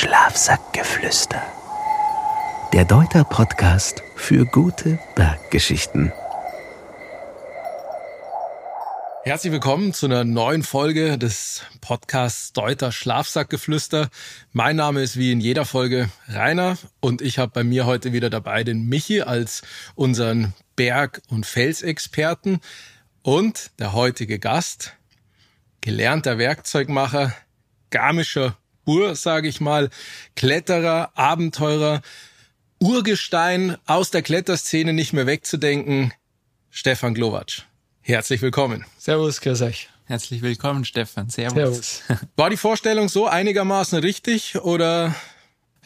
Schlafsackgeflüster. Der Deuter Podcast für gute Berggeschichten. Herzlich willkommen zu einer neuen Folge des Podcasts Deuter Schlafsackgeflüster. Mein Name ist wie in jeder Folge Rainer und ich habe bei mir heute wieder dabei den Michi als unseren Berg- und Felsexperten und der heutige Gast, gelernter Werkzeugmacher, garmischer Bur, sage ich mal, Kletterer, Abenteurer, Urgestein aus der Kletterszene nicht mehr wegzudenken, Stefan Glowacz. Herzlich willkommen. Servus, grüß euch. Herzlich willkommen, Stefan. Servus. Servus. War die Vorstellung so einigermaßen richtig oder?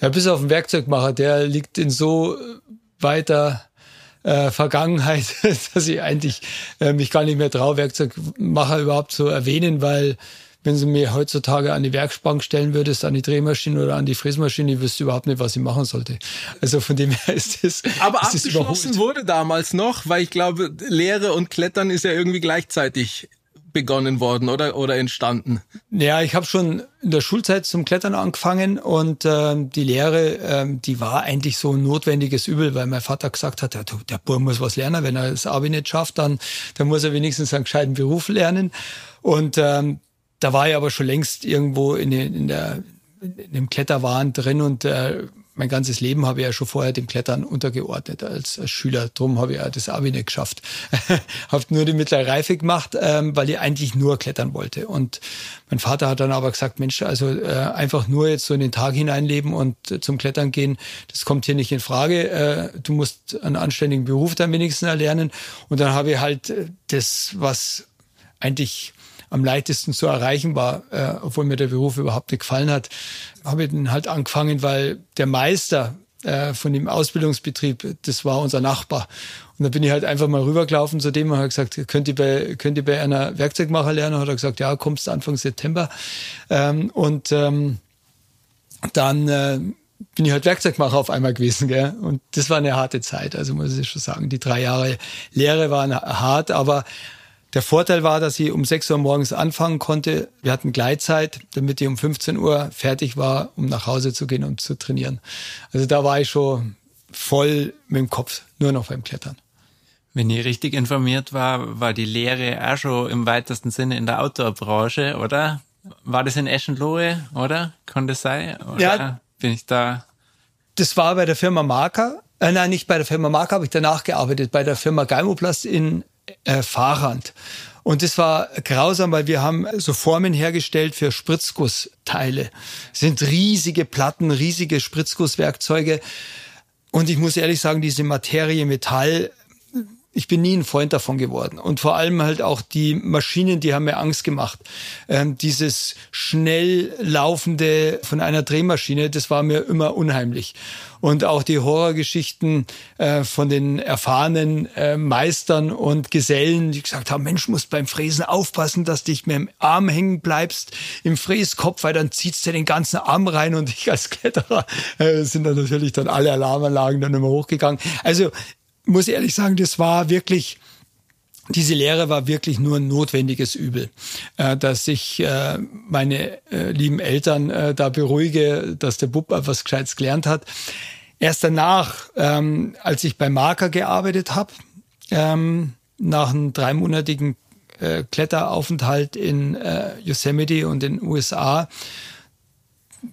Ja, bis auf den Werkzeugmacher, der liegt in so weiter äh, Vergangenheit, dass ich eigentlich äh, mich gar nicht mehr traue, Werkzeugmacher überhaupt zu erwähnen, weil wenn sie mir heutzutage an die Werkbank stellen würdest, an die Drehmaschine oder an die Fräsmaschine, ich wüsste überhaupt nicht, was ich machen sollte. Also von dem her ist es. Aber ist abgeschlossen wurde damals noch, weil ich glaube, Lehre und Klettern ist ja irgendwie gleichzeitig begonnen worden oder oder entstanden? Ja, ich habe schon in der Schulzeit zum Klettern angefangen und äh, die Lehre, äh, die war eigentlich so ein notwendiges Übel, weil mein Vater gesagt hat, ja, du, der Bub muss was lernen, wenn er das Abi nicht schafft, dann, dann muss er wenigstens einen gescheiten Beruf lernen. Und ähm, da war ich aber schon längst irgendwo in, in, der, in dem Kletterwahn drin und äh, mein ganzes Leben habe ich ja schon vorher dem Klettern untergeordnet als, als Schüler. Drum habe ich ja das Abi nicht geschafft. habe nur die mittlere Reife gemacht, ähm, weil ich eigentlich nur klettern wollte. Und mein Vater hat dann aber gesagt, Mensch, also äh, einfach nur jetzt so in den Tag hineinleben und äh, zum Klettern gehen, das kommt hier nicht in Frage. Äh, du musst einen anständigen Beruf dann wenigstens erlernen. Und dann habe ich halt äh, das, was eigentlich am leichtesten zu erreichen war, äh, obwohl mir der Beruf überhaupt nicht gefallen hat, habe ich dann halt angefangen, weil der Meister äh, von dem Ausbildungsbetrieb, das war unser Nachbar. Und da bin ich halt einfach mal rübergelaufen zu dem und habe gesagt, könnt ihr bei, könnt ihr bei einer Werkzeugmacher lernen? Hat er gesagt, ja, kommst Anfang September. Ähm, und ähm, dann äh, bin ich halt Werkzeugmacher auf einmal gewesen, gell? Und das war eine harte Zeit, also muss ich schon sagen. Die drei Jahre Lehre waren hart, aber der Vorteil war, dass ich um 6 Uhr morgens anfangen konnte. Wir hatten Gleitzeit, damit ich um 15 Uhr fertig war, um nach Hause zu gehen und zu trainieren. Also da war ich schon voll mit dem Kopf, nur noch beim Klettern. Wenn ich richtig informiert war, war die Lehre auch schon im weitesten Sinne in der Outdoor-Branche, oder? War das in Eschenlohe, oder? Konnte es sein? Oder ja. bin ich da? Das war bei der Firma Marker. Äh, nein, nicht bei der Firma Marker, habe ich danach gearbeitet, bei der Firma Geimoplast in äh, Fahrrad. Und das war grausam, weil wir haben so Formen hergestellt für Spritzgussteile. Das sind riesige Platten, riesige Spritzgusswerkzeuge. Und ich muss ehrlich sagen, diese Materie Metall ich bin nie ein Freund davon geworden. Und vor allem halt auch die Maschinen, die haben mir Angst gemacht. Ähm, dieses schnell laufende von einer Drehmaschine, das war mir immer unheimlich. Und auch die Horrorgeschichten äh, von den erfahrenen äh, Meistern und Gesellen, die gesagt haben, Mensch, musst beim Fräsen aufpassen, dass dich mit dem Arm hängen bleibst im Fräskopf, weil dann zieht's dir den ganzen Arm rein und ich als Kletterer äh, sind dann natürlich dann alle Alarmanlagen dann immer hochgegangen. Also muss ehrlich sagen, das war wirklich, diese Lehre war wirklich nur ein notwendiges Übel, äh, dass ich äh, meine äh, lieben Eltern da beruhige, dass der Bub etwas Gescheites gelernt hat. Erst danach, ähm, als ich bei Marker gearbeitet habe, ähm, nach einem dreimonatigen Kletteraufenthalt in Yosemite und in den USA,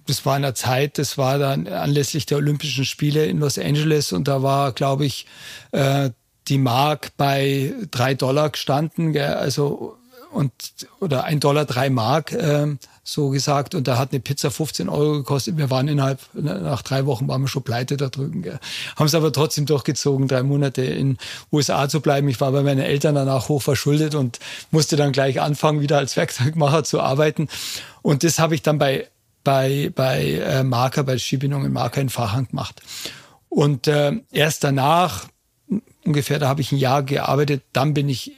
das war in der Zeit, das war dann anlässlich der Olympischen Spiele in Los Angeles und da war, glaube ich, äh, die Mark bei drei Dollar gestanden, gell? also und oder ein Dollar drei Mark äh, so gesagt und da hat eine Pizza 15 Euro gekostet. Wir waren innerhalb nach drei Wochen waren wir schon pleite da drüben. Gell. Haben es aber trotzdem durchgezogen, drei Monate in USA zu bleiben. Ich war bei meinen Eltern danach hoch verschuldet und musste dann gleich anfangen, wieder als Werkzeugmacher zu arbeiten. Und das habe ich dann bei bei, bei äh, Marker, bei Skibindung in Marker in Fachhand gemacht. Und äh, erst danach, ungefähr, da habe ich ein Jahr gearbeitet, dann bin ich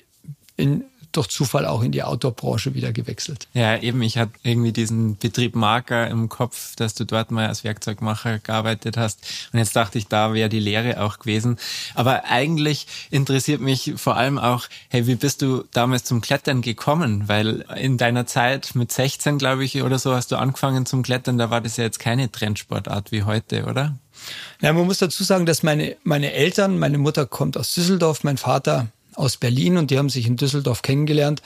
in, durch Zufall auch in die Outdoor-Branche wieder gewechselt. Ja, eben, ich hatte irgendwie diesen Betrieb Marker im Kopf, dass du dort mal als Werkzeugmacher gearbeitet hast. Und jetzt dachte ich, da wäre die Lehre auch gewesen. Aber eigentlich interessiert mich vor allem auch, hey, wie bist du damals zum Klettern gekommen? Weil in deiner Zeit mit 16, glaube ich, oder so hast du angefangen zum Klettern, da war das ja jetzt keine Trendsportart wie heute, oder? Ja, man muss dazu sagen, dass meine, meine Eltern, meine Mutter kommt aus Düsseldorf, mein Vater aus Berlin und die haben sich in Düsseldorf kennengelernt.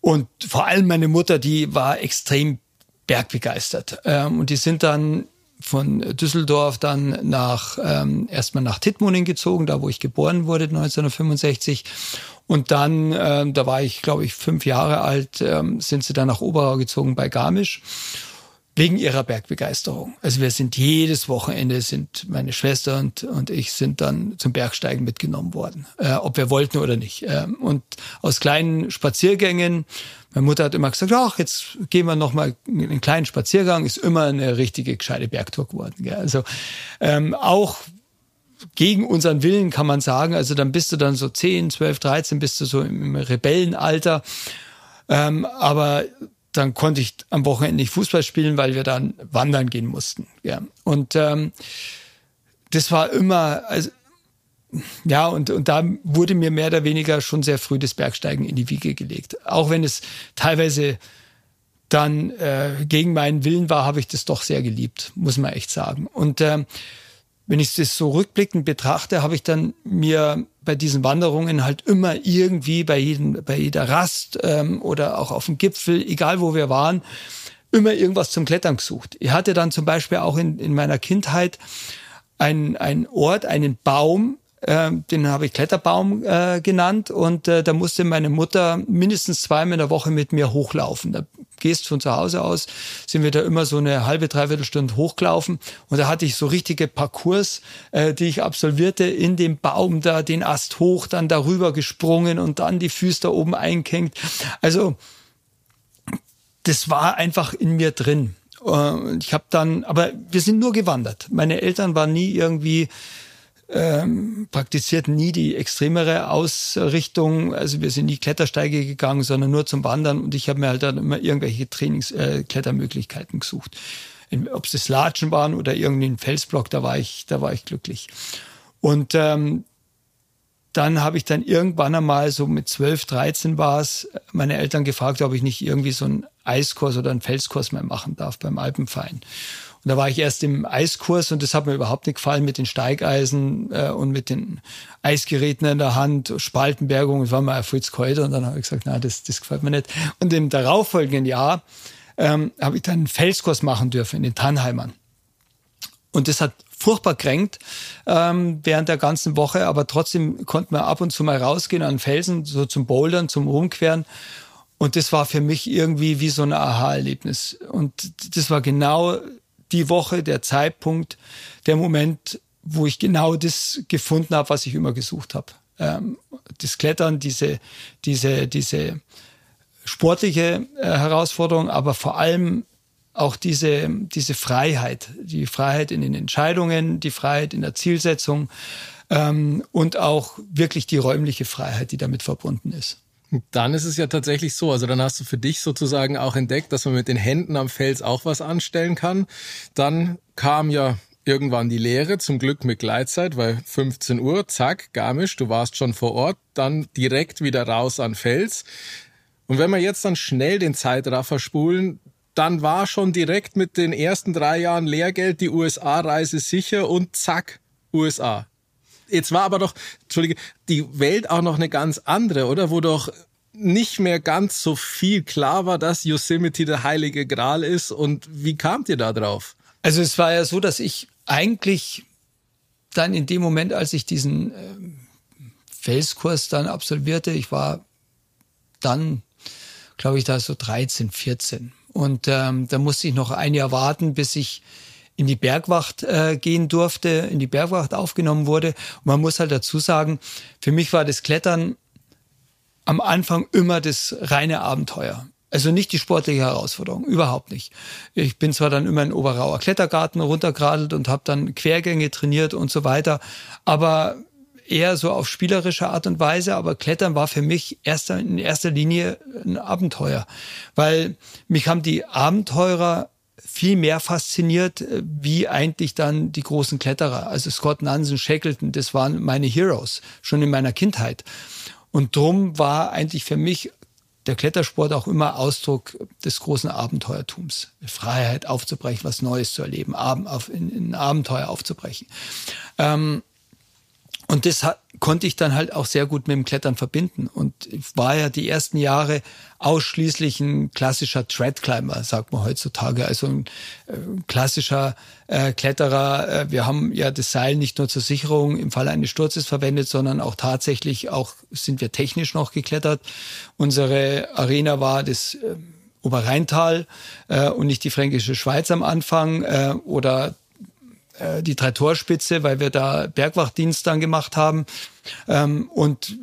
Und vor allem meine Mutter, die war extrem bergbegeistert. Ähm, und die sind dann von Düsseldorf dann nach ähm, erstmal nach Tittmoning gezogen, da wo ich geboren wurde 1965 und dann ähm, da war ich glaube ich fünf Jahre alt sind sie dann nach Oberau gezogen bei Garmisch wegen ihrer Bergbegeisterung. Also wir sind jedes Wochenende sind meine Schwester und, und ich sind dann zum Bergsteigen mitgenommen worden, äh, ob wir wollten oder nicht. Ähm, und aus kleinen Spaziergängen, meine Mutter hat immer gesagt, ach, jetzt gehen wir noch mal einen kleinen Spaziergang, ist immer eine richtige gescheite Bergtour geworden. Gell? Also ähm, auch gegen unseren Willen kann man sagen, also dann bist du dann so 10, 12, 13, bist du so im Rebellenalter. Ähm, aber dann konnte ich am Wochenende nicht Fußball spielen, weil wir dann wandern gehen mussten. Ja. Und ähm, das war immer, also, ja, und, und da wurde mir mehr oder weniger schon sehr früh das Bergsteigen in die Wiege gelegt. Auch wenn es teilweise dann äh, gegen meinen Willen war, habe ich das doch sehr geliebt, muss man echt sagen. Und ähm, wenn ich das so rückblickend betrachte, habe ich dann mir bei diesen Wanderungen halt immer irgendwie bei jedem, bei jeder Rast ähm, oder auch auf dem Gipfel, egal wo wir waren, immer irgendwas zum Klettern gesucht. Ich hatte dann zum Beispiel auch in, in meiner Kindheit einen, einen Ort, einen Baum, den habe ich Kletterbaum äh, genannt und äh, da musste meine Mutter mindestens zweimal in der Woche mit mir hochlaufen. Da gehst von zu Hause aus, sind wir da immer so eine halbe, dreiviertel Stunde hochgelaufen und da hatte ich so richtige Parcours, äh, die ich absolvierte, in dem Baum da den Ast hoch, dann darüber gesprungen und dann die Füße da oben einkenkt. Also das war einfach in mir drin. Und ich habe dann, aber wir sind nur gewandert. Meine Eltern waren nie irgendwie ähm, praktizierten nie die extremere Ausrichtung. Also wir sind nie Klettersteige gegangen, sondern nur zum Wandern und ich habe mir halt dann immer irgendwelche Trainings, äh, Klettermöglichkeiten gesucht. Ob es das Latschen waren oder irgendein Felsblock, da war ich, da war ich glücklich. Und ähm, dann habe ich dann irgendwann einmal so mit 12, 13 war es, meine Eltern gefragt, ob ich nicht irgendwie so einen Eiskurs oder einen Felskurs mehr machen darf beim Alpenverein. Und da war ich erst im Eiskurs und das hat mir überhaupt nicht gefallen mit den Steigeisen äh, und mit den Eisgeräten in der Hand, Spaltenbergung. Ich war mal auf Fritz Keuter und dann habe ich gesagt, na, das, das gefällt mir nicht. Und im darauffolgenden Jahr ähm, habe ich dann einen Felskurs machen dürfen in den Tannheimern. Und das hat furchtbar kränkt ähm, während der ganzen Woche, aber trotzdem konnte man ab und zu mal rausgehen an Felsen, so zum Bouldern, zum Rumqueren. Und das war für mich irgendwie wie so ein Aha-Erlebnis. Und das war genau die Woche, der Zeitpunkt, der Moment, wo ich genau das gefunden habe, was ich immer gesucht habe. Ähm, das Klettern, diese, diese, diese sportliche äh, Herausforderung, aber vor allem auch diese, diese Freiheit, die Freiheit in den Entscheidungen, die Freiheit in der Zielsetzung ähm, und auch wirklich die räumliche Freiheit, die damit verbunden ist. Dann ist es ja tatsächlich so, also dann hast du für dich sozusagen auch entdeckt, dass man mit den Händen am Fels auch was anstellen kann. Dann kam ja irgendwann die Lehre, zum Glück mit Gleitzeit, weil 15 Uhr, zack, Garmisch, du warst schon vor Ort, dann direkt wieder raus an Fels. Und wenn wir jetzt dann schnell den Zeitraffer spulen, dann war schon direkt mit den ersten drei Jahren Lehrgeld die USA-Reise sicher und zack, USA. Jetzt war aber doch, Entschuldige, die Welt auch noch eine ganz andere, oder? Wo doch nicht mehr ganz so viel klar war, dass Yosemite der heilige Gral ist. Und wie kamt ihr da drauf? Also es war ja so, dass ich eigentlich dann in dem Moment, als ich diesen äh, Felskurs dann absolvierte, ich war dann, glaube ich, da so 13, 14. Und ähm, da musste ich noch ein Jahr warten, bis ich in die Bergwacht äh, gehen durfte, in die Bergwacht aufgenommen wurde. Und man muss halt dazu sagen, für mich war das Klettern am Anfang immer das reine Abenteuer. Also nicht die sportliche Herausforderung, überhaupt nicht. Ich bin zwar dann immer in Oberauer Klettergarten runtergeradelt und habe dann Quergänge trainiert und so weiter, aber eher so auf spielerische Art und Weise, aber Klettern war für mich erster, in erster Linie ein Abenteuer, weil mich haben die Abenteurer viel mehr fasziniert, äh, wie eigentlich dann die großen Kletterer. Also Scott Nansen, Shackleton, das waren meine Heroes, schon in meiner Kindheit. Und drum war eigentlich für mich der Klettersport auch immer Ausdruck des großen Abenteuertums. Freiheit aufzubrechen, was Neues zu erleben, in, in Abenteuer aufzubrechen. Ähm, und das hat, konnte ich dann halt auch sehr gut mit dem Klettern verbinden. Und war ja die ersten Jahre ausschließlich ein klassischer Treadclimber, sagt man heutzutage. Also ein äh, klassischer äh, Kletterer. Äh, wir haben ja das Seil nicht nur zur Sicherung im Falle eines Sturzes verwendet, sondern auch tatsächlich auch sind wir technisch noch geklettert. Unsere Arena war das äh, Oberrheintal äh, und nicht die Fränkische Schweiz am Anfang oder äh, die Drei-Torspitze, weil wir da Bergwachdienst dann gemacht haben. Ähm, und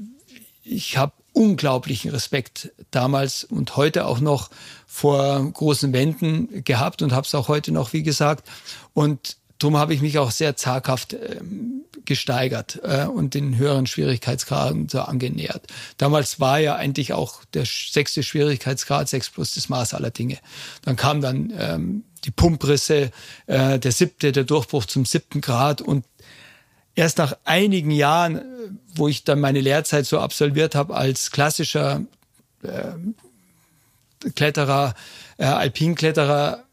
ich habe unglaublichen Respekt damals und heute auch noch vor großen Wänden gehabt und habe es auch heute noch, wie gesagt. Und darum habe ich mich auch sehr zaghaft ähm, gesteigert äh, und den höheren Schwierigkeitsgraden so angenähert. Damals war ja eigentlich auch der sechste Schwierigkeitsgrad, sechs plus das Maß aller Dinge. Dann kam dann ähm, die Pumprisse, äh, der siebte, der Durchbruch zum siebten Grad und erst nach einigen Jahren, äh, wo ich dann meine Lehrzeit so absolviert habe als klassischer äh, Kletterer, äh, Alpinkletterer,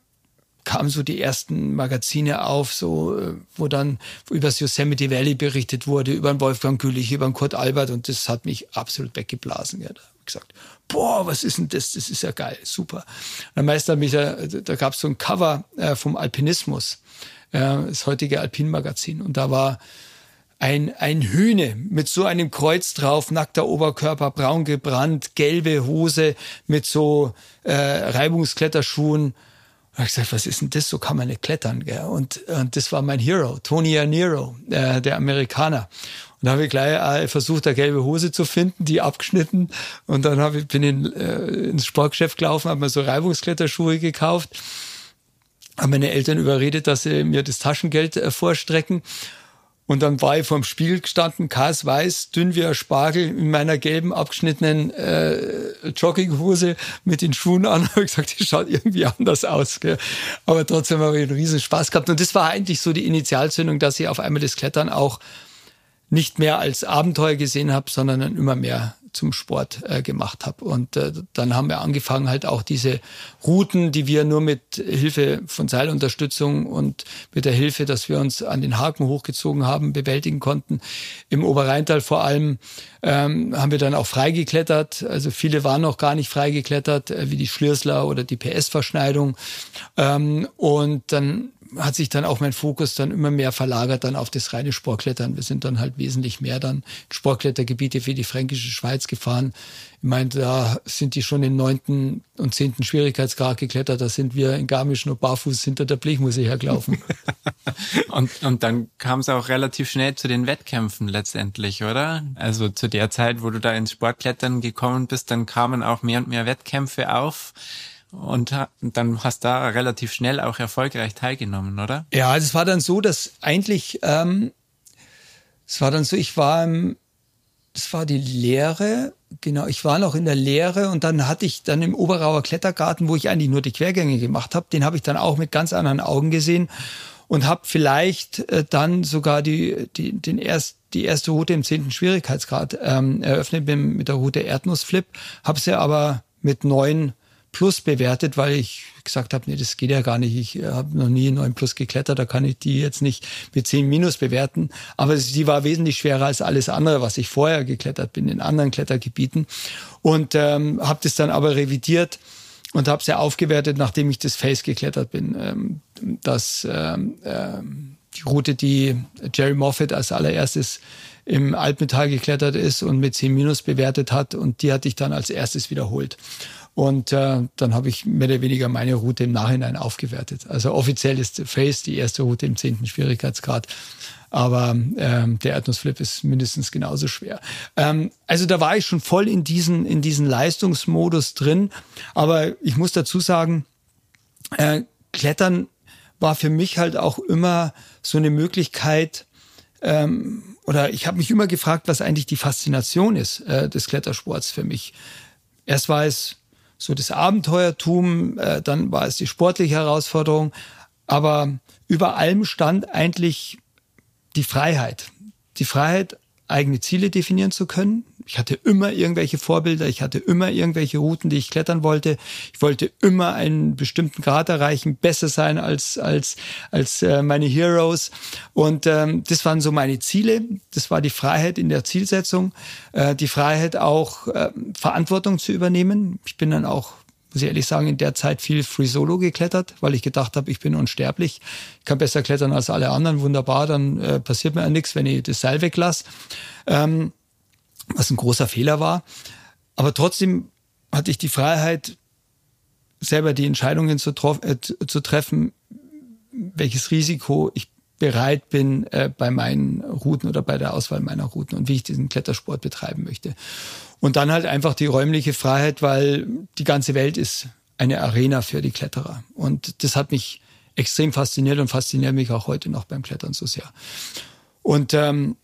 kamen so die ersten Magazine auf, so äh, wo dann über das Yosemite Valley berichtet wurde, über den Wolfgang Gülich, über den Kurt Albert und das hat mich absolut weggeblasen. Ja. Gesagt, boah, was ist denn das? Das ist ja geil, super. Dann Meister mich, da, da gab es so ein Cover äh, vom Alpinismus, äh, das heutige Alpin-Magazin. Und da war ein, ein Hühne mit so einem Kreuz drauf, nackter Oberkörper, braun gebrannt, gelbe Hose mit so äh, Reibungskletterschuhen. Da habe ich gesagt, was ist denn das? So kann man nicht klettern. Gell? Und, und das war mein Hero, Tony Aniro, äh, der Amerikaner. Und da habe ich gleich versucht, eine gelbe Hose zu finden, die abgeschnitten. Und dann hab ich, bin in, äh, ins Sportgeschäft gelaufen, habe mir so Reibungskletterschuhe gekauft, habe meine Eltern überredet, dass sie mir das Taschengeld äh, vorstrecken. Und dann war ich vorm Spiegel gestanden, Kas weiß, dünn wie ein Spargel, in meiner gelben abgeschnittenen äh, Jogginghose mit den Schuhen an. habe gesagt, die schaut irgendwie anders aus. Gell? Aber trotzdem habe ich einen riesen Spaß gehabt. Und das war eigentlich so die Initialzündung, dass ich auf einmal das Klettern auch nicht mehr als Abenteuer gesehen habe, sondern dann immer mehr zum Sport äh, gemacht habe. Und äh, dann haben wir angefangen, halt auch diese Routen, die wir nur mit Hilfe von Seilunterstützung und mit der Hilfe, dass wir uns an den Haken hochgezogen haben, bewältigen konnten. Im Oberrheintal vor allem ähm, haben wir dann auch freigeklettert. Also viele waren noch gar nicht freigeklettert, äh, wie die Schlürsler oder die PS-Verschneidung. Ähm, und dann hat sich dann auch mein Fokus dann immer mehr verlagert dann auf das reine Sportklettern. Wir sind dann halt wesentlich mehr dann Sportklettergebiete für die fränkische Schweiz gefahren. Ich meine, da sind die schon im neunten und zehnten Schwierigkeitsgrad geklettert. Da sind wir in Garmisch nur barfuß hinter der Blechmuse hergelaufen. und, und dann kam es auch relativ schnell zu den Wettkämpfen letztendlich, oder? Also zu der Zeit, wo du da ins Sportklettern gekommen bist, dann kamen auch mehr und mehr Wettkämpfe auf und dann hast da relativ schnell auch erfolgreich teilgenommen, oder? Ja, es war dann so, dass eigentlich, ähm, es war dann so, ich war im, das war die Lehre, genau, ich war noch in der Lehre und dann hatte ich dann im Oberauer Klettergarten, wo ich eigentlich nur die Quergänge gemacht habe, den habe ich dann auch mit ganz anderen Augen gesehen und habe vielleicht äh, dann sogar die, die, den erst, die erste Route im zehnten Schwierigkeitsgrad ähm, eröffnet mit, mit der Route Erdnussflip, habe sie aber mit neun Plus bewertet, weil ich gesagt habe, nee, das geht ja gar nicht. Ich äh, habe noch nie 9 Plus geklettert, da kann ich die jetzt nicht mit 10 Minus bewerten. Aber sie war wesentlich schwerer als alles andere, was ich vorher geklettert bin in anderen Klettergebieten. Und ähm, habe das dann aber revidiert und habe sie aufgewertet, nachdem ich das Face geklettert bin. Ähm, das ähm, ähm, die Route, die Jerry Moffat als allererstes im Altmetall geklettert ist und mit 10 Minus bewertet hat und die hatte ich dann als erstes wiederholt. Und äh, dann habe ich mehr oder weniger meine Route im Nachhinein aufgewertet. Also offiziell ist Face die erste Route im zehnten Schwierigkeitsgrad. Aber ähm, der Erdnussflip ist mindestens genauso schwer. Ähm, also da war ich schon voll in diesen, in diesen Leistungsmodus drin. Aber ich muss dazu sagen, äh, Klettern war für mich halt auch immer so eine Möglichkeit, ähm, oder ich habe mich immer gefragt, was eigentlich die Faszination ist äh, des Klettersports für mich. Erst war es so das Abenteuertum, äh, dann war es die sportliche Herausforderung, aber über allem stand eigentlich die Freiheit. Die Freiheit, eigene Ziele definieren zu können. Ich hatte immer irgendwelche Vorbilder, ich hatte immer irgendwelche Routen, die ich klettern wollte. Ich wollte immer einen bestimmten Grad erreichen, besser sein als als als äh, meine Heroes. Und ähm, das waren so meine Ziele. Das war die Freiheit in der Zielsetzung, äh, die Freiheit auch äh, Verantwortung zu übernehmen. Ich bin dann auch muss ich ehrlich sagen, in der Zeit viel Free Solo geklettert, weil ich gedacht habe, ich bin unsterblich. Ich kann besser klettern als alle anderen. Wunderbar, dann äh, passiert mir ja nichts, wenn ich das Seil weglasse. Ähm, was ein großer Fehler war. Aber trotzdem hatte ich die Freiheit, selber die Entscheidungen zu, äh, zu treffen, welches Risiko ich bereit bin äh, bei meinen Routen oder bei der Auswahl meiner Routen und wie ich diesen Klettersport betreiben möchte. Und dann halt einfach die räumliche Freiheit, weil die ganze Welt ist eine Arena für die Kletterer. Und das hat mich extrem fasziniert und fasziniert mich auch heute noch beim Klettern so sehr. Und ähm,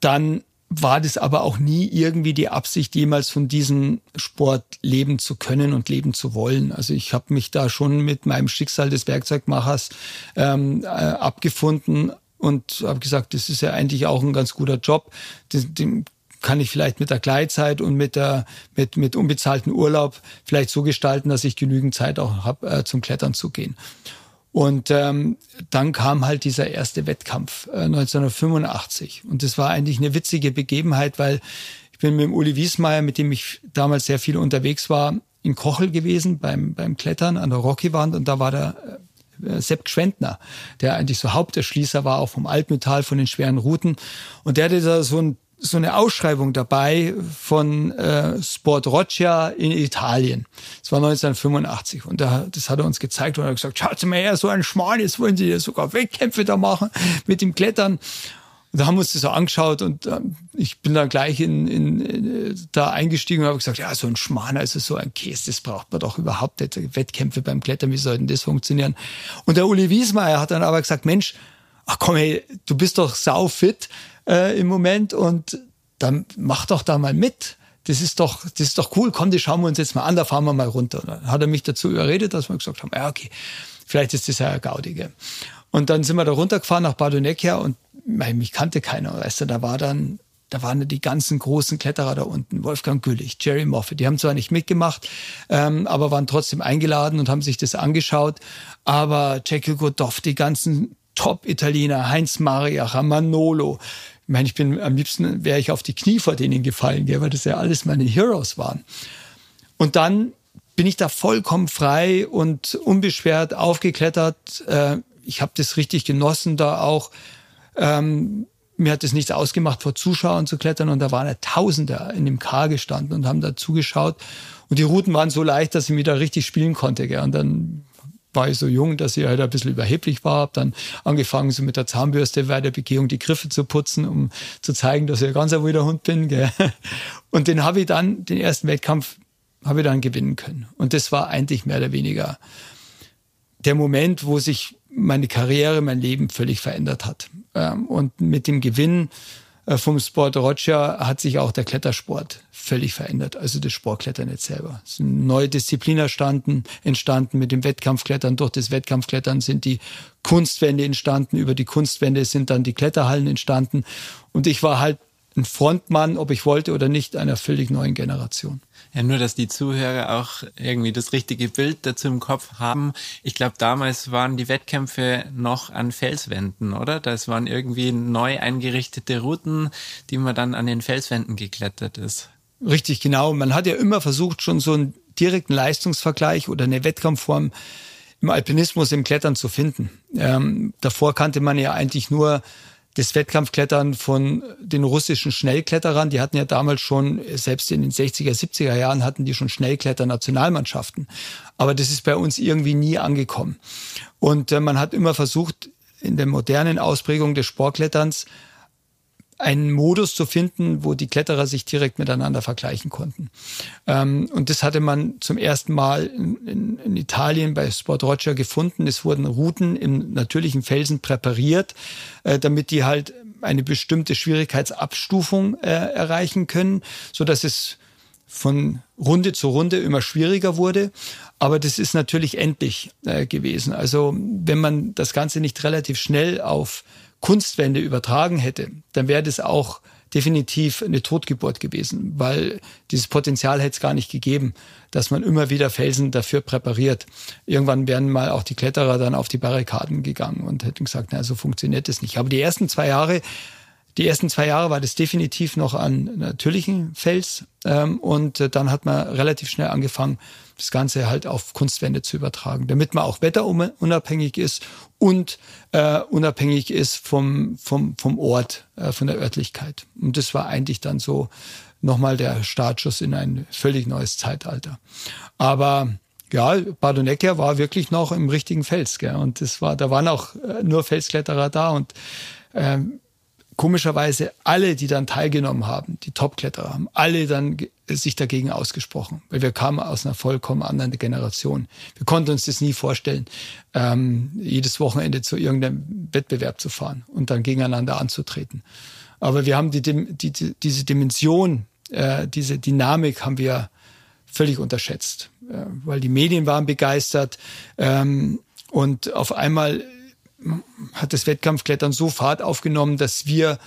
dann war das aber auch nie irgendwie die Absicht, jemals von diesem Sport leben zu können und leben zu wollen. Also ich habe mich da schon mit meinem Schicksal des Werkzeugmachers ähm, äh, abgefunden und habe gesagt, das ist ja eigentlich auch ein ganz guter Job. Den, kann ich vielleicht mit der Gleitzeit und mit der mit mit unbezahlten Urlaub vielleicht so gestalten, dass ich genügend Zeit auch habe, äh, zum Klettern zu gehen. Und ähm, dann kam halt dieser erste Wettkampf äh, 1985. Und das war eigentlich eine witzige Begebenheit, weil ich bin mit dem Uli Wiesmeier, mit dem ich damals sehr viel unterwegs war, in Kochel gewesen beim, beim Klettern an der Rocky-Wand und da war der äh, Sepp Gschwendner, der eigentlich so Haupterschließer war, auch vom Altmetall, von den schweren Routen. Und der hatte da so ein so eine Ausschreibung dabei von äh, Sport Roccia in Italien. Das war 1985 und da, das hat er uns gezeigt und er hat gesagt, schaut mal her, so ein Schmarrn, jetzt wollen sie ja sogar Wettkämpfe da machen mit dem Klettern. Und da haben wir uns das so angeschaut und äh, ich bin dann gleich in, in, in da eingestiegen und habe gesagt, ja, so ein Schmarrn, also so ein Käse, das braucht man doch überhaupt nicht. Wettkämpfe beim Klettern, wie sollten das funktionieren? Und der Uli Wiesmeier hat dann aber gesagt, Mensch, ach komm, hey, du bist doch sau fit äh, im Moment und dann mach doch da mal mit. Das ist doch, das ist doch cool. Komm, das schauen wir uns jetzt mal an, da fahren wir mal runter. Und dann hat er mich dazu überredet, dass wir gesagt haben, ja, okay, vielleicht ist das ja Gaudige. Und dann sind wir da runtergefahren nach Badonekia und mich kannte keiner. Weißt du, da war dann, da waren die ganzen großen Kletterer da unten. Wolfgang Güllich, Jerry Moffat. Die haben zwar nicht mitgemacht, ähm, aber waren trotzdem eingeladen und haben sich das angeschaut. Aber Jackie Godoff, die ganzen Top-Italiener, Heinz Mariacher, Manolo, ich meine, ich bin am liebsten wäre ich auf die Knie vor denen gefallen, gell, weil das ja alles meine Heroes waren. Und dann bin ich da vollkommen frei und unbeschwert aufgeklettert. Äh, ich habe das richtig genossen da auch. Ähm, mir hat es nichts ausgemacht, vor Zuschauern zu klettern und da waren ja Tausende in dem K gestanden und haben da zugeschaut. Und die Routen waren so leicht, dass ich mich da richtig spielen konnte. Gell. Und dann war ich so jung, dass ich halt ein bisschen überheblich war. Hab dann angefangen, so mit der Zahnbürste bei der Begehung die Griffe zu putzen, um zu zeigen, dass ich ein ganz wilder Hund bin. Gell? Und den habe ich dann, den ersten Wettkampf, habe ich dann gewinnen können. Und das war eigentlich mehr oder weniger der Moment, wo sich meine Karriere, mein Leben völlig verändert hat. Ähm, und mit dem Gewinn vom Sport Roger hat sich auch der Klettersport völlig verändert. Also das Sportklettern jetzt selber. Es sind neue Disziplinen entstanden, entstanden mit dem Wettkampfklettern. Durch das Wettkampfklettern sind die Kunstwände entstanden. Über die Kunstwände sind dann die Kletterhallen entstanden. Und ich war halt ein Frontmann, ob ich wollte oder nicht, einer völlig neuen Generation. Ja, nur, dass die Zuhörer auch irgendwie das richtige Bild dazu im Kopf haben. Ich glaube, damals waren die Wettkämpfe noch an Felswänden, oder? Das waren irgendwie neu eingerichtete Routen, die man dann an den Felswänden geklettert ist. Richtig, genau. Man hat ja immer versucht, schon so einen direkten Leistungsvergleich oder eine Wettkampfform im Alpinismus, im Klettern zu finden. Ähm, davor kannte man ja eigentlich nur das Wettkampfklettern von den russischen Schnellkletterern. Die hatten ja damals schon, selbst in den 60er, 70er Jahren hatten die schon Schnellkletter-Nationalmannschaften. Aber das ist bei uns irgendwie nie angekommen. Und äh, man hat immer versucht, in der modernen Ausprägung des Sportkletterns einen Modus zu finden, wo die Kletterer sich direkt miteinander vergleichen konnten. Ähm, und das hatte man zum ersten Mal in, in, Italien bei Sport Roger gefunden. Es wurden Routen im natürlichen Felsen präpariert, äh, damit die halt eine bestimmte Schwierigkeitsabstufung äh, erreichen können, so dass es von Runde zu Runde immer schwieriger wurde. Aber das ist natürlich endlich äh, gewesen. Also wenn man das Ganze nicht relativ schnell auf Kunstwände übertragen hätte, dann wäre das auch definitiv eine Totgeburt gewesen, weil dieses Potenzial hätte es gar nicht gegeben, dass man immer wieder Felsen dafür präpariert. Irgendwann wären mal auch die Kletterer dann auf die Barrikaden gegangen und hätten gesagt, na, so funktioniert das nicht. Aber die ersten zwei Jahre die ersten zwei Jahre war das definitiv noch an natürlichen Fels ähm, und äh, dann hat man relativ schnell angefangen, das Ganze halt auf Kunstwände zu übertragen, damit man auch wetterunabhängig ist und äh, unabhängig ist vom, vom, vom Ort, äh, von der Örtlichkeit. Und das war eigentlich dann so nochmal der Startschuss in ein völlig neues Zeitalter. Aber ja, Bardonecchia war wirklich noch im richtigen Fels, gell? Und das war, da waren auch äh, nur Felskletterer da und ähm, komischerweise alle, die dann teilgenommen haben, die Topkletterer, haben alle dann sich dagegen ausgesprochen, weil wir kamen aus einer vollkommen anderen Generation. Wir konnten uns das nie vorstellen, ähm, jedes Wochenende zu irgendeinem Wettbewerb zu fahren und dann gegeneinander anzutreten. Aber wir haben die, die, die diese Dimension, äh, diese Dynamik haben wir völlig unterschätzt, äh, weil die Medien waren begeistert ähm, und auf einmal hat das Wettkampfklettern so Fahrt aufgenommen, dass wir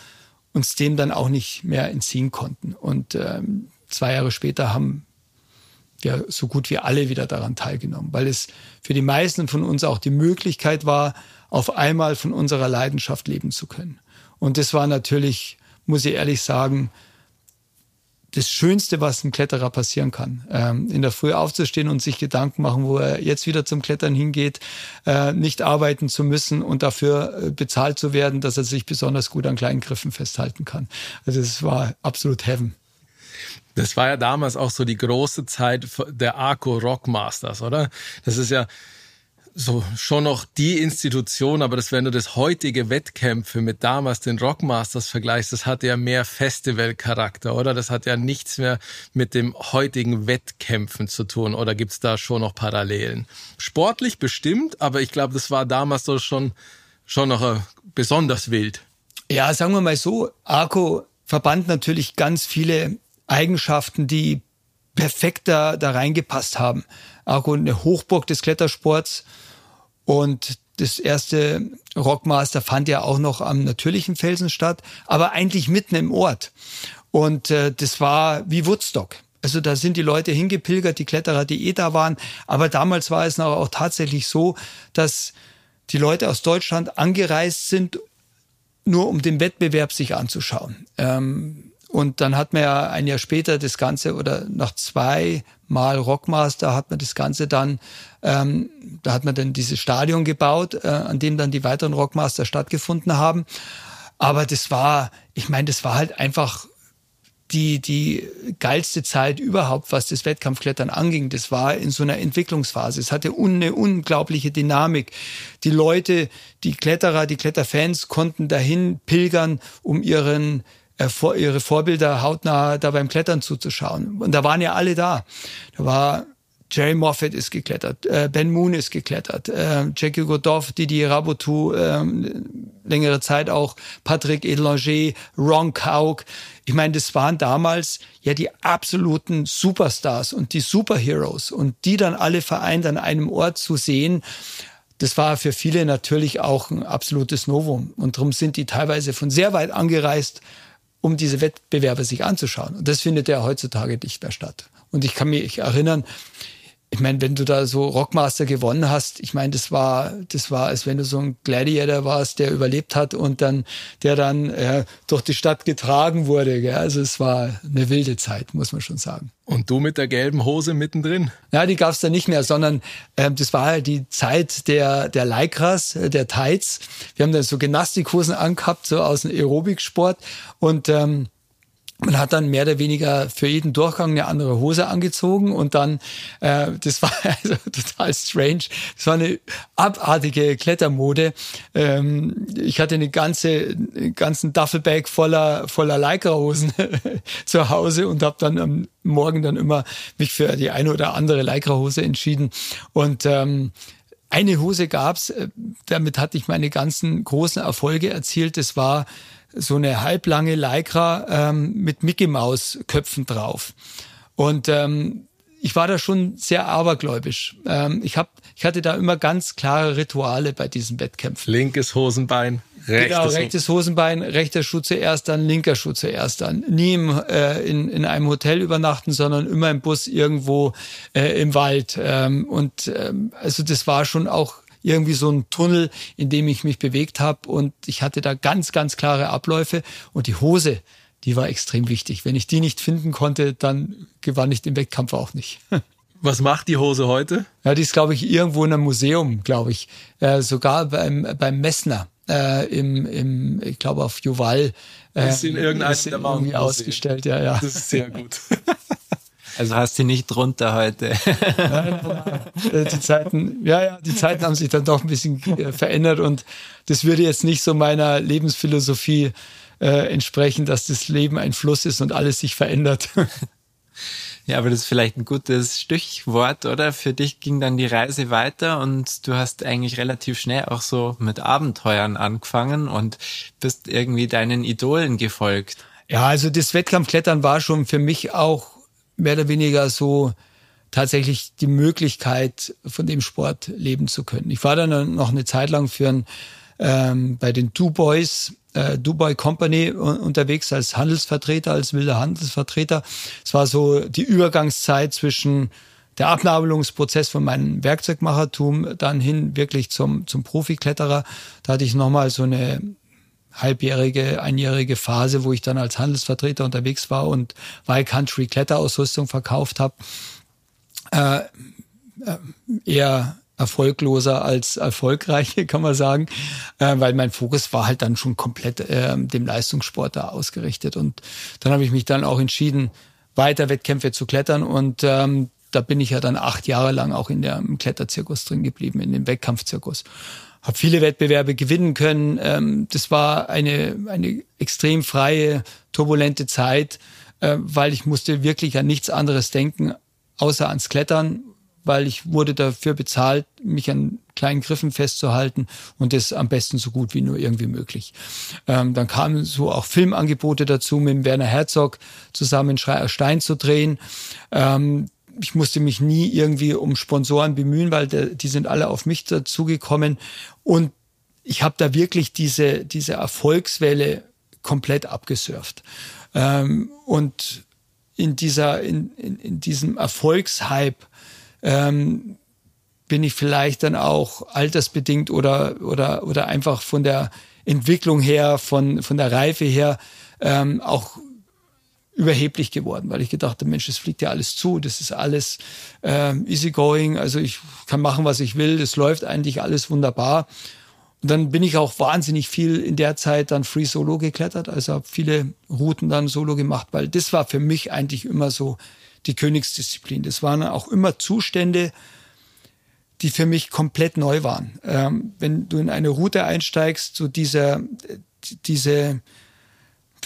uns dem dann auch nicht mehr entziehen konnten. Und ähm, zwei Jahre später haben wir so gut wie alle wieder daran teilgenommen, weil es für die meisten von uns auch die Möglichkeit war, auf einmal von unserer Leidenschaft leben zu können. Und das war natürlich, muss ich ehrlich sagen, das Schönste, was einem Kletterer passieren kann. Ähm, in der Früh aufzustehen und sich Gedanken machen, wo er jetzt wieder zum Klettern hingeht, äh, nicht arbeiten zu müssen und dafür äh, bezahlt zu werden, dass er sich besonders gut an kleinen Griffen festhalten kann. Also es war absolut Heaven. Das war ja damals auch so die große Zeit der Arco Rockmasters, oder? Das ist ja so schon noch die Institution, aber das, wenn du das heutige Wettkämpfe mit damals den Rockmasters vergleichst, das hat ja mehr Festivalcharakter, oder? Das hat ja nichts mehr mit dem heutigen Wettkämpfen zu tun, oder gibt's da schon noch Parallelen? Sportlich bestimmt, aber ich glaube, das war damals so schon, schon noch äh, besonders wild. Ja, sagen wir mal so, Arco verband natürlich ganz viele Eigenschaften, die perfekt da, da reingepasst haben. Arco eine Hochburg des Klettersports, und das erste Rockmaster fand ja auch noch am natürlichen Felsen statt, aber eigentlich mitten im Ort. Und äh, das war wie Woodstock. Also da sind die Leute hingepilgert, die Kletterer, die eh da waren. Aber damals war es auch tatsächlich so, dass die Leute aus Deutschland angereist sind, nur um den Wettbewerb sich anzuschauen. Ähm, und dann hat man ja ein Jahr später das Ganze oder nach zwei Mal Rockmaster hat man das Ganze dann, ähm, da hat man dann dieses Stadion gebaut, äh, an dem dann die weiteren Rockmaster stattgefunden haben. Aber das war, ich meine, das war halt einfach die, die geilste Zeit überhaupt, was das Wettkampfklettern anging. Das war in so einer Entwicklungsphase. Es hatte eine unglaubliche Dynamik. Die Leute, die Kletterer, die Kletterfans konnten dahin pilgern, um ihren ihre Vorbilder hautnah da beim Klettern zuzuschauen. Und da waren ja alle da. Da war Jerry Moffat ist geklettert, äh, Ben Moon ist geklettert, äh, Jackie Godolph, Didier Rabotou, äh, längere Zeit auch Patrick Edelanger, Ron Kauk. Ich meine, das waren damals ja die absoluten Superstars und die Superheroes und die dann alle vereint an einem Ort zu sehen, das war für viele natürlich auch ein absolutes Novum. Und darum sind die teilweise von sehr weit angereist, um diese Wettbewerbe sich anzuschauen. Und das findet ja heutzutage nicht mehr statt. Und ich kann mich erinnern, ich meine, wenn du da so Rockmaster gewonnen hast, ich meine, das war, das war, als wenn du so ein Gladiator warst, der überlebt hat und dann, der dann äh, durch die Stadt getragen wurde. Gell? Also es war eine wilde Zeit, muss man schon sagen. Und du mit der gelben Hose mittendrin? Ja, die gab's da nicht mehr, sondern äh, das war halt die Zeit der, der Lycras, äh, der Tights. Wir haben dann so Gymnastikhosen angehabt, so aus dem Aerobiksport und ähm, man hat dann mehr oder weniger für jeden Durchgang eine andere Hose angezogen und dann, äh, das war also total strange, das war eine abartige Klettermode. Ähm, ich hatte eine ganze, einen ganzen Duffelbag voller voller Lycra-Hosen zu Hause und habe dann am Morgen dann immer mich für die eine oder andere Lycra-Hose entschieden und ähm, eine Hose gab's, äh, damit hatte ich meine ganzen großen Erfolge erzielt. Das war so eine halblange Lycra ähm, mit Mickey Maus Köpfen drauf. Und ähm, ich war da schon sehr abergläubisch. Ähm, ich hab, ich hatte da immer ganz klare Rituale bei diesen Wettkämpfen. Linkes Hosenbein, rechtes, genau, rechtes Hosenbein, rechter Schuh zuerst, dann linker Schuh zuerst, dann nie im, äh, in, in einem Hotel übernachten, sondern immer im Bus irgendwo äh, im Wald. Ähm, und ähm, also das war schon auch irgendwie so ein Tunnel, in dem ich mich bewegt habe und ich hatte da ganz, ganz klare Abläufe und die Hose, die war extrem wichtig. Wenn ich die nicht finden konnte, dann gewann ich den Wettkampf auch nicht. Was macht die Hose heute? Ja, die ist, glaube ich, irgendwo in einem Museum, glaube ich. Äh, sogar beim, beim Messner äh, im, im, ich glaube auf Juval. Äh, ist in irgendeinem ist der irgendwie ausgestellt, ja, ja. Das ist sehr gut. Also hast du nicht drunter heute. Äh, die Zeiten, ja, ja, die Zeiten haben sich dann doch ein bisschen äh, verändert und das würde jetzt nicht so meiner Lebensphilosophie äh, entsprechen, dass das Leben ein Fluss ist und alles sich verändert. Ja, aber das ist vielleicht ein gutes Stichwort, oder? Für dich ging dann die Reise weiter und du hast eigentlich relativ schnell auch so mit Abenteuern angefangen und bist irgendwie deinen Idolen gefolgt. Ja, also das Wettkampfklettern war schon für mich auch mehr oder weniger so tatsächlich die Möglichkeit, von dem Sport leben zu können. Ich war dann noch eine Zeit lang für ein, ähm, bei den Dubois, äh, Dubai Company unterwegs als Handelsvertreter, als wilder Handelsvertreter. Es war so die Übergangszeit zwischen der Abnabelungsprozess von meinem Werkzeugmachertum dann hin wirklich zum, zum Profikletterer. Da hatte ich nochmal so eine halbjährige, einjährige Phase, wo ich dann als Handelsvertreter unterwegs war und Wild Country Kletterausrüstung verkauft habe. Äh, äh, eher erfolgloser als erfolgreiche, kann man sagen, äh, weil mein Fokus war halt dann schon komplett äh, dem Leistungssport da ausgerichtet. Und dann habe ich mich dann auch entschieden, weiter Wettkämpfe zu klettern und ähm, da bin ich ja dann acht Jahre lang auch in der Kletterzirkus drin geblieben, in dem Wettkampfzirkus habe viele Wettbewerbe gewinnen können. Ähm, das war eine, eine extrem freie, turbulente Zeit, äh, weil ich musste wirklich an nichts anderes denken, außer ans Klettern, weil ich wurde dafür bezahlt, mich an kleinen Griffen festzuhalten und das am besten so gut wie nur irgendwie möglich. Ähm, dann kamen so auch Filmangebote dazu, mit Werner Herzog zusammen Schreier Stein zu drehen. Ähm, ich musste mich nie irgendwie um Sponsoren bemühen, weil der, die sind alle auf mich dazugekommen. Und ich habe da wirklich diese, diese Erfolgswelle komplett abgesurft. Ähm, und in, dieser, in, in, in diesem Erfolgshype ähm, bin ich vielleicht dann auch altersbedingt oder, oder, oder einfach von der Entwicklung her, von, von der Reife her ähm, auch überheblich geworden, weil ich gedacht habe, Mensch, es fliegt ja alles zu, das ist alles äh, easygoing, also ich kann machen, was ich will, das läuft eigentlich alles wunderbar. Und dann bin ich auch wahnsinnig viel in der Zeit dann Free Solo geklettert, also habe viele Routen dann Solo gemacht, weil das war für mich eigentlich immer so die Königsdisziplin. Das waren auch immer Zustände, die für mich komplett neu waren. Ähm, wenn du in eine Route einsteigst, so dieser, diese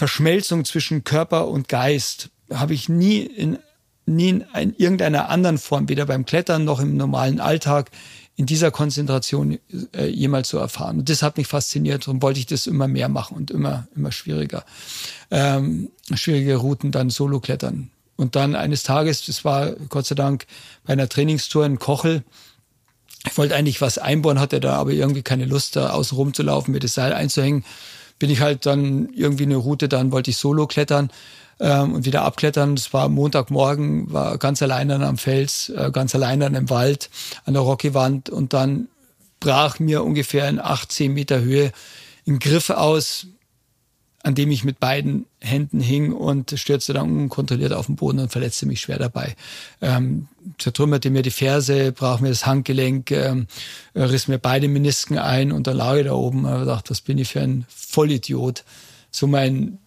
Verschmelzung zwischen Körper und Geist habe ich nie in, nie in ein, irgendeiner anderen Form, weder beim Klettern noch im normalen Alltag, in dieser Konzentration äh, jemals so erfahren. Und das hat mich fasziniert und wollte ich das immer mehr machen und immer, immer schwieriger. Ähm, schwierige Routen dann solo klettern. Und dann eines Tages, das war Gott sei Dank bei einer Trainingstour in Kochel, ich wollte eigentlich was einbauen, hatte da aber irgendwie keine Lust, da außen rumzulaufen, mir das Seil einzuhängen bin ich halt dann irgendwie eine Route, dann wollte ich solo klettern ähm, und wieder abklettern. Das war Montagmorgen, war ganz allein am Fels, äh, ganz allein im Wald an der Rockywand und dann brach mir ungefähr in 18 Meter Höhe ein Griff aus, an dem ich mit beiden Händen hing und stürzte dann unkontrolliert auf den Boden und verletzte mich schwer dabei. Ähm, zertrümmerte mir die Ferse, brach mir das Handgelenk, ähm, riss mir beide Menisken ein und dann lag ich da oben und dachte, was bin ich für ein Vollidiot. So mein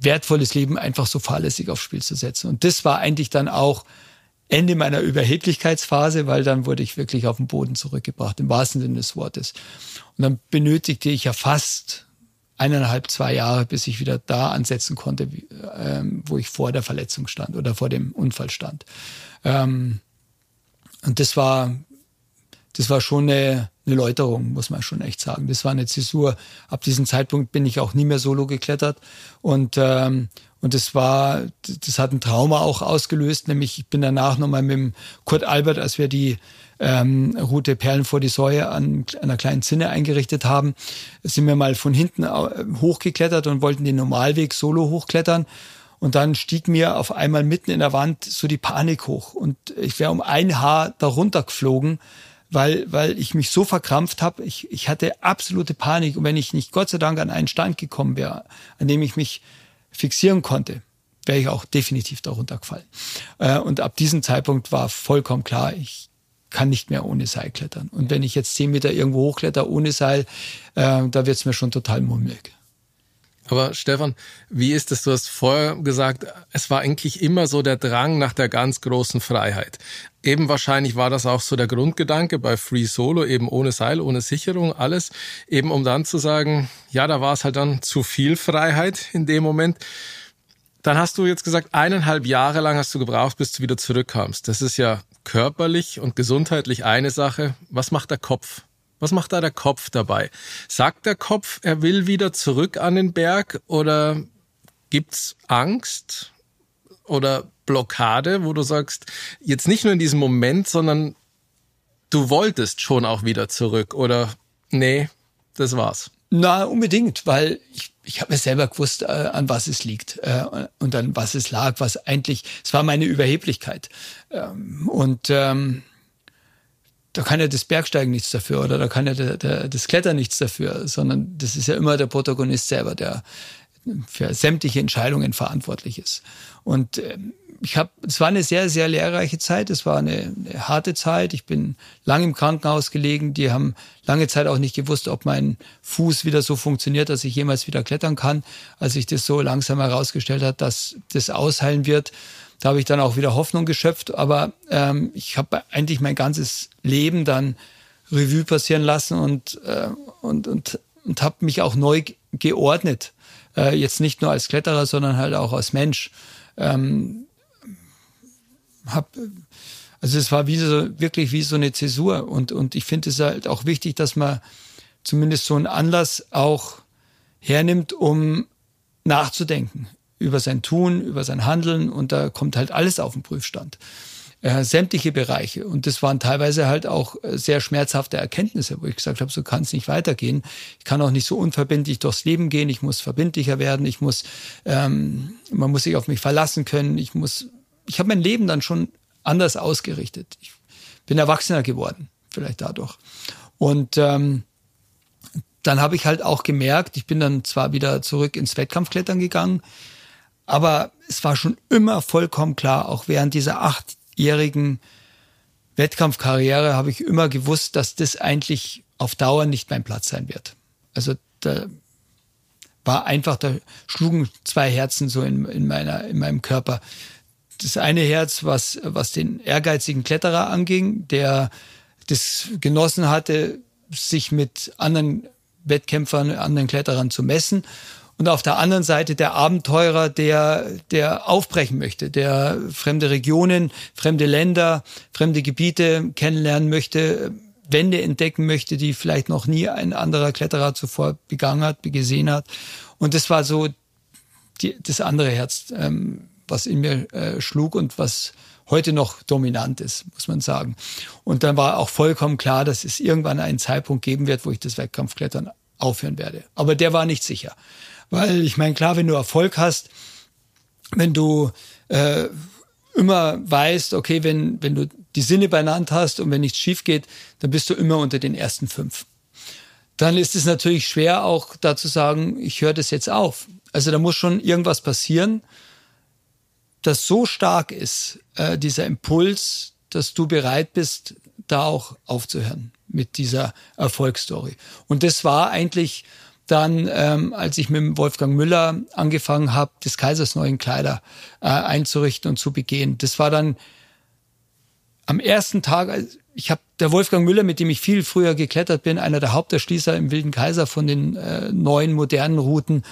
wertvolles Leben einfach so fahrlässig aufs Spiel zu setzen. Und das war eigentlich dann auch Ende meiner Überheblichkeitsphase, weil dann wurde ich wirklich auf den Boden zurückgebracht, im wahrsten Sinne des Wortes. Und dann benötigte ich ja fast eineinhalb, zwei Jahre, bis ich wieder da ansetzen konnte, ähm, wo ich vor der Verletzung stand oder vor dem Unfall stand. Ähm, und das war, das war schon eine, eine Läuterung, muss man schon echt sagen. Das war eine Zäsur. Ab diesem Zeitpunkt bin ich auch nie mehr solo geklettert und ähm, und das war, das hat ein Trauma auch ausgelöst, nämlich ich bin danach nochmal mit dem Kurt Albert, als wir die ähm, Route Perlen vor die Säue an einer kleinen Zinne eingerichtet haben, sind wir mal von hinten hochgeklettert und wollten den Normalweg solo hochklettern. Und dann stieg mir auf einmal mitten in der Wand so die Panik hoch. Und ich wäre um ein Haar darunter geflogen, weil, weil ich mich so verkrampft habe. Ich, ich hatte absolute Panik. Und wenn ich nicht Gott sei Dank an einen Stand gekommen wäre, an dem ich mich fixieren konnte, wäre ich auch definitiv darunter gefallen. Äh, und ab diesem Zeitpunkt war vollkommen klar, ich kann nicht mehr ohne Seil klettern. Und wenn ich jetzt zehn Meter irgendwo hochkletter ohne Seil, äh, da wird es mir schon total mummelig. Aber Stefan, wie ist es? Du hast vorher gesagt, es war eigentlich immer so der Drang nach der ganz großen Freiheit. Eben wahrscheinlich war das auch so der Grundgedanke bei Free Solo, eben ohne Seil, ohne Sicherung, alles, eben um dann zu sagen, ja, da war es halt dann zu viel Freiheit in dem Moment. Dann hast du jetzt gesagt, eineinhalb Jahre lang hast du gebraucht, bis du wieder zurückkamst. Das ist ja körperlich und gesundheitlich eine Sache. Was macht der Kopf? Was macht da der Kopf dabei? Sagt der Kopf, er will wieder zurück an den Berg oder gibt's Angst oder Blockade, wo du sagst, jetzt nicht nur in diesem Moment, sondern du wolltest schon auch wieder zurück oder nee, das war's? Na, unbedingt, weil ich, ich habe mir selber gewusst, äh, an was es liegt äh, und an was es lag, was eigentlich, es war meine Überheblichkeit. Ähm, und ähm, da kann ja das Bergsteigen nichts dafür oder da kann ja der, der, das Klettern nichts dafür, sondern das ist ja immer der Protagonist selber, der für sämtliche Entscheidungen verantwortlich ist. Und ähm, ich habe, es war eine sehr, sehr lehrreiche Zeit. Es war eine, eine, harte Zeit. Ich bin lange im Krankenhaus gelegen. Die haben lange Zeit auch nicht gewusst, ob mein Fuß wieder so funktioniert, dass ich jemals wieder klettern kann. Als sich das so langsam herausgestellt hat, dass das ausheilen wird, da habe ich dann auch wieder Hoffnung geschöpft. Aber ähm, ich habe eigentlich mein ganzes Leben dann Revue passieren lassen und, äh, und, und, und habe mich auch neu geordnet. Äh, jetzt nicht nur als Kletterer, sondern halt auch als Mensch. Ähm, hab, also es war wie so, wirklich wie so eine Zäsur. Und, und ich finde es halt auch wichtig, dass man zumindest so einen Anlass auch hernimmt, um nachzudenken über sein Tun, über sein Handeln und da kommt halt alles auf den Prüfstand. Äh, sämtliche Bereiche. Und das waren teilweise halt auch äh, sehr schmerzhafte Erkenntnisse, wo ich gesagt habe, so kann es nicht weitergehen. Ich kann auch nicht so unverbindlich durchs Leben gehen. Ich muss verbindlicher werden. Ich muss, ähm, man muss sich auf mich verlassen können. Ich muss, ich habe mein Leben dann schon anders ausgerichtet. Ich bin erwachsener geworden, vielleicht dadurch. Und ähm, dann habe ich halt auch gemerkt, ich bin dann zwar wieder zurück ins Wettkampfklettern gegangen, aber es war schon immer vollkommen klar, auch während dieser achtjährigen Wettkampfkarriere habe ich immer gewusst, dass das eigentlich auf Dauer nicht mein Platz sein wird. Also da war einfach, da schlugen zwei Herzen so in, in, meiner, in meinem Körper. Das eine Herz, was, was den ehrgeizigen Kletterer anging, der das genossen hatte, sich mit anderen Wettkämpfern, anderen Kletterern zu messen und auf der anderen Seite der Abenteurer, der, der aufbrechen möchte, der fremde Regionen, fremde Länder, fremde Gebiete kennenlernen möchte, Wände entdecken möchte, die vielleicht noch nie ein anderer Kletterer zuvor begangen hat, gesehen hat. Und das war so die, das andere Herz, ähm, was in mir äh, schlug und was heute noch dominant ist, muss man sagen. Und dann war auch vollkommen klar, dass es irgendwann einen Zeitpunkt geben wird, wo ich das Wettkampfklettern aufhören werde. Aber der war nicht sicher. Weil ich meine, klar, wenn du Erfolg hast, wenn du äh, immer weißt, okay, wenn, wenn du die Sinne beieinander hast und wenn nichts schief geht, dann bist du immer unter den ersten fünf. Dann ist es natürlich schwer, auch da zu sagen, ich höre das jetzt auf. Also da muss schon irgendwas passieren, das so stark ist, äh, dieser Impuls, dass du bereit bist, da auch aufzuhören mit dieser Erfolgsstory. Und das war eigentlich dann, ähm, als ich mit Wolfgang Müller angefangen habe, des Kaisers neuen Kleider äh, einzurichten und zu begehen. Das war dann am ersten Tag, ich habe der Wolfgang Müller, mit dem ich viel früher geklettert bin, einer der Haupterschließer im Wilden Kaiser von den äh, neuen modernen Routen,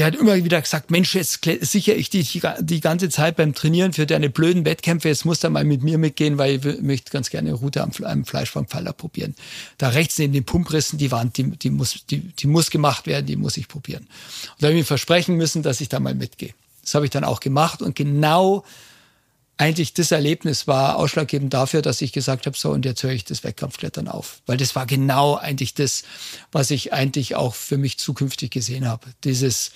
der hat immer wieder gesagt, Mensch, jetzt sichere ich dich die, ganze Zeit beim Trainieren für deine blöden Wettkämpfe, jetzt musst du mal mit mir mitgehen, weil ich möchte ganz gerne eine Route am, am Fleischfangpfeiler probieren. Da rechts neben den Pumprissen, die Wand, die, die, muss, die, die muss gemacht werden, die muss ich probieren. Und da habe ich mir versprechen müssen, dass ich da mal mitgehe. Das habe ich dann auch gemacht und genau eigentlich das Erlebnis war ausschlaggebend dafür, dass ich gesagt habe, so und jetzt höre ich das Wettkampfklettern auf, weil das war genau eigentlich das, was ich eigentlich auch für mich zukünftig gesehen habe. Dieses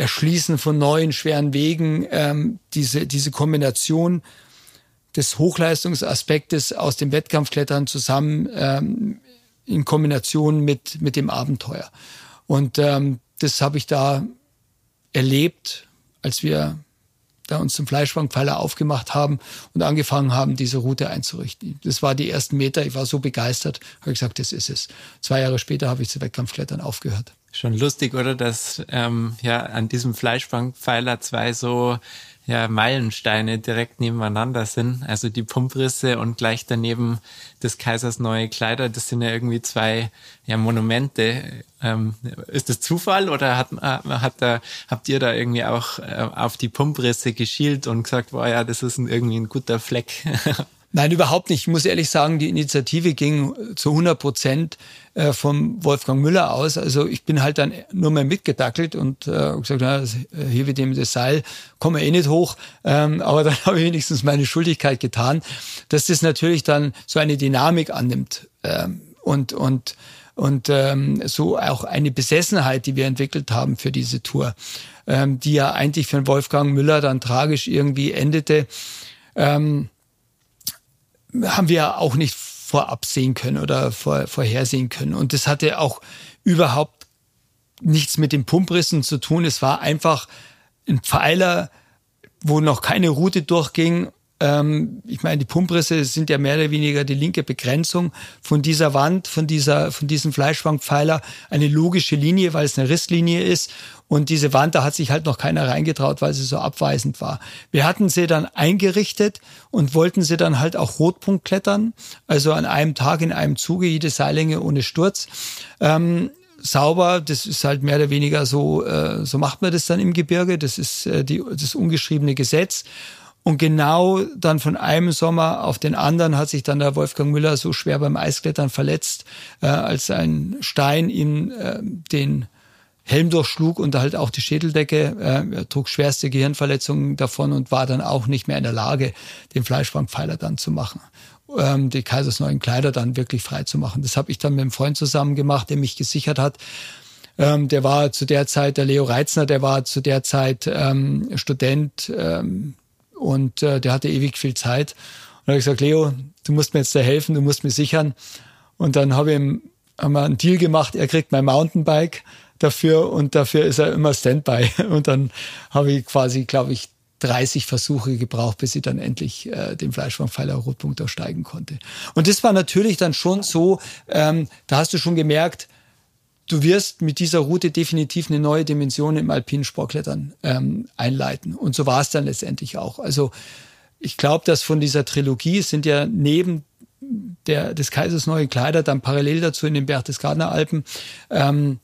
Erschließen von neuen schweren Wegen, ähm, diese diese Kombination des Hochleistungsaspektes aus dem Wettkampfklettern zusammen ähm, in Kombination mit mit dem Abenteuer. Und ähm, das habe ich da erlebt, als wir da uns zum Fleischfangpfeiler aufgemacht haben und angefangen haben, diese Route einzurichten. Das war die ersten Meter. Ich war so begeistert, habe gesagt, das ist es. Zwei Jahre später habe ich zu Wettkampfklettern aufgehört. Schon lustig, oder, dass ähm, ja an diesem Fleischfangpfeiler zwei so ja, Meilensteine direkt nebeneinander sind. Also die Pumprisse und gleich daneben des Kaisers neue Kleider. Das sind ja irgendwie zwei ja, Monumente. Ähm, ist das Zufall oder hat, äh, hat da, habt ihr da irgendwie auch äh, auf die Pumprisse geschielt und gesagt, boah ja, das ist ein, irgendwie ein guter Fleck? Nein, überhaupt nicht. Ich muss ehrlich sagen, die Initiative ging zu 100 Prozent äh, vom Wolfgang Müller aus. Also ich bin halt dann nur mal mitgedackelt und äh, gesagt, na, hier mit dem das Seil, komme eh nicht hoch. Ähm, aber dann habe ich wenigstens meine Schuldigkeit getan, dass das natürlich dann so eine Dynamik annimmt ähm, und und und ähm, so auch eine Besessenheit, die wir entwickelt haben für diese Tour, ähm, die ja eigentlich für Wolfgang Müller dann tragisch irgendwie endete. Ähm, haben wir auch nicht vorab sehen können oder vor, vorhersehen können. Und das hatte auch überhaupt nichts mit den Pumprissen zu tun. Es war einfach ein Pfeiler, wo noch keine Route durchging ähm, ich meine, die Pumprisse sind ja mehr oder weniger die linke Begrenzung von dieser Wand, von dieser, von diesem Fleischschwankpfeiler. Eine logische Linie, weil es eine Risslinie ist. Und diese Wand, da hat sich halt noch keiner reingetraut, weil sie so abweisend war. Wir hatten sie dann eingerichtet und wollten sie dann halt auch Rotpunkt klettern. Also an einem Tag in einem Zuge, jede Seillänge ohne Sturz. Ähm, sauber, das ist halt mehr oder weniger so, äh, so macht man das dann im Gebirge. Das ist äh, die, das ungeschriebene Gesetz. Und genau dann von einem Sommer auf den anderen hat sich dann der Wolfgang Müller so schwer beim Eisklettern verletzt, äh, als ein Stein ihm äh, den Helm durchschlug und halt auch die Schädeldecke. Äh, er trug schwerste Gehirnverletzungen davon und war dann auch nicht mehr in der Lage, den Fleischfangpfeiler dann zu machen. Ähm, die Kaisers neuen Kleider dann wirklich frei zu machen. Das habe ich dann mit einem Freund zusammen gemacht, der mich gesichert hat. Ähm, der war zu der Zeit, der Leo Reitzner, der war zu der Zeit ähm, Student ähm, und äh, der hatte ewig viel Zeit. Und habe ich gesagt, Leo, du musst mir jetzt da helfen, du musst mir sichern. Und dann habe ich ihm haben wir einen Deal gemacht, er kriegt mein Mountainbike dafür und dafür ist er immer Standby. Und dann habe ich quasi, glaube ich, 30 Versuche gebraucht, bis ich dann endlich äh, den Fleischfangpfeiler Rotpunkt aussteigen konnte. Und das war natürlich dann schon so, ähm, da hast du schon gemerkt, du wirst mit dieser Route definitiv eine neue Dimension im alpinen Sportklettern ähm, einleiten. Und so war es dann letztendlich auch. Also ich glaube, dass von dieser Trilogie sind ja neben der, des Kaisers neue Kleider dann parallel dazu in den Berchtesgadener Alpen ähm,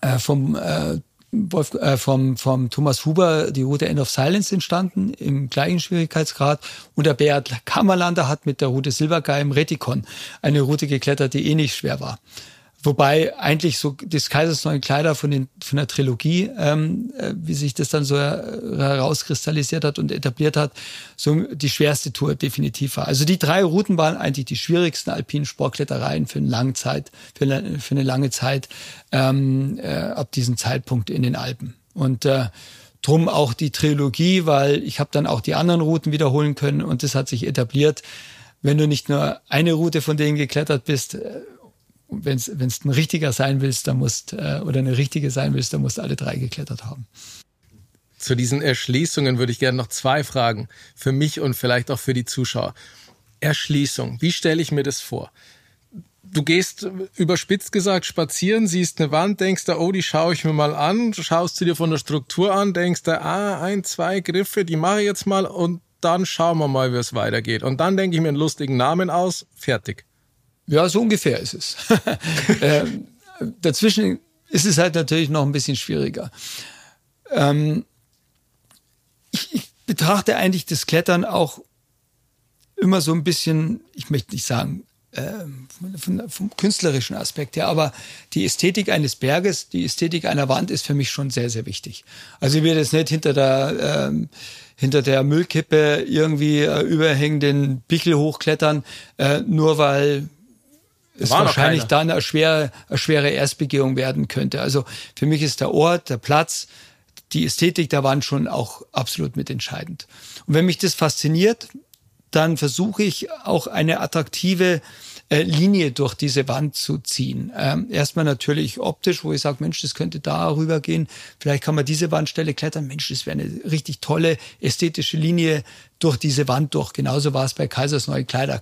äh, vom äh, Wolf, äh, vom, vom Thomas Huber die Route End of Silence entstanden, im gleichen Schwierigkeitsgrad. Und der Beat Kammerlander hat mit der Route Silbergeil im Retikon eine Route geklettert, die eh nicht schwer war. Wobei eigentlich so des Kaisers neuen Kleider von, den, von der Trilogie, ähm, äh, wie sich das dann so herauskristallisiert hat und etabliert hat, so die schwerste Tour definitiv war. Also die drei Routen waren eigentlich die schwierigsten alpinen Sportklettereien für eine lange Zeit, für eine, für eine lange Zeit ähm, äh, ab diesem Zeitpunkt in den Alpen. Und äh, drum auch die Trilogie, weil ich habe dann auch die anderen Routen wiederholen können und das hat sich etabliert. Wenn du nicht nur eine Route von denen geklettert bist, äh, wenn es ein richtiger sein willst, dann musst, äh, oder eine richtige sein willst, dann musst du alle drei geklettert haben. Zu diesen Erschließungen würde ich gerne noch zwei Fragen. Für mich und vielleicht auch für die Zuschauer. Erschließung. Wie stelle ich mir das vor? du gehst überspitzt gesagt spazieren, siehst eine Wand, denkst da, oh, die schaue ich mir mal an, schaust du dir von der Struktur an, denkst da, ah, ein, zwei Griffe, die mache ich jetzt mal und dann schauen wir mal, wie es weitergeht. Und dann denke ich mir einen lustigen Namen aus, fertig. Ja, so ungefähr ist es. ähm, dazwischen ist es halt natürlich noch ein bisschen schwieriger. Ähm, ich, ich betrachte eigentlich das Klettern auch immer so ein bisschen, ich möchte nicht sagen, ähm, vom, vom künstlerischen Aspekt her, aber die Ästhetik eines Berges, die Ästhetik einer Wand ist für mich schon sehr, sehr wichtig. Also ich will jetzt nicht hinter der, ähm, hinter der Müllkippe irgendwie äh, überhängenden Pickel hochklettern, äh, nur weil es wahrscheinlich dann eine schwere, eine schwere Erstbegehung werden könnte. Also für mich ist der Ort, der Platz, die Ästhetik der Wand schon auch absolut mitentscheidend. Und wenn mich das fasziniert, dann versuche ich auch eine attraktive äh, Linie durch diese Wand zu ziehen. Ähm, erstmal natürlich optisch, wo ich sage, Mensch, das könnte da rübergehen. Vielleicht kann man diese Wandstelle klettern. Mensch, das wäre eine richtig tolle ästhetische Linie durch diese Wand durch. Genauso war es bei Kaisers neue Kleider.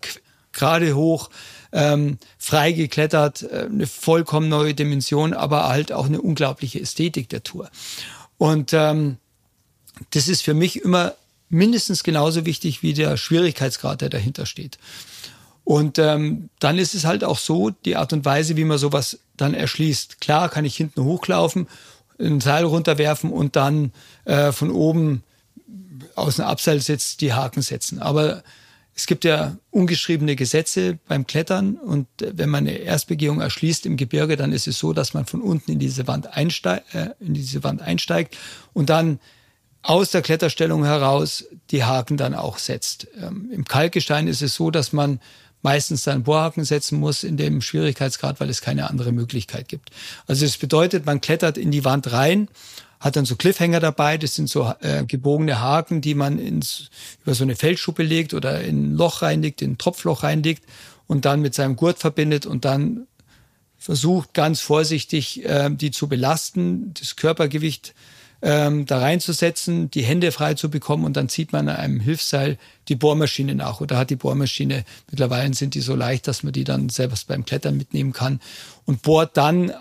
Gerade hoch, ähm, frei geklettert, äh, eine vollkommen neue Dimension, aber halt auch eine unglaubliche Ästhetik der Tour. Und ähm, das ist für mich immer mindestens genauso wichtig wie der Schwierigkeitsgrad, der dahinter steht. Und ähm, dann ist es halt auch so, die Art und Weise, wie man sowas dann erschließt. Klar kann ich hinten hochlaufen, ein Seil runterwerfen und dann äh, von oben aus dem Abseil jetzt die Haken setzen. Aber es gibt ja ungeschriebene Gesetze beim Klettern und wenn man eine Erstbegehung erschließt im Gebirge, dann ist es so, dass man von unten in diese Wand, einsteigt, äh, in diese Wand einsteigt und dann aus der Kletterstellung heraus die Haken dann auch setzt. Ähm, Im Kalkgestein ist es so, dass man meistens dann Bohrhaken setzen muss in dem Schwierigkeitsgrad, weil es keine andere Möglichkeit gibt. Also es bedeutet, man klettert in die Wand rein hat dann so Cliffhanger dabei. Das sind so äh, gebogene Haken, die man ins, über so eine Feldschuppe legt oder in ein Loch reinlegt, in ein Tropfloch reinlegt und dann mit seinem Gurt verbindet und dann versucht ganz vorsichtig, äh, die zu belasten, das Körpergewicht ähm, da reinzusetzen, die Hände frei zu bekommen und dann zieht man an einem Hilfsseil die Bohrmaschine nach. Oder hat die Bohrmaschine, mittlerweile sind die so leicht, dass man die dann selbst beim Klettern mitnehmen kann und bohrt dann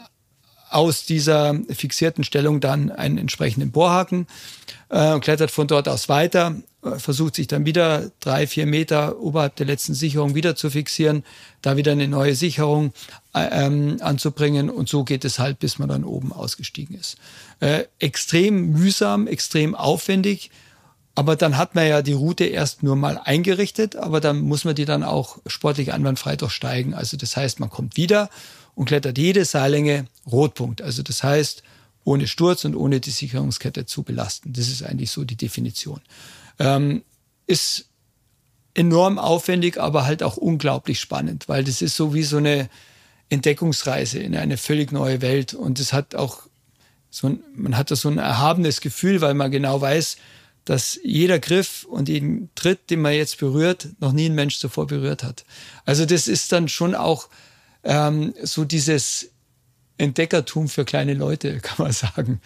aus dieser fixierten Stellung dann einen entsprechenden Bohrhaken, äh, klettert von dort aus weiter, äh, versucht sich dann wieder drei, vier Meter oberhalb der letzten Sicherung wieder zu fixieren, da wieder eine neue Sicherung äh, ähm, anzubringen und so geht es halt, bis man dann oben ausgestiegen ist. Äh, extrem mühsam, extrem aufwendig, aber dann hat man ja die Route erst nur mal eingerichtet, aber dann muss man die dann auch sportlich einwandfrei durchsteigen. Also das heißt, man kommt wieder und klettert jede Seillänge Rotpunkt. Also das heißt, ohne Sturz und ohne die Sicherungskette zu belasten. Das ist eigentlich so die Definition. Ähm, ist enorm aufwendig, aber halt auch unglaublich spannend, weil das ist so wie so eine Entdeckungsreise in eine völlig neue Welt und es hat auch so ein, man hat da so ein erhabenes Gefühl, weil man genau weiß, dass jeder Griff und jeden Tritt, den man jetzt berührt, noch nie ein Mensch zuvor berührt hat. Also das ist dann schon auch ähm, so dieses Entdeckertum für kleine Leute, kann man sagen.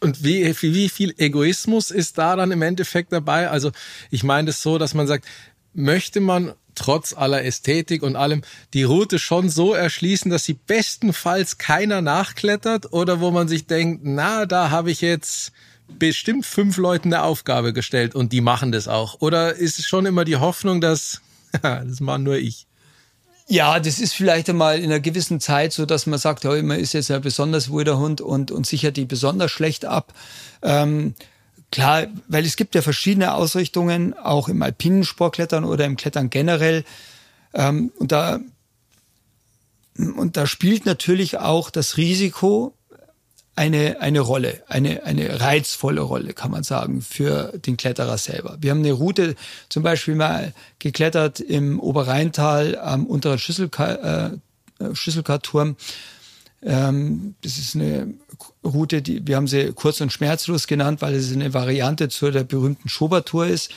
Und wie, wie viel Egoismus ist da dann im Endeffekt dabei? Also ich meine das so, dass man sagt, möchte man trotz aller Ästhetik und allem die Route schon so erschließen, dass sie bestenfalls keiner nachklettert oder wo man sich denkt, na, da habe ich jetzt bestimmt fünf Leuten eine Aufgabe gestellt und die machen das auch. Oder ist es schon immer die Hoffnung, dass das mache nur ich? Ja, das ist vielleicht einmal in einer gewissen Zeit so, dass man sagt, ja, man ist jetzt ein besonders wilder Hund und, und sichert die besonders schlecht ab. Ähm, klar, weil es gibt ja verschiedene Ausrichtungen, auch im alpinen Sportklettern oder im Klettern generell. Ähm, und da und da spielt natürlich auch das Risiko, eine, eine Rolle, eine, eine reizvolle Rolle, kann man sagen, für den Kletterer selber. Wir haben eine Route zum Beispiel mal geklettert im Oberrheintal am unteren Schüsselka, äh, Schüsselkarturm. Ähm, das ist eine Route, die, wir haben sie kurz und schmerzlos genannt, weil es eine Variante zu der berühmten Schobertour ist,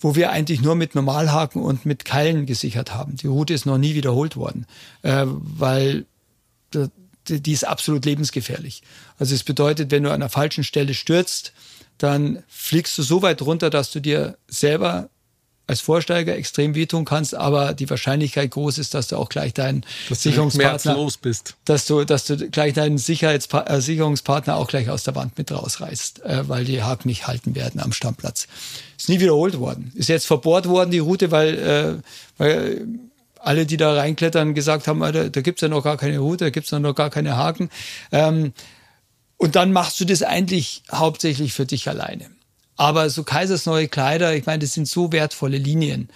wo wir eigentlich nur mit Normalhaken und mit Keilen gesichert haben. Die Route ist noch nie wiederholt worden, äh, weil die ist absolut lebensgefährlich. Also es bedeutet, wenn du an der falschen Stelle stürzt, dann fliegst du so weit runter, dass du dir selber als Vorsteiger extrem wehtun kannst, aber die Wahrscheinlichkeit groß ist, dass du auch gleich deinen dass Sicherungspartner, los bist. dass du, dass du gleich deinen Sicherheitspa äh, Sicherungspartner auch gleich aus der Wand mit rausreißt, äh, weil die Haken nicht halten werden am Stammplatz. Ist nie wiederholt worden. Ist jetzt verbohrt worden die Route, weil, äh, weil alle, die da reinklettern, gesagt haben, da, da gibt's ja noch gar keine Route, da gibt's noch gar keine Haken. Ähm, und dann machst du das eigentlich hauptsächlich für dich alleine. Aber so Kaisers neue Kleider, ich meine, das sind so wertvolle Linien,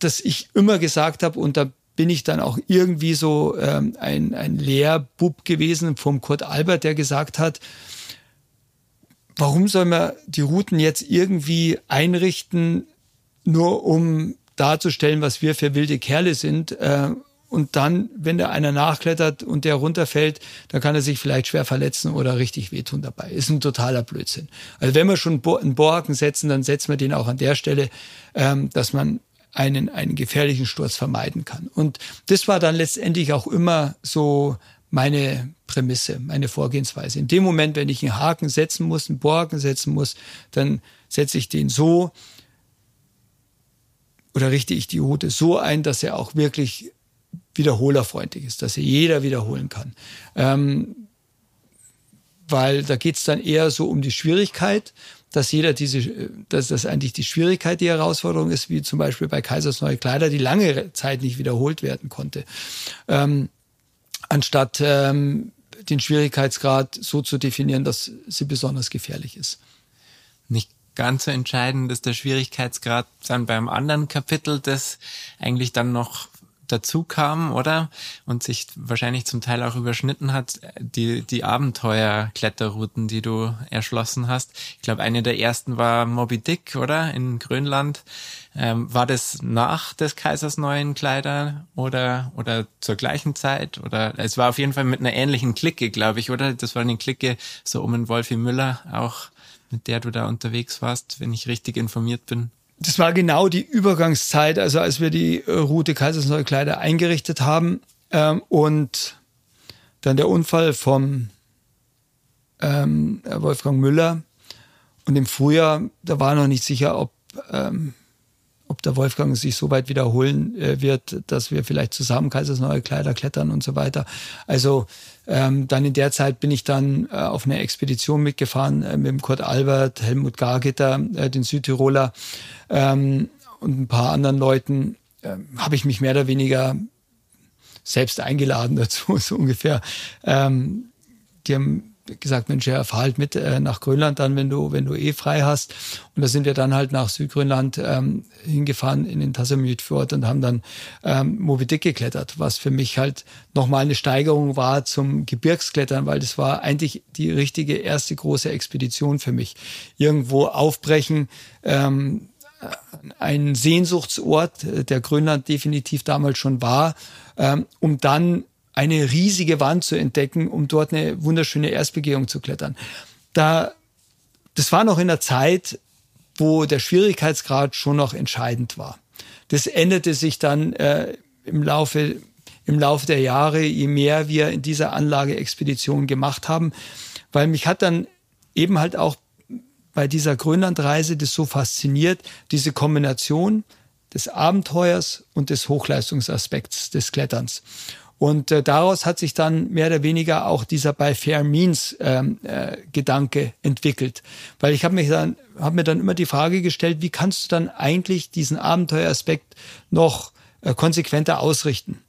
dass ich immer gesagt habe, und da bin ich dann auch irgendwie so ähm, ein, ein Lehrbub gewesen vom Kurt Albert, der gesagt hat, warum soll man die Routen jetzt irgendwie einrichten, nur um darzustellen, was wir für wilde Kerle sind, äh, und dann, wenn da einer nachklettert und der runterfällt, dann kann er sich vielleicht schwer verletzen oder richtig wehtun dabei. Ist ein totaler Blödsinn. Also wenn wir schon einen Bohrhaken setzen, dann setzen wir den auch an der Stelle, ähm, dass man einen, einen gefährlichen Sturz vermeiden kann. Und das war dann letztendlich auch immer so meine Prämisse, meine Vorgehensweise. In dem Moment, wenn ich einen Haken setzen muss, einen Bohrhaken setzen muss, dann setze ich den so oder richte ich die Route so ein, dass er auch wirklich wiederholerfreundlich ist, dass jeder wiederholen kann. Ähm, weil da geht's dann eher so um die Schwierigkeit, dass jeder diese, dass das eigentlich die Schwierigkeit die Herausforderung ist, wie zum Beispiel bei Kaisers neue Kleider, die lange Zeit nicht wiederholt werden konnte, ähm, anstatt ähm, den Schwierigkeitsgrad so zu definieren, dass sie besonders gefährlich ist. Nicht ganz so entscheidend ist der Schwierigkeitsgrad dann beim anderen Kapitel, das eigentlich dann noch dazu kam, oder? Und sich wahrscheinlich zum Teil auch überschnitten hat, die, die Abenteuerkletterrouten, die du erschlossen hast. Ich glaube, eine der ersten war Moby Dick, oder? In Grönland. Ähm, war das nach des Kaisers neuen Kleider oder, oder zur gleichen Zeit? Oder es war auf jeden Fall mit einer ähnlichen Clique, glaube ich, oder? Das war eine Clique so um den Wolfi Müller auch, mit der du da unterwegs warst, wenn ich richtig informiert bin das war genau die Übergangszeit, also als wir die äh, Route Kaisersneue Kleider eingerichtet haben ähm, und dann der Unfall vom ähm, Wolfgang Müller. Und im Frühjahr, da war noch nicht sicher, ob ähm, ob der Wolfgang sich so weit wiederholen äh, wird, dass wir vielleicht zusammen Kaisers neue Kleider klettern und so weiter. Also ähm, dann in der Zeit bin ich dann äh, auf eine Expedition mitgefahren äh, mit dem Kurt Albert, Helmut Gargitter, äh, den Südtiroler ähm, und ein paar anderen Leuten. Äh, Habe ich mich mehr oder weniger selbst eingeladen dazu, so ungefähr. Ähm, die haben gesagt, Mensch, ja, fahr halt mit äh, nach Grönland dann, wenn du, wenn du eh frei hast. Und da sind wir dann halt nach Südgrönland ähm, hingefahren in den Tassamütfjord und haben dann ähm, Moby Dick geklettert, was für mich halt nochmal eine Steigerung war zum Gebirgsklettern, weil das war eigentlich die richtige erste große Expedition für mich. Irgendwo aufbrechen, ähm, ein Sehnsuchtsort, äh, der Grönland definitiv damals schon war, ähm, um dann eine riesige Wand zu entdecken, um dort eine wunderschöne Erstbegehung zu klettern. Da, das war noch in der Zeit, wo der Schwierigkeitsgrad schon noch entscheidend war. Das änderte sich dann äh, im Laufe im Laufe der Jahre, je mehr wir in dieser Anlage Expedition gemacht haben, weil mich hat dann eben halt auch bei dieser Grönlandreise das so fasziniert, diese Kombination des Abenteuers und des Hochleistungsaspekts des Kletterns. Und äh, daraus hat sich dann mehr oder weniger auch dieser bei Fair Means ähm, äh, Gedanke entwickelt. Weil ich habe mich dann, habe mir dann immer die Frage gestellt, wie kannst du dann eigentlich diesen Abenteueraspekt noch äh, konsequenter ausrichten?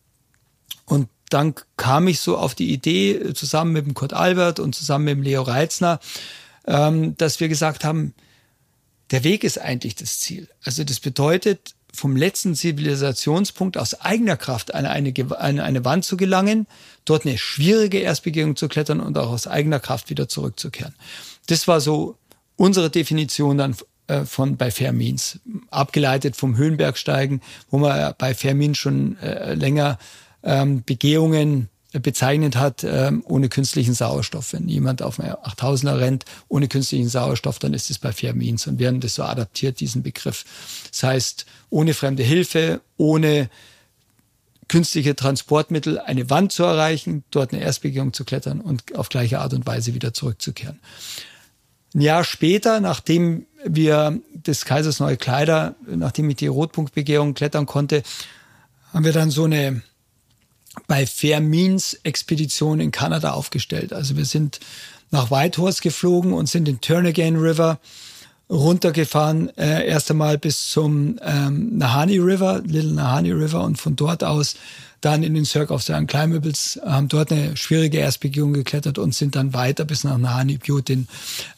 Und dann kam ich so auf die Idee, zusammen mit dem Kurt Albert und zusammen mit dem Leo Reitzner, ähm, dass wir gesagt haben, der Weg ist eigentlich das Ziel. Also das bedeutet, vom letzten Zivilisationspunkt aus eigener Kraft an eine, an eine Wand zu gelangen, dort eine schwierige Erstbegehung zu klettern und auch aus eigener Kraft wieder zurückzukehren. Das war so unsere Definition dann äh, von bei Fermins, abgeleitet vom Höhenbergsteigen, wo man bei Fermin schon äh, länger ähm, Begehungen bezeichnet hat, ähm, ohne künstlichen Sauerstoff. Wenn jemand auf einem 8000er rennt ohne künstlichen Sauerstoff, dann ist es bei Fermins und wir haben das so adaptiert, diesen Begriff. Das heißt, ohne fremde Hilfe, ohne künstliche Transportmittel eine Wand zu erreichen, dort eine Erstbegehung zu klettern und auf gleiche Art und Weise wieder zurückzukehren. Ein Jahr später, nachdem wir des Kaisers neue Kleider, nachdem ich die Rotpunktbegehung klettern konnte, haben wir dann so eine bei Fair Means Expedition in Kanada aufgestellt. Also wir sind nach Whitehorse geflogen und sind den Turnagain River runtergefahren, äh, erst einmal bis zum ähm, Nahani River, Little Nahani River und von dort aus dann in den Cirque of St. Climables, haben dort eine schwierige Erstbegehung geklettert und sind dann weiter bis nach Nahani Butte, den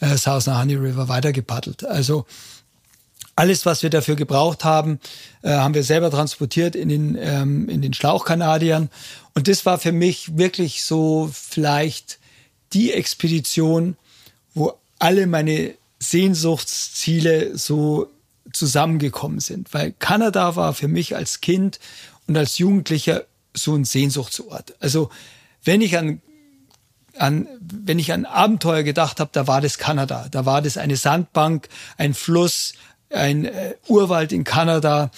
äh, South Nahani River weitergepaddelt. Also alles, was wir dafür gebraucht haben, äh, haben wir selber transportiert in den, ähm, in den Schlauchkanadiern. Und das war für mich wirklich so vielleicht die Expedition, wo alle meine Sehnsuchtsziele so zusammengekommen sind. Weil Kanada war für mich als Kind und als Jugendlicher so ein Sehnsuchtsort. Also wenn ich an an, wenn ich an Abenteuer gedacht habe, da war das Kanada. Da war das eine Sandbank, ein Fluss, ein äh, Urwald in Kanada.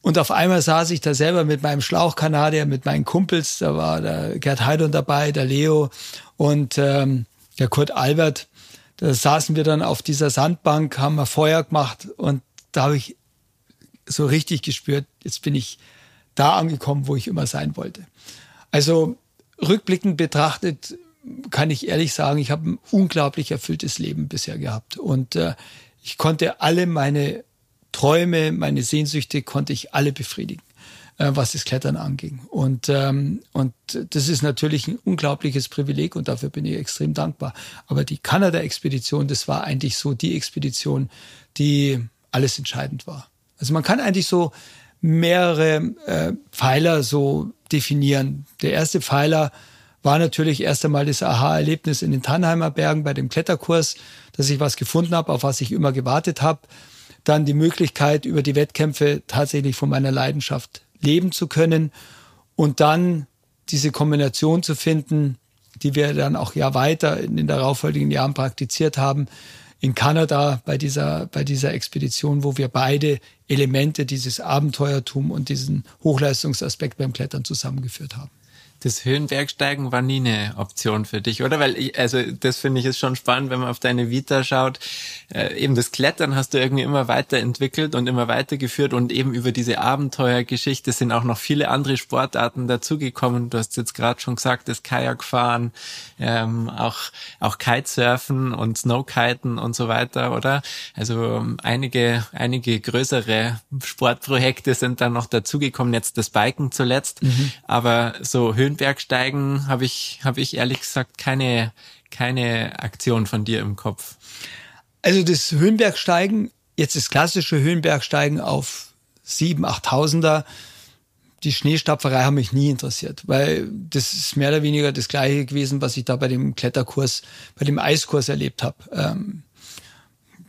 Und auf einmal saß ich da selber mit meinem Schlauchkanadier, mit meinen Kumpels. Da war der Gerd Heidon dabei, der Leo und ähm, der Kurt Albert. Da saßen wir dann auf dieser Sandbank, haben wir Feuer gemacht und da habe ich so richtig gespürt, jetzt bin ich da angekommen, wo ich immer sein wollte. Also rückblickend betrachtet kann ich ehrlich sagen, ich habe ein unglaublich erfülltes Leben bisher gehabt und äh, ich konnte alle meine Träume, meine Sehnsüchte konnte ich alle befriedigen, äh, was das Klettern anging. Und, ähm, und das ist natürlich ein unglaubliches Privileg und dafür bin ich extrem dankbar. Aber die Kanada-Expedition, das war eigentlich so die Expedition, die alles entscheidend war. Also man kann eigentlich so mehrere äh, Pfeiler so definieren. Der erste Pfeiler war natürlich erst einmal das Aha-Erlebnis in den Tannheimer Bergen bei dem Kletterkurs, dass ich was gefunden habe, auf was ich immer gewartet habe. Dann die Möglichkeit, über die Wettkämpfe tatsächlich von meiner Leidenschaft leben zu können. Und dann diese Kombination zu finden, die wir dann auch ja weiter in den darauffolgenden Jahren praktiziert haben, in Kanada bei dieser, bei dieser Expedition, wo wir beide Elemente dieses Abenteuertum und diesen Hochleistungsaspekt beim Klettern zusammengeführt haben das Höhenbergsteigen war nie eine Option für dich, oder? Weil, ich, also das finde ich ist schon spannend, wenn man auf deine Vita schaut. Äh, eben das Klettern hast du irgendwie immer weiterentwickelt und immer weitergeführt und eben über diese Abenteuergeschichte sind auch noch viele andere Sportarten dazugekommen. Du hast jetzt gerade schon gesagt, das Kajakfahren, ähm, auch auch Kitesurfen und Snowkiten und so weiter, oder? Also ähm, einige einige größere Sportprojekte sind dann noch dazugekommen. Jetzt das Biken zuletzt, mhm. aber so Höhen Höhenbergsteigen habe ich, habe ich ehrlich gesagt keine, keine Aktion von dir im Kopf. Also das Höhenbergsteigen, jetzt das klassische Höhenbergsteigen auf sieben, achttausender, die Schneestapferei hat mich nie interessiert, weil das ist mehr oder weniger das Gleiche gewesen, was ich da bei dem Kletterkurs, bei dem Eiskurs erlebt habe. Ähm,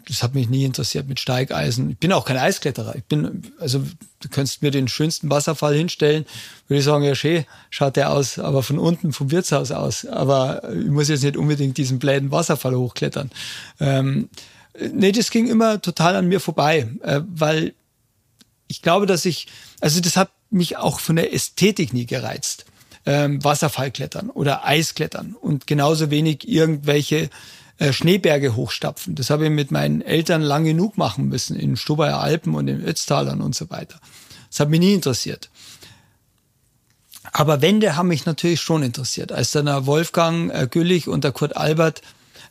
das hat mich nie interessiert mit Steigeisen. Ich bin auch kein Eiskletterer. Ich bin, also du könntest mir den schönsten Wasserfall hinstellen, würde ich sagen, ja schön, schaut der aus, aber von unten vom Wirtshaus aus. Aber ich muss jetzt nicht unbedingt diesen bläden Wasserfall hochklettern. Ähm, nee, das ging immer total an mir vorbei, äh, weil ich glaube, dass ich, also das hat mich auch von der Ästhetik nie gereizt. Ähm, Wasserfallklettern oder Eisklettern und genauso wenig irgendwelche Schneeberge hochstapfen. Das habe ich mit meinen Eltern lang genug machen müssen, in Stubaier Alpen und in Ötztalern und so weiter. Das hat mich nie interessiert. Aber Wände haben mich natürlich schon interessiert. Als dann der Wolfgang äh, Güllich und der Kurt Albert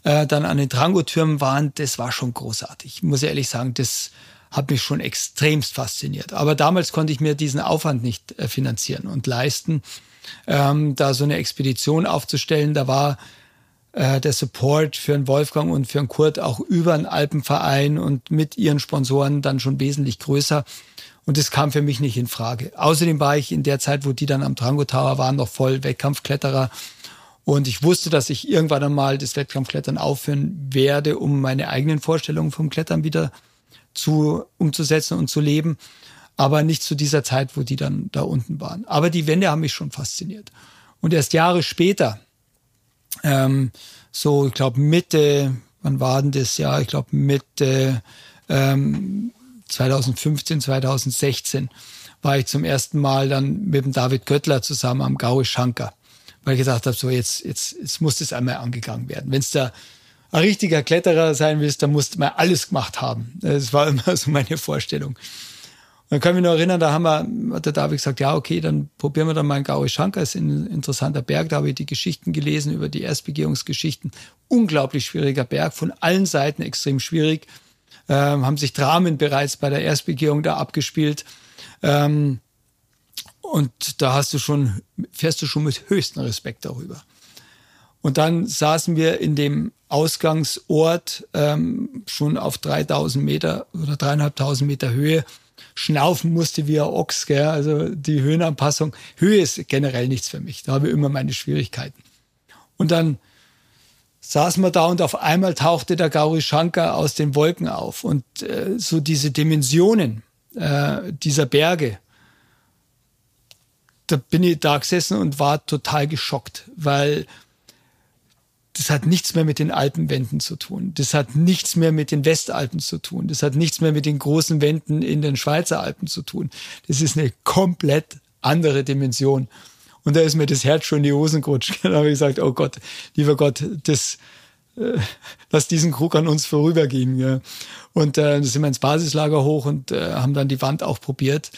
äh, dann an den Drangotürmen waren, das war schon großartig. Ich muss ehrlich sagen, das hat mich schon extremst fasziniert. Aber damals konnte ich mir diesen Aufwand nicht äh, finanzieren und leisten, ähm, da so eine Expedition aufzustellen. Da war äh, der Support für einen Wolfgang und für einen Kurt auch über einen Alpenverein und mit ihren Sponsoren dann schon wesentlich größer. Und das kam für mich nicht in Frage. Außerdem war ich in der Zeit, wo die dann am Drango Tower waren, noch voll Wettkampfkletterer. Und ich wusste, dass ich irgendwann einmal das Wettkampfklettern aufhören werde, um meine eigenen Vorstellungen vom Klettern wieder zu, umzusetzen und zu leben. Aber nicht zu dieser Zeit, wo die dann da unten waren. Aber die Wände haben mich schon fasziniert. Und erst Jahre später, ähm, so, ich glaube, Mitte, wann war denn das Jahr? Ich glaube, Mitte ähm, 2015, 2016 war ich zum ersten Mal dann mit dem David Göttler zusammen am Gaue Schanker, weil ich gesagt habe, so jetzt, jetzt, jetzt muss das einmal angegangen werden. Wenn es da ein richtiger Kletterer sein willst, dann musst du mal alles gemacht haben. Das war immer so meine Vorstellung. Dann ich mich noch erinnern, da haben wir, hat der David gesagt, ja, okay, dann probieren wir dann mal in Gauri Shankar, ist ein interessanter Berg, da habe ich die Geschichten gelesen über die Erstbegehungsgeschichten. Unglaublich schwieriger Berg, von allen Seiten extrem schwierig. Ähm, haben sich Dramen bereits bei der Erstbegehung da abgespielt. Ähm, und da hast du schon, fährst du schon mit höchstem Respekt darüber. Und dann saßen wir in dem Ausgangsort ähm, schon auf 3000 Meter oder dreieinhalbtausend Meter Höhe schnaufen musste wie ein Ochs. Gell? Also die Höhenanpassung. Höhe ist generell nichts für mich. Da habe ich immer meine Schwierigkeiten. Und dann saßen wir da und auf einmal tauchte der Gauri Shankar aus den Wolken auf. Und äh, so diese Dimensionen äh, dieser Berge, da bin ich da gesessen und war total geschockt, weil das hat nichts mehr mit den Alpenwänden zu tun. Das hat nichts mehr mit den Westalpen zu tun. Das hat nichts mehr mit den großen Wänden in den Schweizer Alpen zu tun. Das ist eine komplett andere Dimension. Und da ist mir das Herz schon in die Hosen gerutscht. Da habe ich gesagt, oh Gott, lieber Gott, das, äh, lass diesen Krug an uns vorübergehen. Ja. Und äh, da sind wir ins Basislager hoch und äh, haben dann die Wand auch probiert.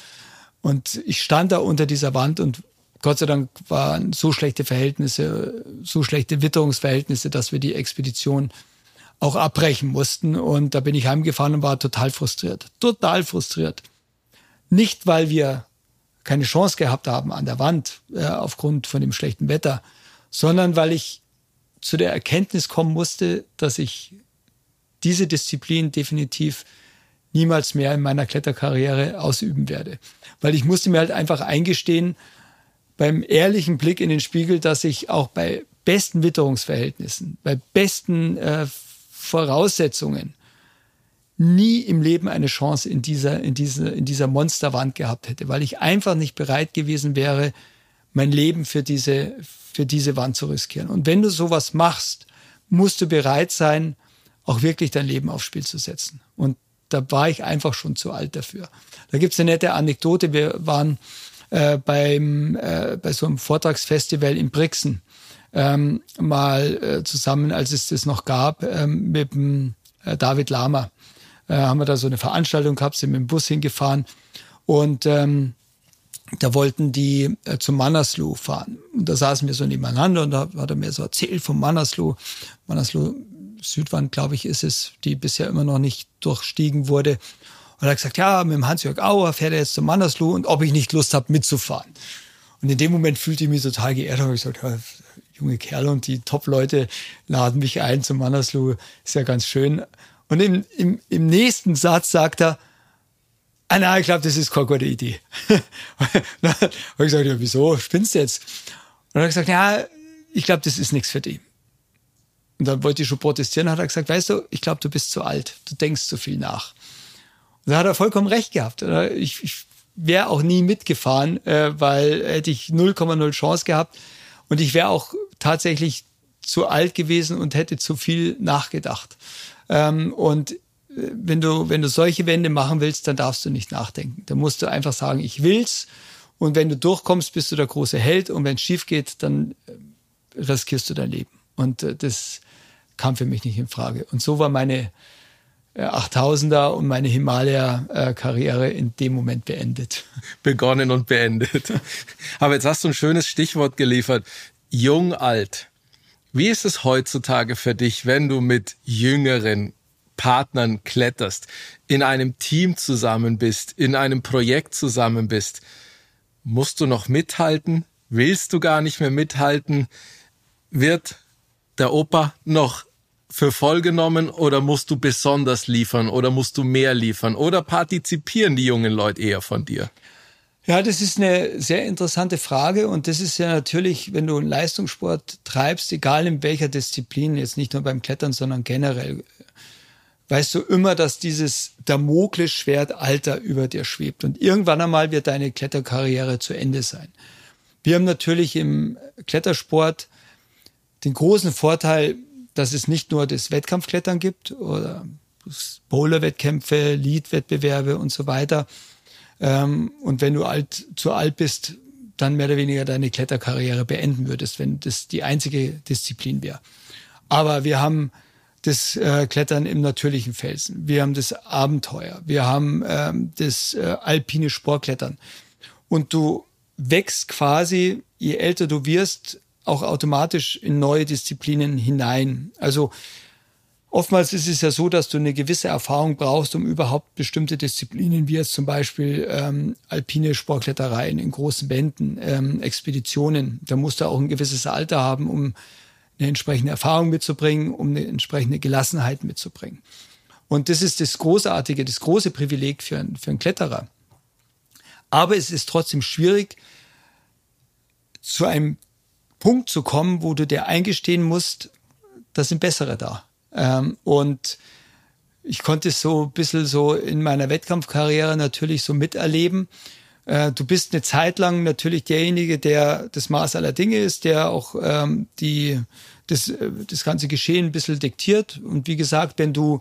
Und ich stand da unter dieser Wand und Gott sei Dank waren so schlechte Verhältnisse, so schlechte Witterungsverhältnisse, dass wir die Expedition auch abbrechen mussten. Und da bin ich heimgefahren und war total frustriert. Total frustriert. Nicht, weil wir keine Chance gehabt haben an der Wand äh, aufgrund von dem schlechten Wetter, sondern weil ich zu der Erkenntnis kommen musste, dass ich diese Disziplin definitiv niemals mehr in meiner Kletterkarriere ausüben werde. Weil ich musste mir halt einfach eingestehen, beim ehrlichen Blick in den Spiegel, dass ich auch bei besten Witterungsverhältnissen, bei besten äh, Voraussetzungen nie im Leben eine Chance in dieser, in dieser, in dieser Monsterwand gehabt hätte, weil ich einfach nicht bereit gewesen wäre, mein Leben für diese, für diese Wand zu riskieren. Und wenn du sowas machst, musst du bereit sein, auch wirklich dein Leben aufs Spiel zu setzen. Und da war ich einfach schon zu alt dafür. Da gibt's eine nette Anekdote. Wir waren äh, beim, äh, bei so einem Vortragsfestival in Brixen ähm, mal äh, zusammen, als es das noch gab, ähm, mit dem äh, David Lama. Äh, haben wir da so eine Veranstaltung gehabt, sind mit dem Bus hingefahren und ähm, da wollten die äh, zum Mannersloh fahren. Und da saßen wir so nebeneinander und da hat er mir so erzählt vom Mannersloh. Mannersloh Südwand, glaube ich, ist es, die bisher immer noch nicht durchstiegen wurde. Und er hat gesagt, ja, mit dem Hans-Jörg Auer fährt er jetzt zum Mannersloh und ob ich nicht Lust habe, mitzufahren. Und in dem Moment fühlte ich mich total geehrt, habe ich gesagt, ja, junge Kerle und die Top-Leute laden mich ein zum Mannersloh, ist ja ganz schön. Und im, im, im nächsten Satz sagt er, ah nein, ich glaube, das ist keine gute Idee. dann habe ich gesagt, ja, wieso, spinnst du jetzt? Und er hat gesagt, ja, ich glaube, das ist nichts für die. Und dann wollte ich schon protestieren, hat er gesagt, weißt du, ich glaube, du bist zu alt, du denkst zu viel nach. Da hat er vollkommen recht gehabt. Ich, ich wäre auch nie mitgefahren, äh, weil hätte ich 0,0 Chance gehabt und ich wäre auch tatsächlich zu alt gewesen und hätte zu viel nachgedacht. Ähm, und äh, wenn du, wenn du solche Wände machen willst, dann darfst du nicht nachdenken. Da musst du einfach sagen, ich will's. Und wenn du durchkommst, bist du der große Held. Und wenn es schief geht, dann äh, riskierst du dein Leben. Und äh, das kam für mich nicht in Frage. Und so war meine 8000er und meine Himalaya-Karriere in dem Moment beendet. Begonnen und beendet. Aber jetzt hast du ein schönes Stichwort geliefert. Jung, alt. Wie ist es heutzutage für dich, wenn du mit jüngeren Partnern kletterst, in einem Team zusammen bist, in einem Projekt zusammen bist? Musst du noch mithalten? Willst du gar nicht mehr mithalten? Wird der Opa noch für voll genommen oder musst du besonders liefern oder musst du mehr liefern oder partizipieren die jungen Leute eher von dir? Ja, das ist eine sehr interessante Frage und das ist ja natürlich, wenn du einen Leistungssport treibst, egal in welcher Disziplin, jetzt nicht nur beim Klettern, sondern generell, weißt du immer, dass dieses Damoklesschwert Alter über dir schwebt und irgendwann einmal wird deine Kletterkarriere zu Ende sein. Wir haben natürlich im Klettersport den großen Vorteil, dass es nicht nur das Wettkampfklettern gibt oder Bowler-Wettkämpfe, Lead-Wettbewerbe und so weiter. Ähm, und wenn du alt, zu alt bist, dann mehr oder weniger deine Kletterkarriere beenden würdest, wenn das die einzige Disziplin wäre. Aber wir haben das äh, Klettern im natürlichen Felsen, wir haben das Abenteuer, wir haben ähm, das äh, alpine Sportklettern. Und du wächst quasi, je älter du wirst, auch automatisch in neue Disziplinen hinein. Also oftmals ist es ja so, dass du eine gewisse Erfahrung brauchst, um überhaupt bestimmte Disziplinen, wie jetzt zum Beispiel ähm, alpine Sportklettereien in großen Bänden, ähm, Expeditionen, da musst du auch ein gewisses Alter haben, um eine entsprechende Erfahrung mitzubringen, um eine entsprechende Gelassenheit mitzubringen. Und das ist das Großartige, das große Privileg für, einen, für einen Kletterer. Aber es ist trotzdem schwierig, zu einem Punkt zu kommen, wo du dir eingestehen musst, da sind bessere da. Ähm, und ich konnte es so ein bisschen so in meiner Wettkampfkarriere natürlich so miterleben. Äh, du bist eine Zeit lang natürlich derjenige, der das Maß aller Dinge ist, der auch ähm, die, das, äh, das ganze Geschehen ein bisschen diktiert. Und wie gesagt, wenn du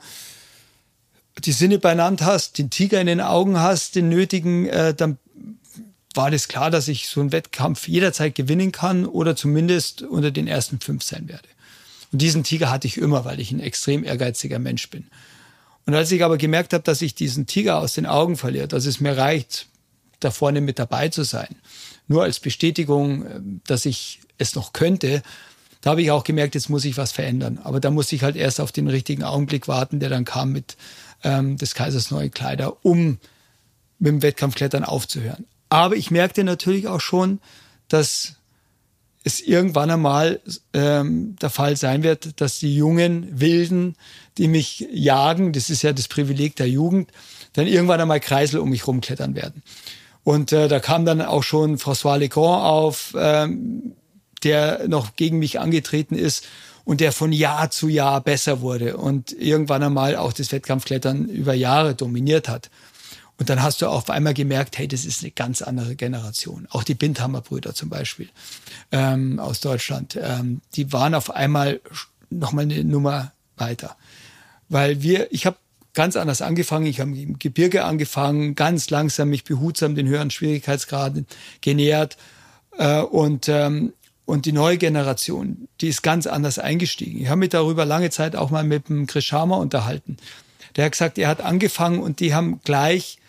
die Sinne beieinander hast, den Tiger in den Augen hast, den nötigen, äh, dann war das klar, dass ich so einen Wettkampf jederzeit gewinnen kann oder zumindest unter den ersten fünf sein werde. Und diesen Tiger hatte ich immer, weil ich ein extrem ehrgeiziger Mensch bin. Und als ich aber gemerkt habe, dass ich diesen Tiger aus den Augen verliere, dass es mir reicht, da vorne mit dabei zu sein. Nur als Bestätigung, äh, dass ich es noch könnte. Da habe ich auch gemerkt, jetzt muss ich was verändern. Aber da musste ich halt erst auf den richtigen Augenblick warten, der dann kam mit ähm, des Kaisers neue Kleider, um mit dem Wettkampfklettern aufzuhören. Aber ich merkte natürlich auch schon, dass es irgendwann einmal ähm, der Fall sein wird, dass die jungen Wilden, die mich jagen, das ist ja das Privileg der Jugend, dann irgendwann einmal Kreisel um mich rumklettern werden. Und äh, da kam dann auch schon François Legrand auf, ähm, der noch gegen mich angetreten ist und der von Jahr zu Jahr besser wurde und irgendwann einmal auch das Wettkampfklettern über Jahre dominiert hat. Und dann hast du auf einmal gemerkt, hey, das ist eine ganz andere Generation. Auch die Bindhammer-Brüder zum Beispiel ähm, aus Deutschland, ähm, die waren auf einmal nochmal eine Nummer weiter. Weil wir, ich habe ganz anders angefangen. Ich habe im Gebirge angefangen, ganz langsam mich behutsam den höheren Schwierigkeitsgraden genähert. Äh, und, ähm, und die neue Generation, die ist ganz anders eingestiegen. Ich habe mich darüber lange Zeit auch mal mit dem Chris Sharma unterhalten. Der hat gesagt, er hat angefangen und die haben gleich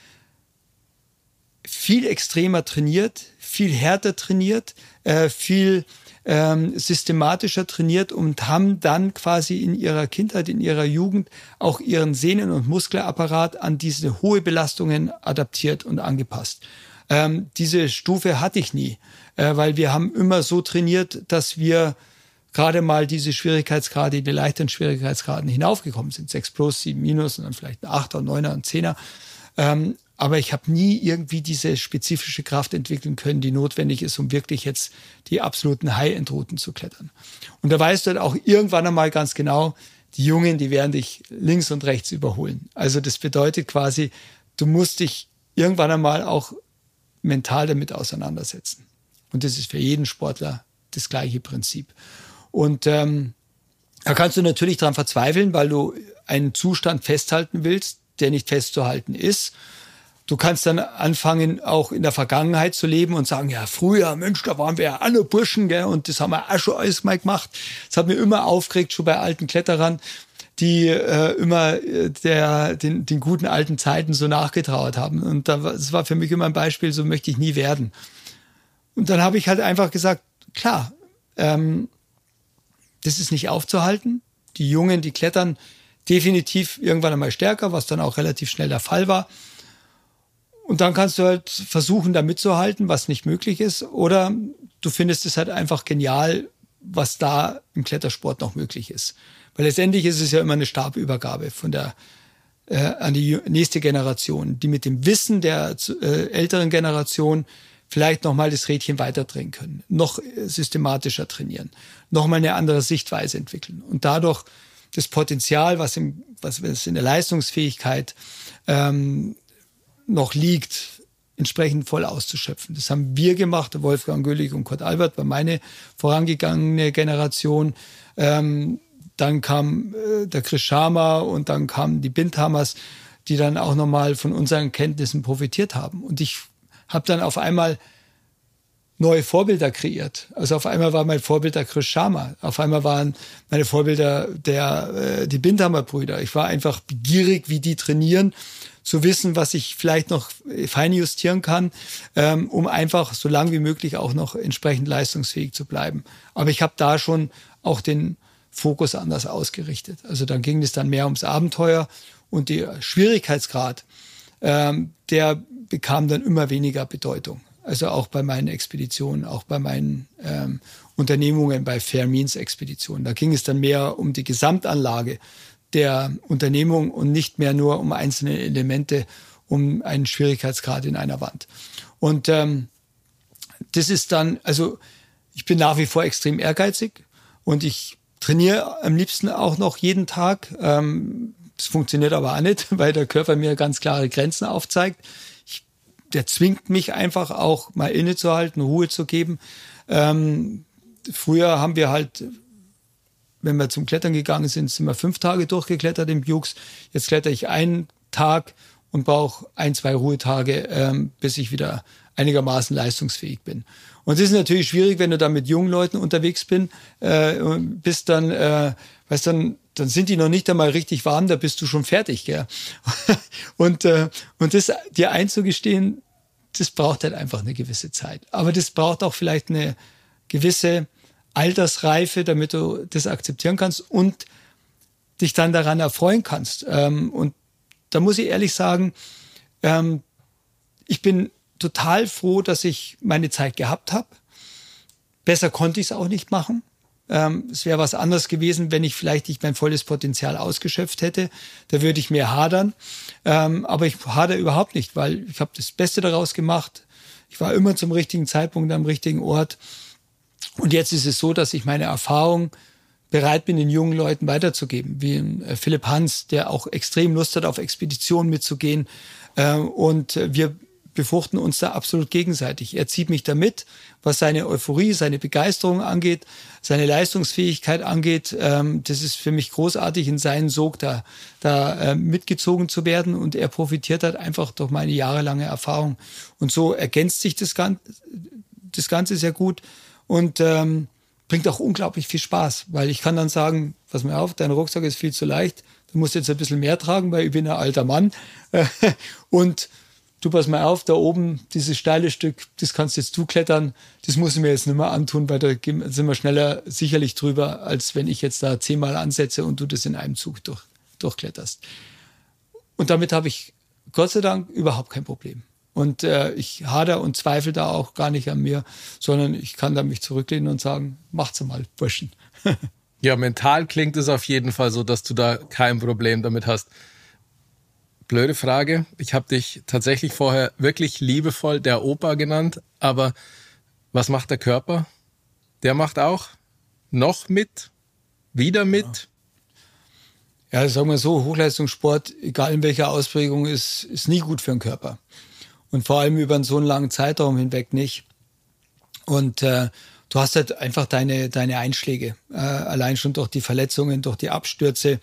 viel extremer trainiert, viel härter trainiert, äh, viel ähm, systematischer trainiert und haben dann quasi in ihrer Kindheit, in ihrer Jugend auch ihren Sehnen- und Muskelapparat an diese hohe Belastungen adaptiert und angepasst. Ähm, diese Stufe hatte ich nie, äh, weil wir haben immer so trainiert, dass wir gerade mal diese Schwierigkeitsgrade, die leichteren Schwierigkeitsgraden hinaufgekommen sind. 6 plus, 7 minus und dann vielleicht ein 8er, 9er und 10er. Ähm, aber ich habe nie irgendwie diese spezifische Kraft entwickeln können, die notwendig ist, um wirklich jetzt die absoluten High-End-Routen zu klettern. Und da weißt du halt auch irgendwann einmal ganz genau, die Jungen, die werden dich links und rechts überholen. Also das bedeutet quasi, du musst dich irgendwann einmal auch mental damit auseinandersetzen. Und das ist für jeden Sportler das gleiche Prinzip. Und ähm, da kannst du natürlich dran verzweifeln, weil du einen Zustand festhalten willst, der nicht festzuhalten ist. Du kannst dann anfangen, auch in der Vergangenheit zu leben und sagen, ja, früher, Mensch, da waren wir ja alle Burschen, gell, und das haben wir auch schon alles mal gemacht. Das hat mir immer aufgeregt, schon bei alten Kletterern, die äh, immer äh, der, den, den guten alten Zeiten so nachgetrauert haben. Und das war für mich immer ein Beispiel, so möchte ich nie werden. Und dann habe ich halt einfach gesagt, klar, ähm, das ist nicht aufzuhalten. Die Jungen, die klettern definitiv irgendwann einmal stärker, was dann auch relativ schnell der Fall war. Und dann kannst du halt versuchen, da mitzuhalten, was nicht möglich ist. Oder du findest es halt einfach genial, was da im Klettersport noch möglich ist. Weil letztendlich ist es ja immer eine Stabübergabe von der äh, an die nächste Generation, die mit dem Wissen der äh, älteren Generation vielleicht noch mal das Rädchen weiterdrehen können, noch systematischer trainieren, noch mal eine andere Sichtweise entwickeln und dadurch das Potenzial, was, im, was in der Leistungsfähigkeit ähm, noch liegt, entsprechend voll auszuschöpfen. Das haben wir gemacht, Wolfgang Güllig und Kurt Albert, war meine vorangegangene Generation. Ähm, dann kam äh, der Chris Sharma und dann kamen die Bindhammers, die dann auch nochmal von unseren Kenntnissen profitiert haben. Und ich habe dann auf einmal neue Vorbilder kreiert. Also auf einmal war mein Vorbild der Chris Sharma. Auf einmal waren meine Vorbilder der, äh, die Bindhammer Brüder. Ich war einfach begierig, wie die trainieren, zu wissen, was ich vielleicht noch fein justieren kann, ähm, um einfach so lang wie möglich auch noch entsprechend leistungsfähig zu bleiben. Aber ich habe da schon auch den Fokus anders ausgerichtet. Also dann ging es dann mehr ums Abenteuer und der Schwierigkeitsgrad, ähm, der bekam dann immer weniger Bedeutung. Also auch bei meinen Expeditionen, auch bei meinen ähm, Unternehmungen, bei Fair Means Expeditionen. Da ging es dann mehr um die Gesamtanlage der Unternehmung und nicht mehr nur um einzelne Elemente, um einen Schwierigkeitsgrad in einer Wand. Und ähm, das ist dann, also ich bin nach wie vor extrem ehrgeizig und ich trainiere am liebsten auch noch jeden Tag. Ähm, das funktioniert aber auch nicht, weil der Körper mir ganz klare Grenzen aufzeigt der zwingt mich einfach auch mal innezuhalten, Ruhe zu geben. Ähm, früher haben wir halt, wenn wir zum Klettern gegangen sind, sind wir fünf Tage durchgeklettert im Jux. Jetzt kletter ich einen Tag und brauche ein, zwei Ruhetage, ähm, bis ich wieder einigermaßen leistungsfähig bin. Und es ist natürlich schwierig, wenn du da mit jungen Leuten unterwegs bin, äh, bist dann, äh, weißt dann, dann sind die noch nicht einmal richtig warm, da bist du schon fertig, gell? und äh, und das dir einzugestehen, das braucht halt einfach eine gewisse Zeit. Aber das braucht auch vielleicht eine gewisse Altersreife, damit du das akzeptieren kannst und dich dann daran erfreuen kannst. Ähm, und da muss ich ehrlich sagen, ähm, ich bin total froh, dass ich meine Zeit gehabt habe. Besser konnte ich es auch nicht machen. Ähm, es wäre was anderes gewesen, wenn ich vielleicht nicht mein volles Potenzial ausgeschöpft hätte. Da würde ich mehr hadern. Ähm, aber ich hader überhaupt nicht, weil ich habe das Beste daraus gemacht. Ich war immer zum richtigen Zeitpunkt am richtigen Ort. Und jetzt ist es so, dass ich meine Erfahrung bereit bin, den jungen Leuten weiterzugeben, wie äh, Philipp Hans, der auch extrem Lust hat, auf Expeditionen mitzugehen. Äh, und wir befruchten uns da absolut gegenseitig. Er zieht mich da mit, was seine Euphorie, seine Begeisterung angeht, seine Leistungsfähigkeit angeht. Ähm, das ist für mich großartig, in seinen Sog da, da äh, mitgezogen zu werden. Und er profitiert halt einfach durch meine jahrelange Erfahrung. Und so ergänzt sich das, Ganze, das Ganze sehr gut und ähm, bringt auch unglaublich viel Spaß, weil ich kann dann sagen, pass mir auf, dein Rucksack ist viel zu leicht, du musst jetzt ein bisschen mehr tragen, weil ich bin ein alter Mann. und du pass mal auf, da oben dieses steile Stück, das kannst jetzt du klettern, das muss ich mir jetzt nicht mehr antun, weil da sind wir schneller sicherlich drüber, als wenn ich jetzt da zehnmal ansetze und du das in einem Zug durch, durchkletterst. Und damit habe ich Gott sei Dank überhaupt kein Problem. Und äh, ich hader und zweifle da auch gar nicht an mir, sondern ich kann da mich zurücklehnen und sagen, macht's mal, Burschen. ja, mental klingt es auf jeden Fall so, dass du da kein Problem damit hast blöde Frage. Ich habe dich tatsächlich vorher wirklich liebevoll der Opa genannt, aber was macht der Körper? Der macht auch noch mit, wieder mit. Ja, ja sagen wir so, Hochleistungssport, egal in welcher Ausprägung, ist, ist nie gut für den Körper. Und vor allem über so einen langen Zeitraum hinweg nicht. Und äh, du hast halt einfach deine, deine Einschläge. Äh, allein schon durch die Verletzungen, durch die Abstürze.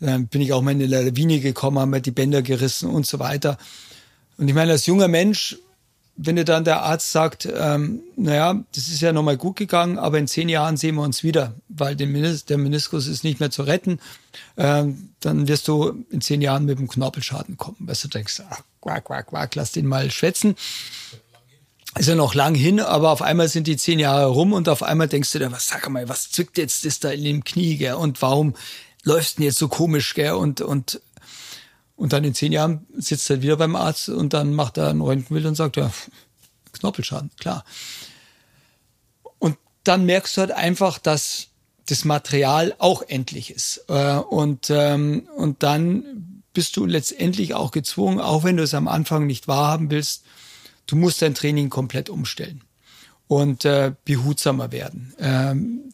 Dann bin ich auch mal in eine Lawine gekommen, haben mir die Bänder gerissen und so weiter. Und ich meine, als junger Mensch, wenn dir dann der Arzt sagt, ähm, naja, das ist ja nochmal gut gegangen, aber in zehn Jahren sehen wir uns wieder, weil der Meniskus ist nicht mehr zu retten, ähm, dann wirst du in zehn Jahren mit dem Knorpelschaden kommen. Weil du denkst, ach, quack, quack, quack, lass den mal schwätzen. Ist ja noch lang hin, aber auf einmal sind die zehn Jahre rum und auf einmal denkst du dir, was sag mal, was zückt jetzt das da in dem Knie, gell? Und warum läufst denn jetzt so komisch, gell? Und, und, und dann in zehn Jahren sitzt er wieder beim Arzt und dann macht er ein Röntgenbild und sagt, ja, Knorpelschaden, klar. Und dann merkst du halt einfach, dass das Material auch endlich ist. Äh, und, ähm, und dann bist du letztendlich auch gezwungen, auch wenn du es am Anfang nicht wahrhaben willst, du musst dein Training komplett umstellen und äh, behutsamer werden. Ähm,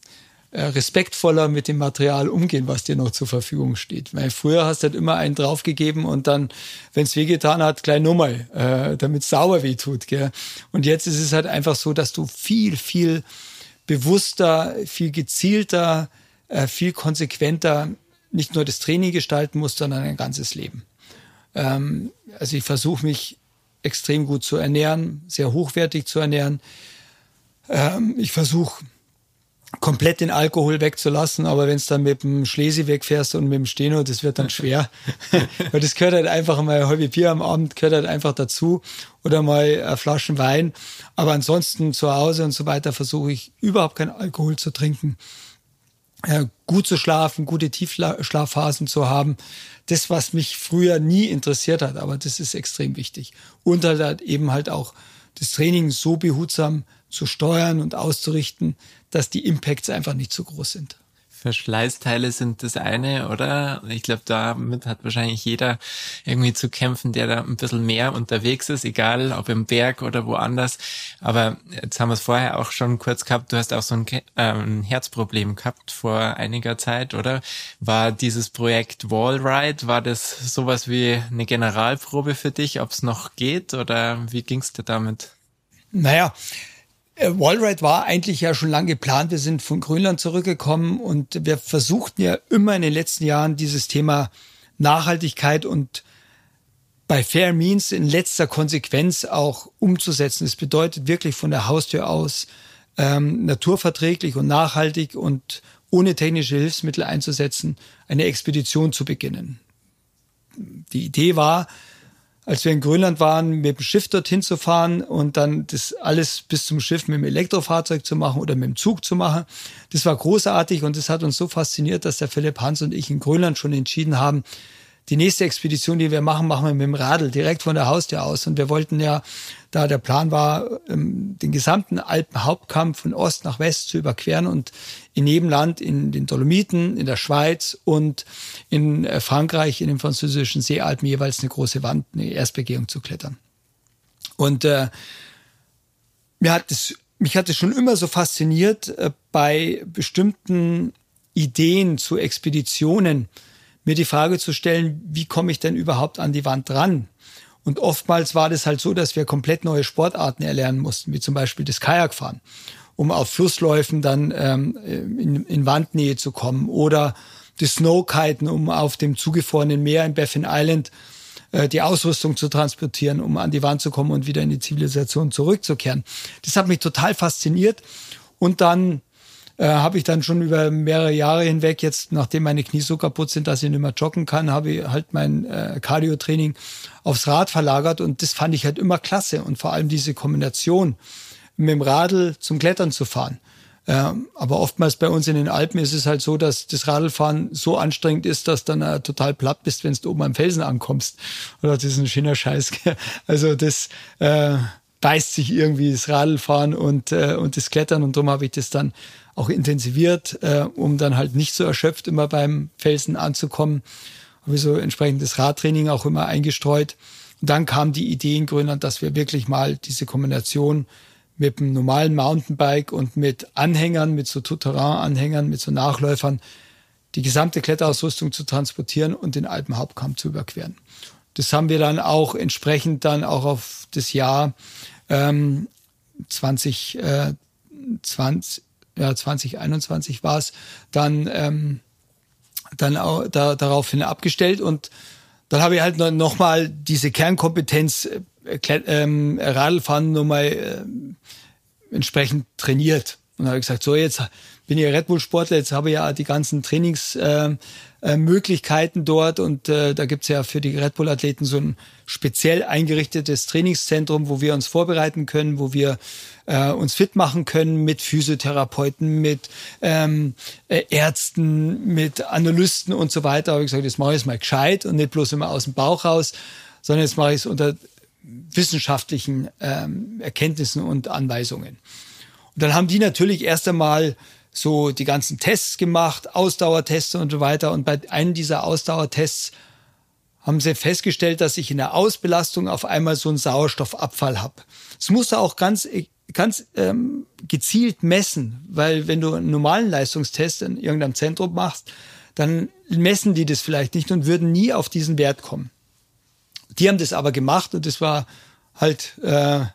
äh, respektvoller mit dem Material umgehen, was dir noch zur Verfügung steht. Weil früher hast du halt immer einen draufgegeben und dann, wenn es wehgetan hat, gleich nochmal, äh, damit es sauer weh tut. Gell? Und jetzt ist es halt einfach so, dass du viel, viel bewusster, viel gezielter, äh, viel konsequenter nicht nur das Training gestalten musst, sondern ein ganzes Leben. Ähm, also ich versuche mich extrem gut zu ernähren, sehr hochwertig zu ernähren Ähm, ich versuche komplett den Alkohol wegzulassen, aber wenn es dann mit dem Schlesi wegfährst und mit dem Steno, das wird dann schwer. Weil das gehört halt einfach mal ein halbe Bier am Abend, gehört halt einfach dazu oder mal Flaschen Wein. Aber ansonsten zu Hause und so weiter versuche ich überhaupt keinen Alkohol zu trinken. Äh, gut zu schlafen, gute Tiefschlafphasen zu haben. Das, was mich früher nie interessiert hat, aber das ist extrem wichtig. Und halt eben halt auch das Training so behutsam zu steuern und auszurichten, dass die Impacts einfach nicht so groß sind. Verschleißteile sind das eine, oder? Ich glaube, damit hat wahrscheinlich jeder irgendwie zu kämpfen, der da ein bisschen mehr unterwegs ist, egal ob im Berg oder woanders. Aber jetzt haben wir es vorher auch schon kurz gehabt, du hast auch so ein, äh, ein Herzproblem gehabt vor einiger Zeit, oder? War dieses Projekt Wallride, war das sowas wie eine Generalprobe für dich, ob es noch geht oder wie ging es dir damit? Naja, Wallride war eigentlich ja schon lange geplant. Wir sind von Grönland zurückgekommen und wir versuchten ja immer in den letzten Jahren dieses Thema Nachhaltigkeit und bei Fair Means in letzter Konsequenz auch umzusetzen. Das bedeutet wirklich von der Haustür aus ähm, naturverträglich und nachhaltig und ohne technische Hilfsmittel einzusetzen, eine Expedition zu beginnen. Die Idee war, als wir in Grönland waren, mit dem Schiff dorthin zu fahren und dann das alles bis zum Schiff mit dem Elektrofahrzeug zu machen oder mit dem Zug zu machen. Das war großartig und das hat uns so fasziniert, dass der Philipp Hans und ich in Grönland schon entschieden haben, die nächste Expedition, die wir machen, machen wir mit dem Radl direkt von der Haustür aus. Und wir wollten ja, da der Plan war, ähm, den gesamten Alpenhauptkamm von Ost nach West zu überqueren und in jedem Land, in den Dolomiten, in der Schweiz und in äh, Frankreich, in den französischen Seealpen jeweils eine große Wand, eine Erstbegehung zu klettern. Und äh, mir hat es mich hat es schon immer so fasziniert, äh, bei bestimmten Ideen zu Expeditionen, mir die Frage zu stellen, wie komme ich denn überhaupt an die Wand ran? Und oftmals war das halt so, dass wir komplett neue Sportarten erlernen mussten, wie zum Beispiel das Kajakfahren, um auf Flussläufen dann ähm, in, in Wandnähe zu kommen oder das Snowkiten, um auf dem zugefrorenen Meer in Baffin Island äh, die Ausrüstung zu transportieren, um an die Wand zu kommen und wieder in die Zivilisation zurückzukehren. Das hat mich total fasziniert. Und dann äh, habe ich dann schon über mehrere Jahre hinweg, jetzt nachdem meine Knie so kaputt sind, dass ich nicht mehr joggen kann, habe ich halt mein äh, Cardio-Training aufs Rad verlagert und das fand ich halt immer klasse und vor allem diese Kombination mit dem Radl zum Klettern zu fahren. Ähm, aber oftmals bei uns in den Alpen ist es halt so, dass das Radlfahren so anstrengend ist, dass dann äh, total platt bist, wenn du oben am Felsen ankommst. Oder das ist ein schöner Scheiß. Also das äh, beißt sich irgendwie das Radlfahren und, äh, und das Klettern und darum habe ich das dann auch intensiviert, äh, um dann halt nicht so erschöpft immer beim Felsen anzukommen. Habe so entsprechendes Radtraining auch immer eingestreut. Und dann kam die Idee in Grönland, dass wir wirklich mal diese Kombination mit einem normalen Mountainbike und mit Anhängern, mit so Tout-Terrain-Anhängern, mit so Nachläufern, die gesamte Kletterausrüstung zu transportieren und den Alpenhauptkamm zu überqueren. Das haben wir dann auch entsprechend dann auch auf das Jahr ähm, 2020, äh, 20, ja, 2021 war es, dann, ähm, dann auch da, daraufhin abgestellt und dann habe ich halt noch mal diese Kernkompetenz äh, ähm, Radlfahren nochmal äh, entsprechend trainiert. Und habe gesagt, so jetzt bin ich Red Bull Sportler, jetzt habe ich ja die ganzen Trainingsmöglichkeiten äh, äh, dort und äh, da gibt's ja für die Red Bull Athleten so ein speziell eingerichtetes Trainingszentrum, wo wir uns vorbereiten können, wo wir äh, uns fit machen können mit Physiotherapeuten, mit ähm, äh, Ärzten, mit Analysten und so weiter. habe ich gesagt, jetzt mache ich es mal gescheit und nicht bloß immer aus dem Bauch raus, sondern jetzt mache ich es unter wissenschaftlichen ähm, Erkenntnissen und Anweisungen. Und dann haben die natürlich erst einmal so die ganzen Tests gemacht, Ausdauertests und so weiter. Und bei einem dieser Ausdauertests haben sie festgestellt, dass ich in der Ausbelastung auf einmal so einen Sauerstoffabfall habe. Das musste auch ganz, ganz ähm, gezielt messen, weil wenn du einen normalen Leistungstest in irgendeinem Zentrum machst, dann messen die das vielleicht nicht und würden nie auf diesen Wert kommen. Die haben das aber gemacht und das war halt äh,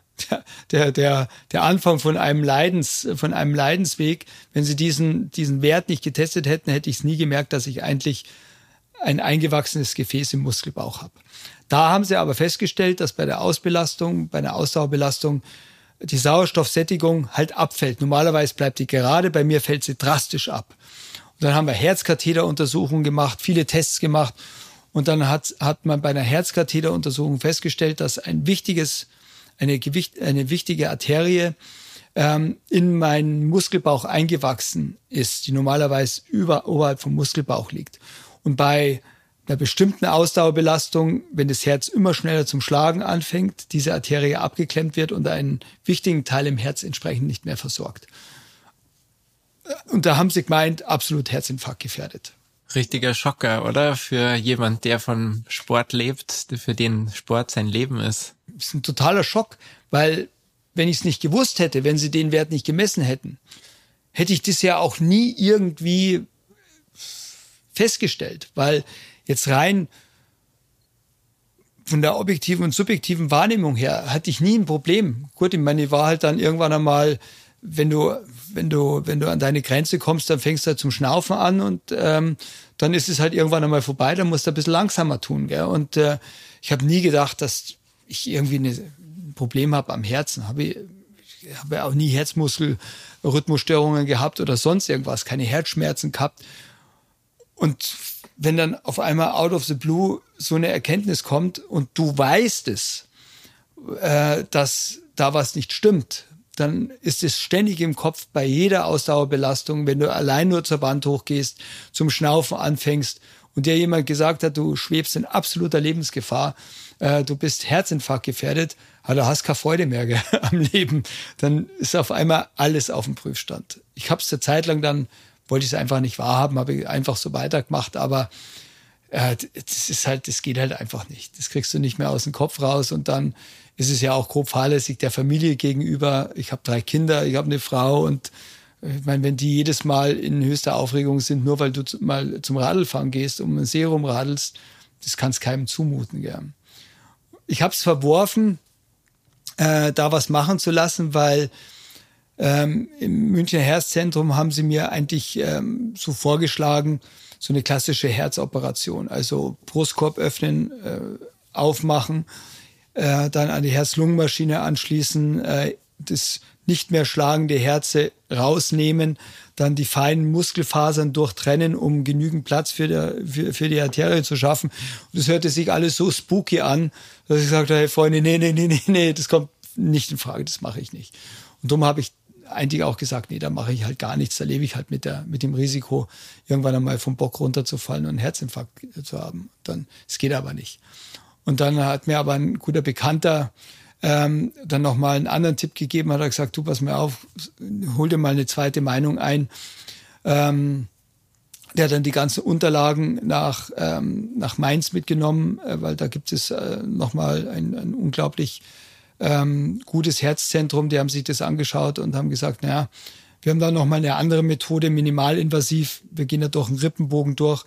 der, der, der Anfang von einem Leidens, von einem Leidensweg. Wenn sie diesen, diesen Wert nicht getestet hätten, hätte ich es nie gemerkt, dass ich eigentlich ein eingewachsenes Gefäß im Muskelbauch habe. Da haben sie aber festgestellt, dass bei der Ausbelastung, bei einer Ausdauerbelastung die Sauerstoffsättigung halt abfällt. Normalerweise bleibt die gerade, bei mir fällt sie drastisch ab. Und dann haben wir Herzkatheteruntersuchungen gemacht, viele Tests gemacht. Und dann hat, hat man bei einer Herzkatheteruntersuchung festgestellt, dass ein wichtiges, eine, Gewicht, eine wichtige Arterie ähm, in meinen Muskelbauch eingewachsen ist, die normalerweise über, oberhalb vom Muskelbauch liegt. Und bei einer bestimmten Ausdauerbelastung, wenn das Herz immer schneller zum Schlagen anfängt, diese Arterie abgeklemmt wird und einen wichtigen Teil im Herz entsprechend nicht mehr versorgt. Und da haben sie gemeint, absolut Herzinfarkt gefährdet. Richtiger Schocker, oder? Für jemand, der von Sport lebt, für den Sport sein Leben ist. Das ist ein totaler Schock, weil wenn ich es nicht gewusst hätte, wenn sie den Wert nicht gemessen hätten, hätte ich das ja auch nie irgendwie festgestellt, weil jetzt rein von der objektiven und subjektiven Wahrnehmung her hatte ich nie ein Problem. Gut, ich meine, ich war halt dann irgendwann einmal, wenn du, wenn du, wenn du an deine Grenze kommst, dann fängst du halt zum Schnaufen an und ähm, dann ist es halt irgendwann einmal vorbei, dann musst du ein bisschen langsamer tun. Gell? Und äh, ich habe nie gedacht, dass ich irgendwie eine, ein Problem habe am Herzen. Habe ich habe auch nie Herzmuskelrhythmusstörungen gehabt oder sonst irgendwas, keine Herzschmerzen gehabt. Und wenn dann auf einmal out of the blue so eine Erkenntnis kommt und du weißt es, äh, dass da was nicht stimmt, dann ist es ständig im Kopf bei jeder Ausdauerbelastung, wenn du allein nur zur Wand hochgehst, zum Schnaufen anfängst und dir jemand gesagt hat, du schwebst in absoluter Lebensgefahr, äh, du bist Herzinfarkt gefährdet, aber du hast keine Freude mehr gell, am Leben, dann ist auf einmal alles auf dem Prüfstand. Ich habe es eine Zeit lang dann wollte ich es einfach nicht wahrhaben, habe ich einfach so weitergemacht, aber äh, das ist halt, das geht halt einfach nicht. Das kriegst du nicht mehr aus dem Kopf raus und dann ist es ja auch grob fahrlässig der Familie gegenüber. Ich habe drei Kinder, ich habe eine Frau und äh, ich meine, wenn die jedes Mal in höchster Aufregung sind, nur weil du mal zum Radlfahren gehst, um ein See rumradelst, das kannst keinem zumuten, gern. Ich habe es verworfen, äh, da was machen zu lassen, weil ähm, Im Münchner Herzzentrum haben sie mir eigentlich ähm, so vorgeschlagen, so eine klassische Herzoperation, also Brustkorb öffnen, äh, aufmachen, äh, dann an die Herz-Lungen-Maschine anschließen, äh, das nicht mehr schlagende Herze rausnehmen, dann die feinen Muskelfasern durchtrennen, um genügend Platz für, der, für, für die Arterie zu schaffen. Und das hörte sich alles so spooky an, dass ich gesagt habe, hey Freunde, nee, nee, nee, nee, nee, das kommt nicht in Frage, das mache ich nicht. Und darum habe ich eigentlich auch gesagt, nee, da mache ich halt gar nichts, da lebe ich halt mit, der, mit dem Risiko, irgendwann einmal vom Bock runterzufallen und einen Herzinfarkt zu haben. Dann, es geht aber nicht. Und dann hat mir aber ein guter Bekannter ähm, dann nochmal einen anderen Tipp gegeben, hat er gesagt, du pass mir auf, hol dir mal eine zweite Meinung ein. Ähm, der hat dann die ganzen Unterlagen nach, ähm, nach Mainz mitgenommen, äh, weil da gibt es äh, nochmal ein, ein unglaublich ähm, gutes Herzzentrum, die haben sich das angeschaut und haben gesagt, naja, wir haben da nochmal eine andere Methode, minimalinvasiv. Wir gehen da durch einen Rippenbogen durch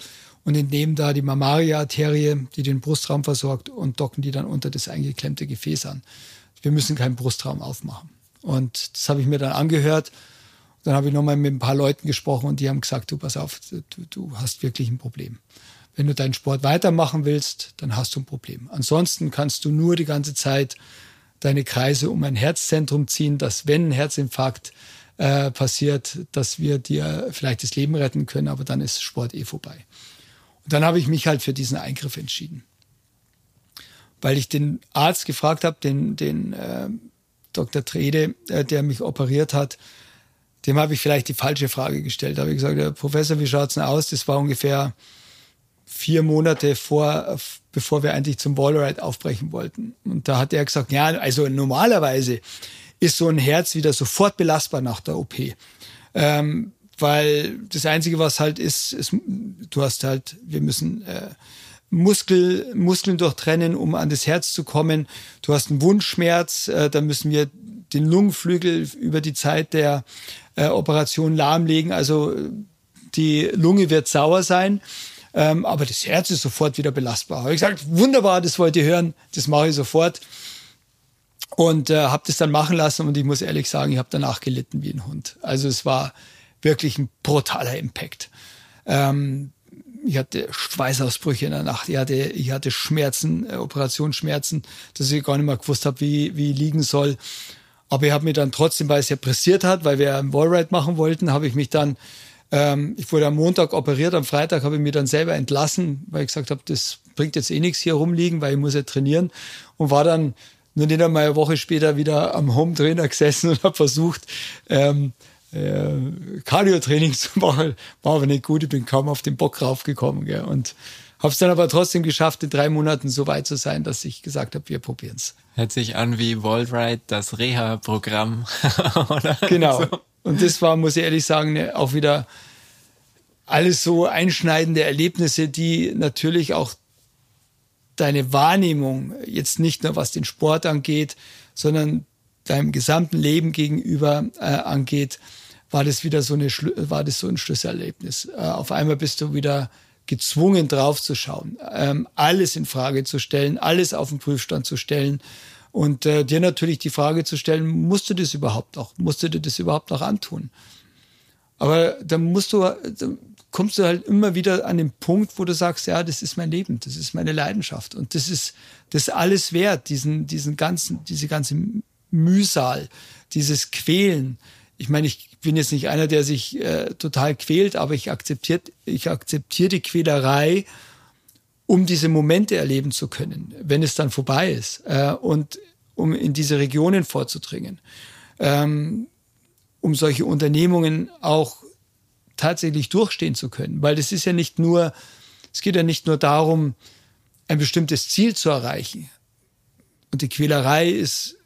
und entnehmen da die Mammaria-Arterie, die den Brustraum versorgt und docken die dann unter das eingeklemmte Gefäß an. Wir müssen keinen Brustraum aufmachen. Und das habe ich mir dann angehört. Dann habe ich nochmal mit ein paar Leuten gesprochen und die haben gesagt, du pass auf, du, du hast wirklich ein Problem. Wenn du deinen Sport weitermachen willst, dann hast du ein Problem. Ansonsten kannst du nur die ganze Zeit deine Kreise um ein Herzzentrum ziehen, dass wenn ein Herzinfarkt äh, passiert, dass wir dir vielleicht das Leben retten können, aber dann ist Sport eh vorbei. Dann habe ich mich halt für diesen Eingriff entschieden. Weil ich den Arzt gefragt habe, den, den äh, Dr. Trede, äh, der mich operiert hat, dem habe ich vielleicht die falsche Frage gestellt. Da habe ich gesagt, Herr Professor, wie schaut's denn aus? Das war ungefähr vier Monate vor, bevor wir eigentlich zum Wallride aufbrechen wollten. Und da hat er gesagt, ja, also normalerweise ist so ein Herz wieder sofort belastbar nach der OP. Ähm, weil das Einzige, was halt ist, ist, du hast halt, wir müssen äh, Muskel, Muskeln durchtrennen, um an das Herz zu kommen. Du hast einen Wundschmerz, äh, da müssen wir den Lungenflügel über die Zeit der äh, Operation lahmlegen. Also die Lunge wird sauer sein. Ähm, aber das Herz ist sofort wieder belastbar. Habe ich gesagt, wunderbar, das wollt ihr hören, das mache ich sofort. Und äh, habe das dann machen lassen und ich muss ehrlich sagen, ich habe danach gelitten wie ein Hund. Also es war wirklich ein brutaler Impact. Ähm, ich hatte Schweißausbrüche in der Nacht, ich hatte, ich hatte Schmerzen, äh, Operationsschmerzen, dass ich gar nicht mehr gewusst habe, wie, wie liegen soll. Aber ich habe mich dann trotzdem, weil es ja pressiert hat, weil wir einen Wallride machen wollten, habe ich mich dann, ähm, ich wurde am Montag operiert, am Freitag habe ich mich dann selber entlassen, weil ich gesagt habe, das bringt jetzt eh nichts hier rumliegen, weil ich muss ja trainieren und war dann nur nicht einmal eine Woche später wieder am Home Trainer gesessen und habe versucht, ähm, äh, Cardio-Training zu machen. War aber nicht gut, ich bin kaum auf den Bock raufgekommen. Gell? Und habe es dann aber trotzdem geschafft, in drei Monaten so weit zu sein, dass ich gesagt habe, wir probieren's. Hört sich an wie Wallride, das Reha-Programm. genau. So. Und das war, muss ich ehrlich sagen, ne, auch wieder alles so einschneidende Erlebnisse, die natürlich auch deine Wahrnehmung, jetzt nicht nur was den Sport angeht, sondern deinem gesamten Leben gegenüber äh, angeht, war das wieder so eine war das so ein Schlüsselerlebnis. Äh, auf einmal bist du wieder gezwungen draufzuschauen, ähm, alles in Frage zu stellen, alles auf den Prüfstand zu stellen und äh, dir natürlich die Frage zu stellen, musst du das überhaupt noch, musst du dir das überhaupt noch antun? Aber dann musst du, dann kommst du halt immer wieder an den Punkt, wo du sagst, ja, das ist mein Leben, das ist meine Leidenschaft und das ist das alles wert, diesen diesen ganzen diese ganze Mühsal, dieses Quälen. Ich meine, ich bin jetzt nicht einer, der sich äh, total quält, aber ich akzeptiere ich akzeptiere die Quälerei, um diese Momente erleben zu können, wenn es dann vorbei ist äh, und um in diese Regionen vorzudringen, ähm, um solche Unternehmungen auch tatsächlich durchstehen zu können, weil es ist ja nicht nur, es geht ja nicht nur darum, ein bestimmtes Ziel zu erreichen. Und die Quälerei ist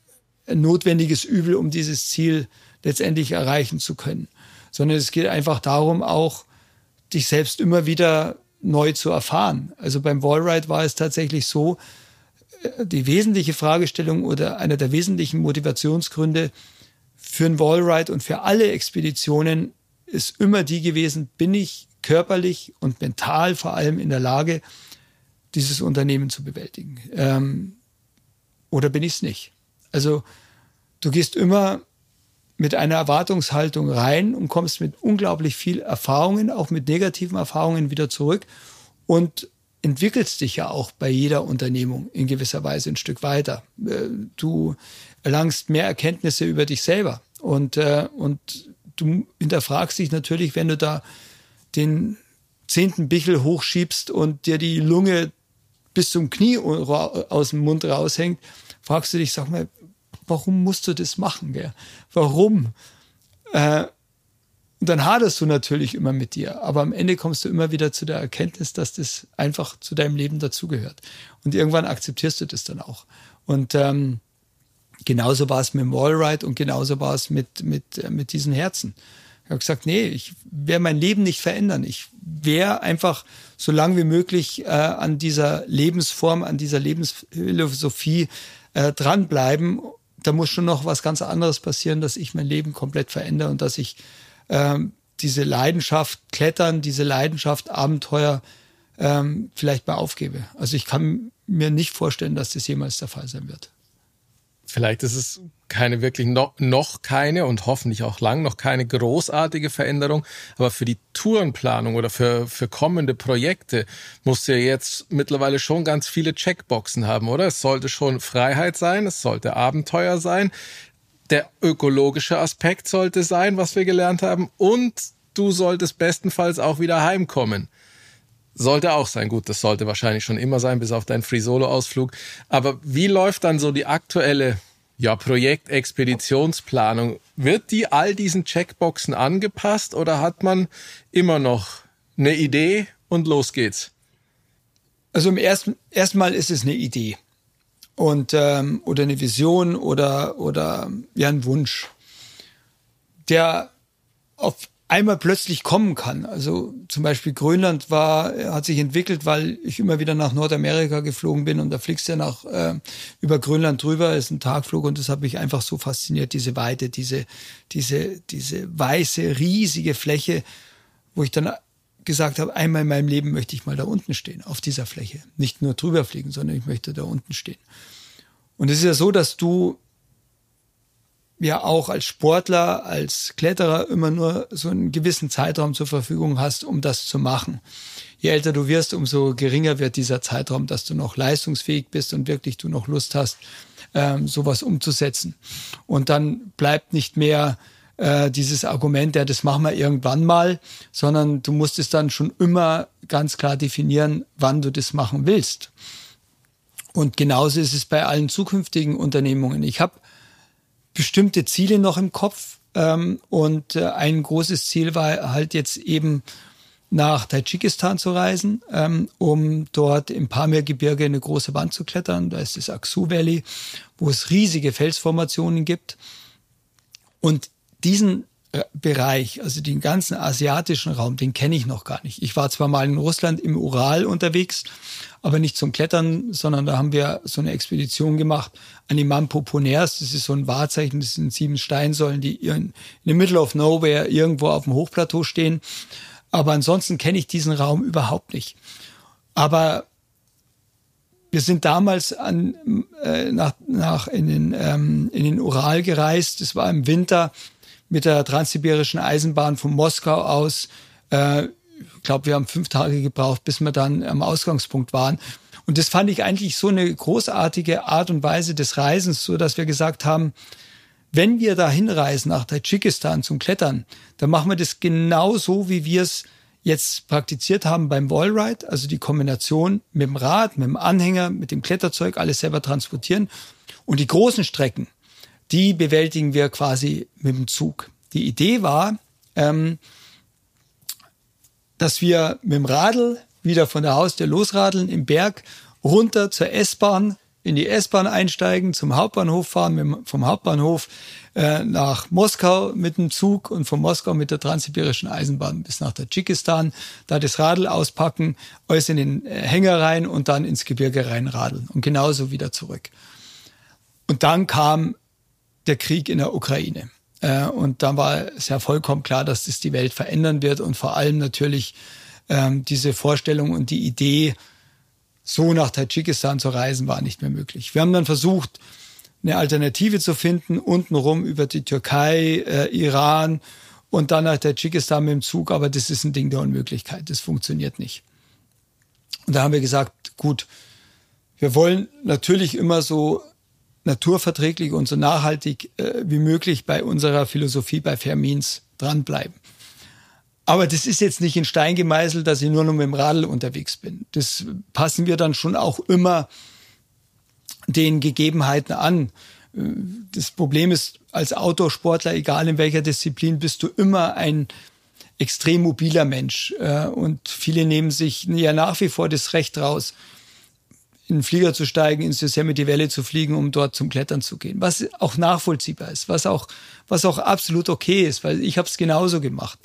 notwendiges Übel, um dieses Ziel letztendlich erreichen zu können, sondern es geht einfach darum, auch dich selbst immer wieder neu zu erfahren. Also beim Wallride war es tatsächlich so, äh, die wesentliche Fragestellung oder einer der wesentlichen Motivationsgründe für ein Wallride und für alle Expeditionen ist immer die gewesen, bin ich körperlich und mental vor allem in der Lage, dieses Unternehmen zu bewältigen? Ähm, oder bin ich es nicht? Also du gehst immer mit einer Erwartungshaltung rein und kommst mit unglaublich viel Erfahrungen, auch mit negativen Erfahrungen wieder zurück und entwickelst dich ja auch bei jeder Unternehmung in gewisser Weise ein Stück weiter. Äh, du erlangst mehr Erkenntnisse über dich selber und, äh, und du hinterfragst dich natürlich, wenn du da den zehnten Bichel hochschiebst und dir die Lunge bis zum Knie aus dem Mund raushängt, fragst du dich, sag mal, warum musst du das machen? Gell? Warum? Äh, und dann haderst du natürlich immer mit dir, aber am Ende kommst du immer wieder zu der Erkenntnis, dass das einfach zu deinem Leben dazugehört. Und irgendwann akzeptierst du das dann auch. Und ähm, genauso war es mit dem Wallride und genauso war es mit, mit, äh, mit diesen Herzen. Ich habe gesagt, nee, ich werde mein Leben nicht verändern. Ich werde einfach so lange wie möglich äh, an dieser Lebensform, an dieser Lebensphilosophie äh, dranbleiben da muss schon noch was ganz anderes passieren, dass ich mein Leben komplett verändere und dass ich ähm, diese Leidenschaft Klettern, diese Leidenschaft Abenteuer ähm, vielleicht mal aufgebe. Also ich kann mir nicht vorstellen, dass das jemals der Fall sein wird. Vielleicht ist es keine wirklich noch, noch keine und hoffentlich auch lang noch keine großartige Veränderung, aber für die Tourenplanung oder für, für kommende Projekte musst du ja jetzt mittlerweile schon ganz viele Checkboxen haben, oder? Es sollte schon Freiheit sein, es sollte Abenteuer sein, der ökologische Aspekt sollte sein, was wir gelernt haben, und du solltest bestenfalls auch wieder heimkommen. Sollte auch sein. Gut, das sollte wahrscheinlich schon immer sein, bis auf deinen Free-Solo-Ausflug. Aber wie läuft dann so die aktuelle ja, Projektexpeditionsplanung? Wird die all diesen Checkboxen angepasst oder hat man immer noch eine Idee und los geht's? Also im ersten erstmal ist es eine Idee und ähm, oder eine Vision oder oder ja ein Wunsch, der auf einmal plötzlich kommen kann. Also zum Beispiel Grönland war, hat sich entwickelt, weil ich immer wieder nach Nordamerika geflogen bin und da fliegst du ja nach äh, über Grönland drüber, ist ein Tagflug und das hat mich einfach so fasziniert, diese Weite, diese, diese, diese weiße, riesige Fläche, wo ich dann gesagt habe, einmal in meinem Leben möchte ich mal da unten stehen, auf dieser Fläche. Nicht nur drüber fliegen, sondern ich möchte da unten stehen. Und es ist ja so, dass du ja auch als Sportler, als Kletterer immer nur so einen gewissen Zeitraum zur Verfügung hast, um das zu machen. Je älter du wirst, umso geringer wird dieser Zeitraum, dass du noch leistungsfähig bist und wirklich du noch Lust hast, ähm, sowas umzusetzen. Und dann bleibt nicht mehr äh, dieses Argument, ja, das machen wir irgendwann mal, sondern du musst es dann schon immer ganz klar definieren, wann du das machen willst. Und genauso ist es bei allen zukünftigen Unternehmungen. Ich habe bestimmte Ziele noch im Kopf. Ähm, und äh, ein großes Ziel war halt jetzt eben nach Tadschikistan zu reisen, ähm, um dort im Pamirgebirge eine große Wand zu klettern. Da ist das Aksu Valley, wo es riesige Felsformationen gibt. Und diesen Bereich, also den ganzen asiatischen Raum, den kenne ich noch gar nicht. Ich war zwar mal in Russland im Ural unterwegs, aber nicht zum Klettern, sondern da haben wir so eine Expedition gemacht an die Mampoponers. Das ist so ein Wahrzeichen, das sind sieben Steinsäulen, die in, the middle of nowhere irgendwo auf dem Hochplateau stehen. Aber ansonsten kenne ich diesen Raum überhaupt nicht. Aber wir sind damals an, äh, nach, nach in, den, ähm, in den Ural gereist. Es war im Winter mit der transsibirischen Eisenbahn von Moskau aus. Äh, ich glaube, wir haben fünf Tage gebraucht, bis wir dann am Ausgangspunkt waren. Und das fand ich eigentlich so eine großartige Art und Weise des Reisens, so dass wir gesagt haben, wenn wir da hinreisen nach Tadschikistan zum Klettern, dann machen wir das genau so, wie wir es jetzt praktiziert haben beim Wallride, also die Kombination mit dem Rad, mit dem Anhänger, mit dem Kletterzeug, alles selber transportieren. Und die großen Strecken, die bewältigen wir quasi mit dem Zug. Die Idee war, ähm, dass wir mit dem Radl wieder von der Haustür losradeln im Berg runter zur S-Bahn, in die S-Bahn einsteigen, zum Hauptbahnhof fahren, mit, vom Hauptbahnhof äh, nach Moskau mit dem Zug und von Moskau mit der transsibirischen Eisenbahn bis nach Tadschikistan, da das Radl auspacken, alles in den äh, Hänger rein und dann ins Gebirge reinradeln und genauso wieder zurück. Und dann kam der Krieg in der Ukraine. Äh, und dann war es ja vollkommen klar, dass das die Welt verändern wird und vor allem natürlich ähm, diese Vorstellung und die Idee, so nach Tadschikistan zu reisen, war nicht mehr möglich. Wir haben dann versucht, eine Alternative zu finden, untenrum über die Türkei, äh, Iran und dann nach Tadschikistan mit dem Zug, aber das ist ein Ding der Unmöglichkeit, das funktioniert nicht. Und da haben wir gesagt, gut, wir wollen natürlich immer so naturverträglich und so nachhaltig äh, wie möglich bei unserer Philosophie bei Fermins dranbleiben. Aber das ist jetzt nicht in Stein gemeißelt, dass ich nur noch mit dem Radl unterwegs bin. Das passen wir dann schon auch immer den Gegebenheiten an. Das Problem ist, als Outdoor-Sportler, egal in welcher Disziplin, bist du immer ein extrem mobiler Mensch. Äh, und viele nehmen sich ja nach wie vor das Recht raus, in den Flieger zu steigen, ins Yosemite Valley zu fliegen, um dort zum Klettern zu gehen. Was auch nachvollziehbar ist, was auch, was auch absolut okay ist, weil ich habe es genauso gemacht.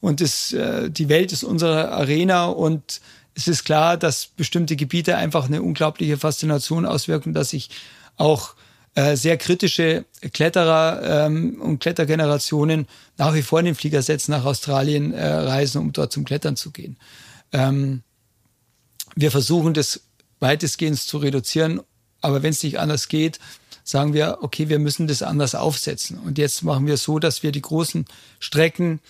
Und es, äh, die Welt ist unsere Arena und es ist klar, dass bestimmte Gebiete einfach eine unglaubliche Faszination auswirken, dass ich auch äh, sehr kritische Kletterer ähm, und Klettergenerationen nach wie vor in den Flieger setzen, nach Australien äh, reisen, um dort zum Klettern zu gehen. Ähm, wir versuchen das weitestgehend zu reduzieren. Aber wenn es nicht anders geht, sagen wir, okay, wir müssen das anders aufsetzen. Und jetzt machen wir so, dass wir die großen Strecken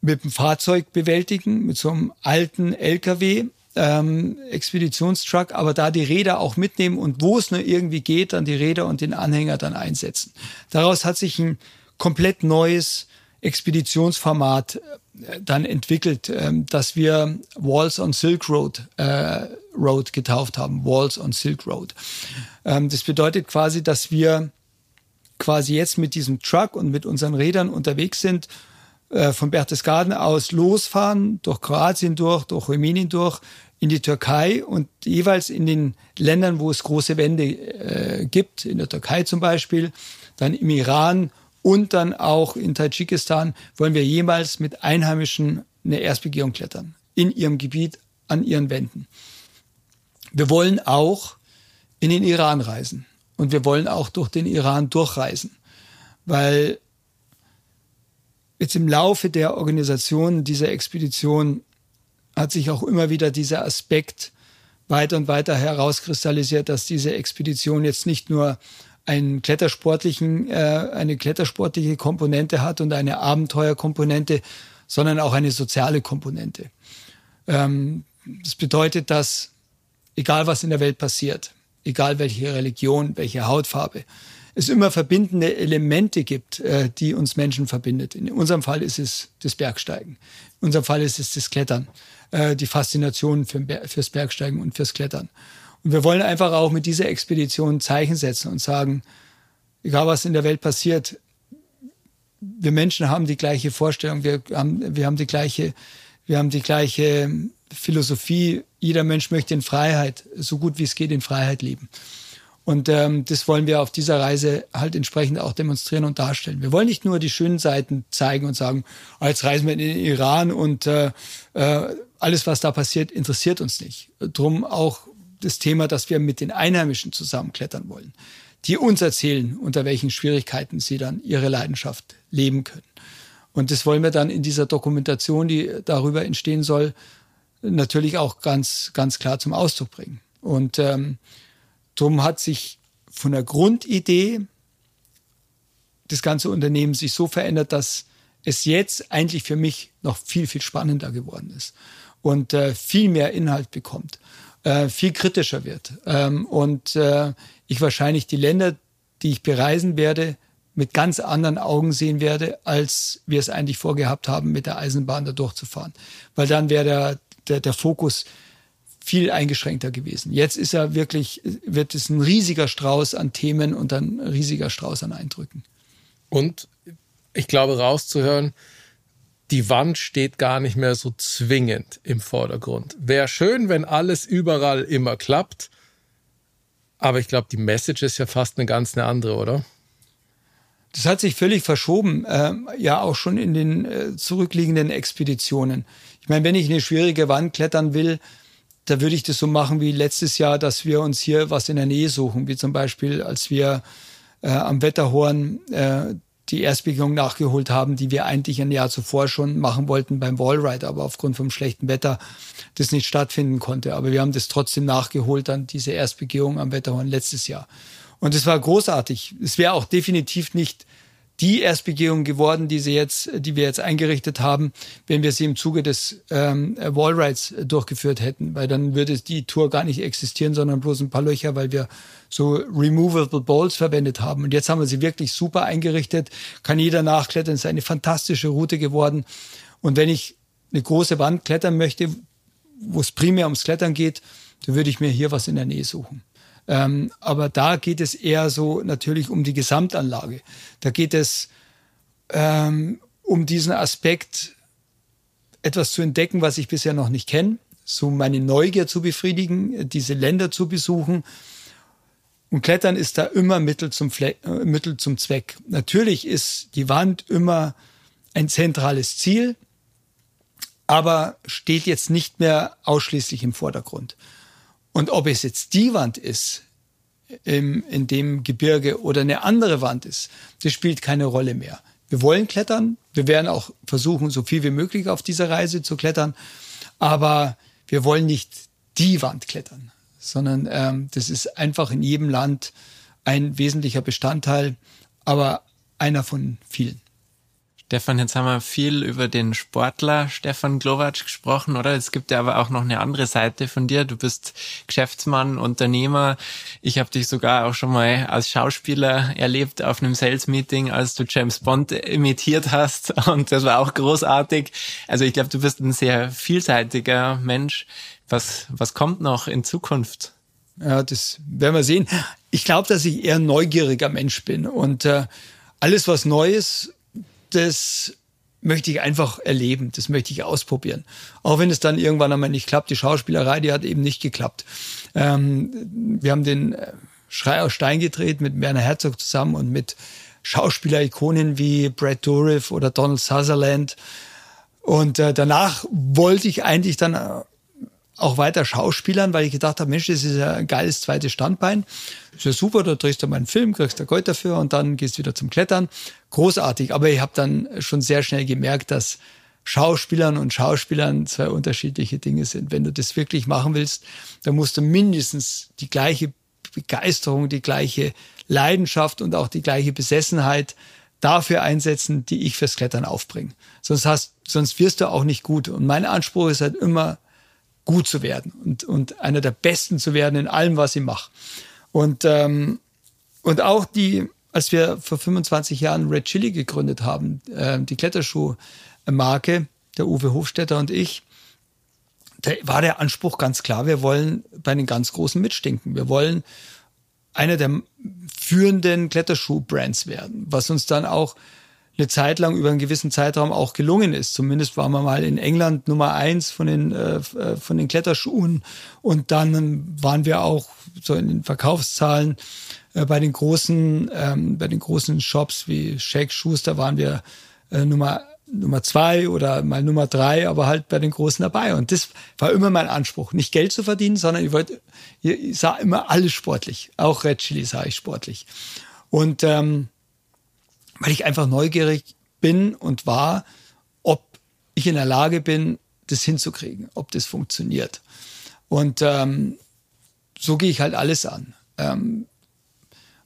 mit dem Fahrzeug bewältigen, mit so einem alten LKW, ähm, Expeditionstruck, aber da die Räder auch mitnehmen und wo es nur irgendwie geht, dann die Räder und den Anhänger dann einsetzen. Daraus hat sich ein komplett neues Expeditionsformat äh, dann entwickelt, ähm, dass wir Walls on Silk Road, äh, Road getauft haben. Walls on Silk Road. Ähm, das bedeutet quasi, dass wir quasi jetzt mit diesem Truck und mit unseren Rädern unterwegs sind, äh, von Berchtesgaden aus losfahren, durch Kroatien durch, durch Rumänien durch, in die Türkei und jeweils in den Ländern, wo es große Wände äh, gibt, in der Türkei zum Beispiel, dann im Iran und dann auch in Tadschikistan wollen wir jemals mit Einheimischen eine Erstbegehung klettern. In ihrem Gebiet, an ihren Wänden. Wir wollen auch in den Iran reisen. Und wir wollen auch durch den Iran durchreisen. Weil jetzt im Laufe der Organisation dieser Expedition hat sich auch immer wieder dieser Aspekt weiter und weiter herauskristallisiert, dass diese Expedition jetzt nicht nur einen klettersportlichen, äh, eine klettersportliche Komponente hat und eine Abenteuerkomponente, sondern auch eine soziale Komponente. Ähm, das bedeutet, dass egal was in der Welt passiert, egal welche Religion, welche Hautfarbe, es immer verbindende Elemente gibt, äh, die uns Menschen verbindet. In unserem Fall ist es das Bergsteigen. In unserem Fall ist es das Klettern, äh, die Faszination für, fürs Bergsteigen und fürs Klettern. Und wir wollen einfach auch mit dieser Expedition Zeichen setzen und sagen, egal was in der Welt passiert, wir Menschen haben die gleiche Vorstellung, wir haben, wir haben die gleiche, wir haben die gleiche Philosophie. Jeder Mensch möchte in Freiheit, so gut wie es geht, in Freiheit leben. Und ähm, das wollen wir auf dieser Reise halt entsprechend auch demonstrieren und darstellen. Wir wollen nicht nur die schönen Seiten zeigen und sagen, ah, jetzt reisen wir in den Iran und äh, äh, alles, was da passiert, interessiert uns nicht. Drum auch das Thema, dass wir mit den Einheimischen zusammenklettern wollen, die uns erzählen, unter welchen Schwierigkeiten sie dann ihre Leidenschaft leben können. Und das wollen wir dann in dieser Dokumentation, die darüber entstehen soll, natürlich auch ganz, ganz klar zum Ausdruck bringen. Und ähm, Drum hat sich von der Grundidee das ganze Unternehmen sich so verändert, dass es jetzt eigentlich für mich noch viel, viel spannender geworden ist und äh, viel mehr Inhalt bekommt, äh, viel kritischer wird ähm, und äh, ich wahrscheinlich die Länder, die ich bereisen werde, mit ganz anderen Augen sehen werde, als wir es eigentlich vorgehabt haben, mit der Eisenbahn da durchzufahren. Weil dann wäre der, der, der Fokus viel eingeschränkter gewesen. Jetzt ist er wirklich, wird es ein riesiger Strauß an Themen und ein riesiger Strauß an Eindrücken. Und ich glaube, rauszuhören, die Wand steht gar nicht mehr so zwingend im Vordergrund. Wäre schön, wenn alles überall immer klappt. Aber ich glaube, die Message ist ja fast eine ganz eine andere, oder? Das hat sich völlig verschoben, äh, ja auch schon in den äh, zurückliegenden Expeditionen. Ich meine, wenn ich eine schwierige Wand klettern will, da würde ich das so machen wie letztes Jahr, dass wir uns hier was in der Nähe suchen, wie zum Beispiel, als wir äh, am Wetterhorn äh, die Erstbegehung nachgeholt haben, die wir eigentlich ein Jahr zuvor schon machen wollten beim Wallride, aber aufgrund vom schlechten Wetter das nicht stattfinden konnte. Aber wir haben das trotzdem nachgeholt, dann diese Erstbegehung am Wetterhorn letztes Jahr. Und es war großartig. Es wäre auch definitiv nicht die Erstbegehung geworden, die sie jetzt, die wir jetzt eingerichtet haben, wenn wir sie im Zuge des ähm, Wallrides durchgeführt hätten, weil dann würde die Tour gar nicht existieren, sondern bloß ein paar Löcher, weil wir so removable Balls verwendet haben. Und jetzt haben wir sie wirklich super eingerichtet, kann jeder nachklettern, ist eine fantastische Route geworden. Und wenn ich eine große Wand klettern möchte, wo es primär ums Klettern geht, dann würde ich mir hier was in der Nähe suchen. Ähm, aber da geht es eher so natürlich um die Gesamtanlage. Da geht es ähm, um diesen Aspekt, etwas zu entdecken, was ich bisher noch nicht kenne, so meine Neugier zu befriedigen, diese Länder zu besuchen. Und Klettern ist da immer Mittel zum, Fle äh, Mittel zum Zweck. Natürlich ist die Wand immer ein zentrales Ziel, aber steht jetzt nicht mehr ausschließlich im Vordergrund. Und ob es jetzt die Wand ist, im, in dem Gebirge oder eine andere Wand ist, das spielt keine Rolle mehr. Wir wollen klettern. Wir werden auch versuchen, so viel wie möglich auf dieser Reise zu klettern. Aber wir wollen nicht die Wand klettern, sondern ähm, das ist einfach in jedem Land ein wesentlicher Bestandteil, aber einer von vielen. Stefan, jetzt haben wir viel über den Sportler Stefan Glowacz gesprochen, oder? Es gibt ja aber auch noch eine andere Seite von dir. Du bist Geschäftsmann, Unternehmer. Ich habe dich sogar auch schon mal als Schauspieler erlebt auf einem Sales-Meeting, als du James Bond imitiert hast. Und das war auch großartig. Also ich glaube, du bist ein sehr vielseitiger Mensch. Was, was kommt noch in Zukunft? Ja, das werden wir sehen. Ich glaube, dass ich eher neugieriger Mensch bin und äh, alles, was Neues das möchte ich einfach erleben, das möchte ich ausprobieren. Auch wenn es dann irgendwann einmal nicht klappt. Die Schauspielerei, die hat eben nicht geklappt. Ähm, wir haben den äh, Schrei aus Stein gedreht mit Werner Herzog zusammen und mit Schauspielerikonen wie Brad Dourif oder Donald Sutherland. Und äh, danach wollte ich eigentlich dann auch weiter Schauspielern, weil ich gedacht habe, Mensch, das ist ja ein geiles zweites Standbein. Ist ja super, da drehst du mal einen Film, kriegst du Gold dafür und dann gehst du wieder zum Klettern. Großartig. Aber ich habe dann schon sehr schnell gemerkt, dass Schauspielern und Schauspielern zwei unterschiedliche Dinge sind. Wenn du das wirklich machen willst, dann musst du mindestens die gleiche Begeisterung, die gleiche Leidenschaft und auch die gleiche Besessenheit dafür einsetzen, die ich fürs Klettern aufbringe. Sonst hast, sonst wirst du auch nicht gut. Und mein Anspruch ist halt immer, gut zu werden und, und einer der Besten zu werden in allem, was ich mache. Und, ähm, und auch die, als wir vor 25 Jahren Red Chili gegründet haben, äh, die Kletterschuhmarke, der Uwe Hofstetter und ich, da war der Anspruch ganz klar, wir wollen bei den ganz Großen mitstinken. Wir wollen einer der führenden Kletterschuh-Brands werden, was uns dann auch eine Zeit lang über einen gewissen Zeitraum auch gelungen ist. Zumindest waren wir mal in England Nummer eins von den, äh, äh von den Kletterschuhen und dann waren wir auch so in den Verkaufszahlen äh, bei den großen, ähm, bei den großen Shops wie Shake Schuster waren wir äh, Nummer Nummer zwei oder mal Nummer drei, aber halt bei den Großen dabei. Und das war immer mein Anspruch, nicht Geld zu verdienen, sondern ich wollte, ich sah immer alles sportlich, auch Red Chili sah ich sportlich. Und ähm, weil ich einfach neugierig bin und war, ob ich in der Lage bin, das hinzukriegen, ob das funktioniert. Und ähm, so gehe ich halt alles an. Ähm,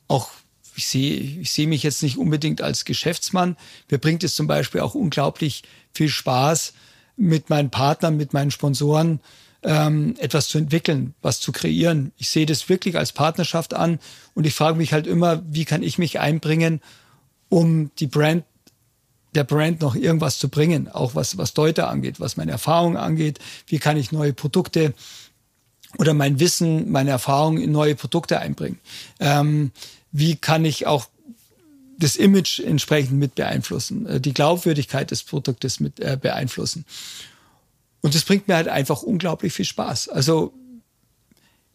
auch ich sehe, ich sehe mich jetzt nicht unbedingt als Geschäftsmann. Mir bringt es zum Beispiel auch unglaublich viel Spaß, mit meinen Partnern, mit meinen Sponsoren ähm, etwas zu entwickeln, was zu kreieren. Ich sehe das wirklich als Partnerschaft an und ich frage mich halt immer, wie kann ich mich einbringen, um die Brand der Brand noch irgendwas zu bringen, auch was, was Deuter angeht, was meine Erfahrung angeht, wie kann ich neue Produkte oder mein Wissen, meine Erfahrung in neue Produkte einbringen. Ähm, wie kann ich auch das Image entsprechend mit beeinflussen, äh, die Glaubwürdigkeit des Produktes mit äh, beeinflussen. Und das bringt mir halt einfach unglaublich viel Spaß. Also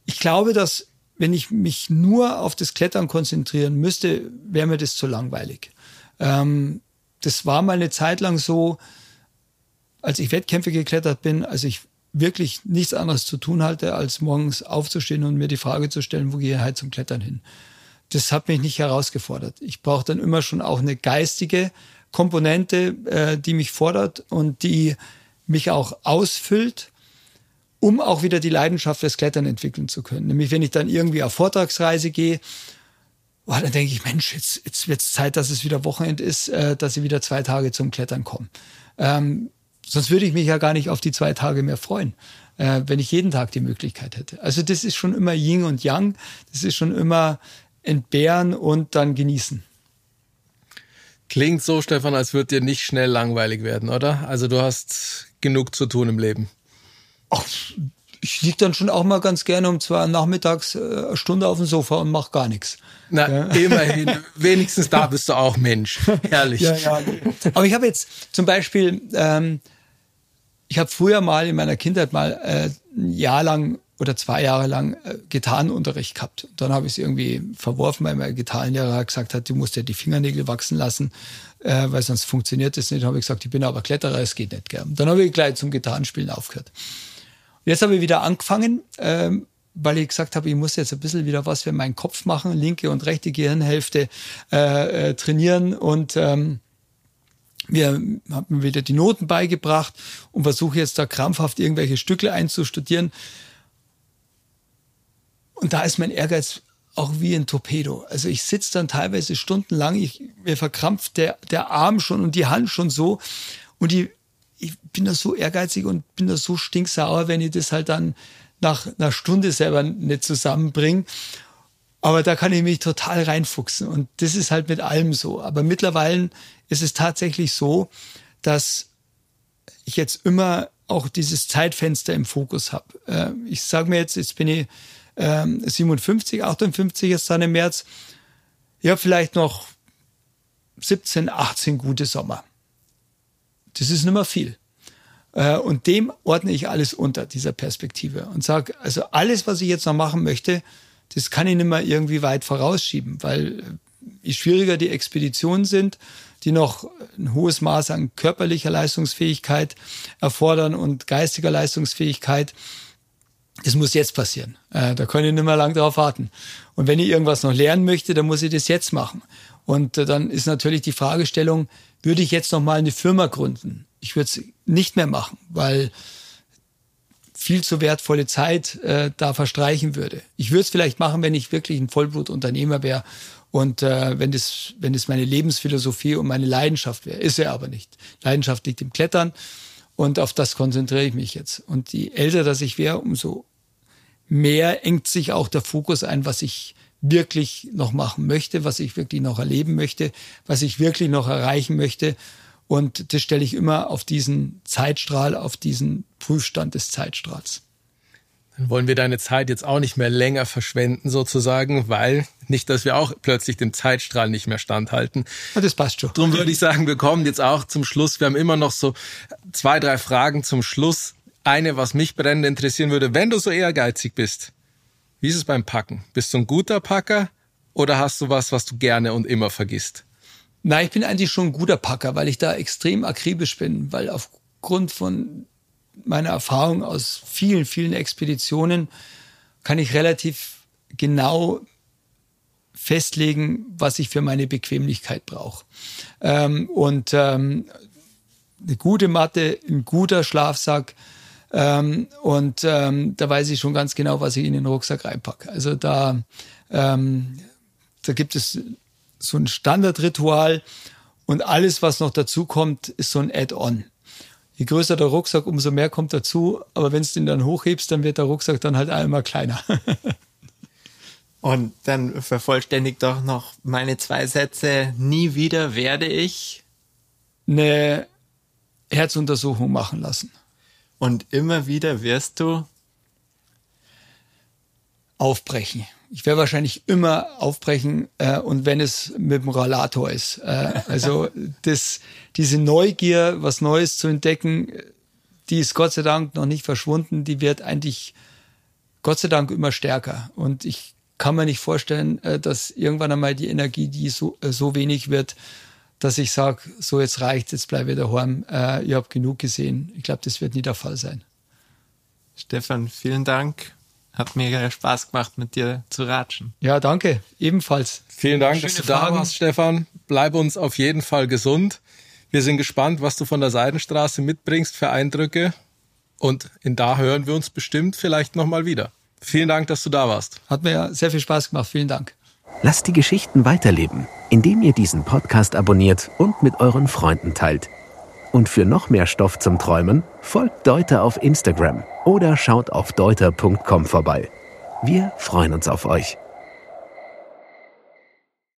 ich glaube, dass wenn ich mich nur auf das Klettern konzentrieren müsste, wäre mir das zu langweilig. Ähm, das war mal eine Zeit lang so, als ich Wettkämpfe geklettert bin, als ich wirklich nichts anderes zu tun hatte, als morgens aufzustehen und mir die Frage zu stellen, wo gehe ich halt zum Klettern hin? Das hat mich nicht herausgefordert. Ich brauche dann immer schon auch eine geistige Komponente, äh, die mich fordert und die mich auch ausfüllt um auch wieder die Leidenschaft fürs Klettern entwickeln zu können. Nämlich wenn ich dann irgendwie auf Vortragsreise gehe, oh, dann denke ich, Mensch, jetzt, jetzt wird es Zeit, dass es wieder Wochenend ist, äh, dass ich wieder zwei Tage zum Klettern komme. Ähm, sonst würde ich mich ja gar nicht auf die zwei Tage mehr freuen, äh, wenn ich jeden Tag die Möglichkeit hätte. Also das ist schon immer Yin und Yang, das ist schon immer entbehren und dann genießen. Klingt so, Stefan, als würde dir nicht schnell langweilig werden, oder? Also du hast genug zu tun im Leben. Ach, ich liege dann schon auch mal ganz gerne um zwei nachmittags äh, eine Stunde auf dem Sofa und mache gar nichts. Na, ja. immerhin, wenigstens da bist du auch Mensch. Herrlich. Ja, ja. Aber ich habe jetzt zum Beispiel, ähm, ich habe früher mal in meiner Kindheit mal äh, ein Jahr lang oder zwei Jahre lang äh, Gitarrenunterricht gehabt. Dann habe ich es irgendwie verworfen, weil mein Gitarrenlehrer gesagt hat, du musst ja die Fingernägel wachsen lassen, äh, weil sonst funktioniert das nicht. Dann habe ich gesagt, ich bin aber Kletterer, es geht nicht. Gell. Dann habe ich gleich zum Gitarrenspielen aufgehört. Jetzt habe ich wieder angefangen, ähm, weil ich gesagt habe, ich muss jetzt ein bisschen wieder was für meinen Kopf machen, linke und rechte Gehirnhälfte äh, äh, trainieren und ähm, wir haben wieder die Noten beigebracht und versuche jetzt da krampfhaft irgendwelche Stücke einzustudieren. Und da ist mein Ehrgeiz auch wie ein Torpedo. Also ich sitze dann teilweise stundenlang, ich, mir verkrampft der, der Arm schon und die Hand schon so und die ich bin da so ehrgeizig und bin da so stinksauer, wenn ich das halt dann nach einer Stunde selber nicht zusammenbringe. Aber da kann ich mich total reinfuchsen. Und das ist halt mit allem so. Aber mittlerweile ist es tatsächlich so, dass ich jetzt immer auch dieses Zeitfenster im Fokus habe. Äh, ich sage mir jetzt, jetzt bin ich 57, ähm, 58 ist dann im März. Ja, vielleicht noch 17, 18 gute Sommer. Das ist nicht mehr viel. Äh, und dem ordne ich alles unter, dieser Perspektive. Und sage, also alles, was ich jetzt noch machen möchte, das kann ich nicht mehr irgendwie weit vorausschieben, weil äh, je schwieriger die Expeditionen sind, die noch ein hohes Maß an körperlicher Leistungsfähigkeit erfordern und geistiger Leistungsfähigkeit, das muss jetzt passieren. Äh, da kann ich nicht mehr lang drauf warten. Und wenn ich irgendwas noch lernen möchte, dann muss ich das jetzt machen. Und dann ist natürlich die Fragestellung, würde ich jetzt noch mal eine Firma gründen? Ich würde es nicht mehr machen, weil viel zu wertvolle Zeit äh, da verstreichen würde. Ich würde es vielleicht machen, wenn ich wirklich ein Vollblutunternehmer wäre und äh, wenn das wenn das meine Lebensphilosophie und meine Leidenschaft wäre. Ist er aber nicht. Leidenschaft liegt im Klettern und auf das konzentriere ich mich jetzt. Und je älter das ich wäre, umso mehr engt sich auch der Fokus ein, was ich wirklich noch machen möchte, was ich wirklich noch erleben möchte, was ich wirklich noch erreichen möchte. Und das stelle ich immer auf diesen Zeitstrahl, auf diesen Prüfstand des Zeitstrahls. Dann wollen wir deine Zeit jetzt auch nicht mehr länger verschwenden, sozusagen, weil nicht, dass wir auch plötzlich dem Zeitstrahl nicht mehr standhalten. Ja, das passt schon. Darum würde ich sagen, wir kommen jetzt auch zum Schluss. Wir haben immer noch so zwei, drei Fragen zum Schluss. Eine, was mich brennend interessieren würde, wenn du so ehrgeizig bist, wie ist es beim Packen? Bist du ein guter Packer oder hast du was, was du gerne und immer vergisst? Nein, ich bin eigentlich schon ein guter Packer, weil ich da extrem akribisch bin, weil aufgrund von meiner Erfahrung aus vielen, vielen Expeditionen kann ich relativ genau festlegen, was ich für meine Bequemlichkeit brauche. Ähm, und ähm, eine gute Matte, ein guter Schlafsack, ähm, und ähm, da weiß ich schon ganz genau, was ich in den Rucksack reinpacke. Also da, ähm, da gibt es so ein Standardritual und alles, was noch dazu kommt, ist so ein Add-on. Je größer der Rucksack, umso mehr kommt dazu. Aber wenn du den dann hochhebst, dann wird der Rucksack dann halt einmal kleiner. und dann vervollständigt doch noch meine zwei Sätze. Nie wieder werde ich eine Herzuntersuchung machen lassen. Und immer wieder wirst du aufbrechen. Ich werde wahrscheinlich immer aufbrechen äh, und wenn es mit dem Rollator ist. Äh, also das, diese Neugier, was Neues zu entdecken, die ist Gott sei Dank noch nicht verschwunden. Die wird eigentlich Gott sei Dank immer stärker. Und ich kann mir nicht vorstellen, äh, dass irgendwann einmal die Energie, die so, äh, so wenig wird, dass ich sage, so jetzt reicht, jetzt bleibe ich daheim, äh, ich habe genug gesehen. Ich glaube, das wird nie der Fall sein. Stefan, vielen Dank. Hat mega Spaß gemacht, mit dir zu ratschen. Ja, danke. Ebenfalls. Vielen Dank, Schöne dass du Fragen. da warst, Stefan. Bleib uns auf jeden Fall gesund. Wir sind gespannt, was du von der Seidenstraße mitbringst für Eindrücke. Und in da hören wir uns bestimmt vielleicht nochmal wieder. Vielen Dank, dass du da warst. Hat mir sehr viel Spaß gemacht. Vielen Dank. Lasst die Geschichten weiterleben, indem ihr diesen Podcast abonniert und mit euren Freunden teilt. Und für noch mehr Stoff zum Träumen folgt Deuter auf Instagram oder schaut auf deuter.com vorbei. Wir freuen uns auf euch.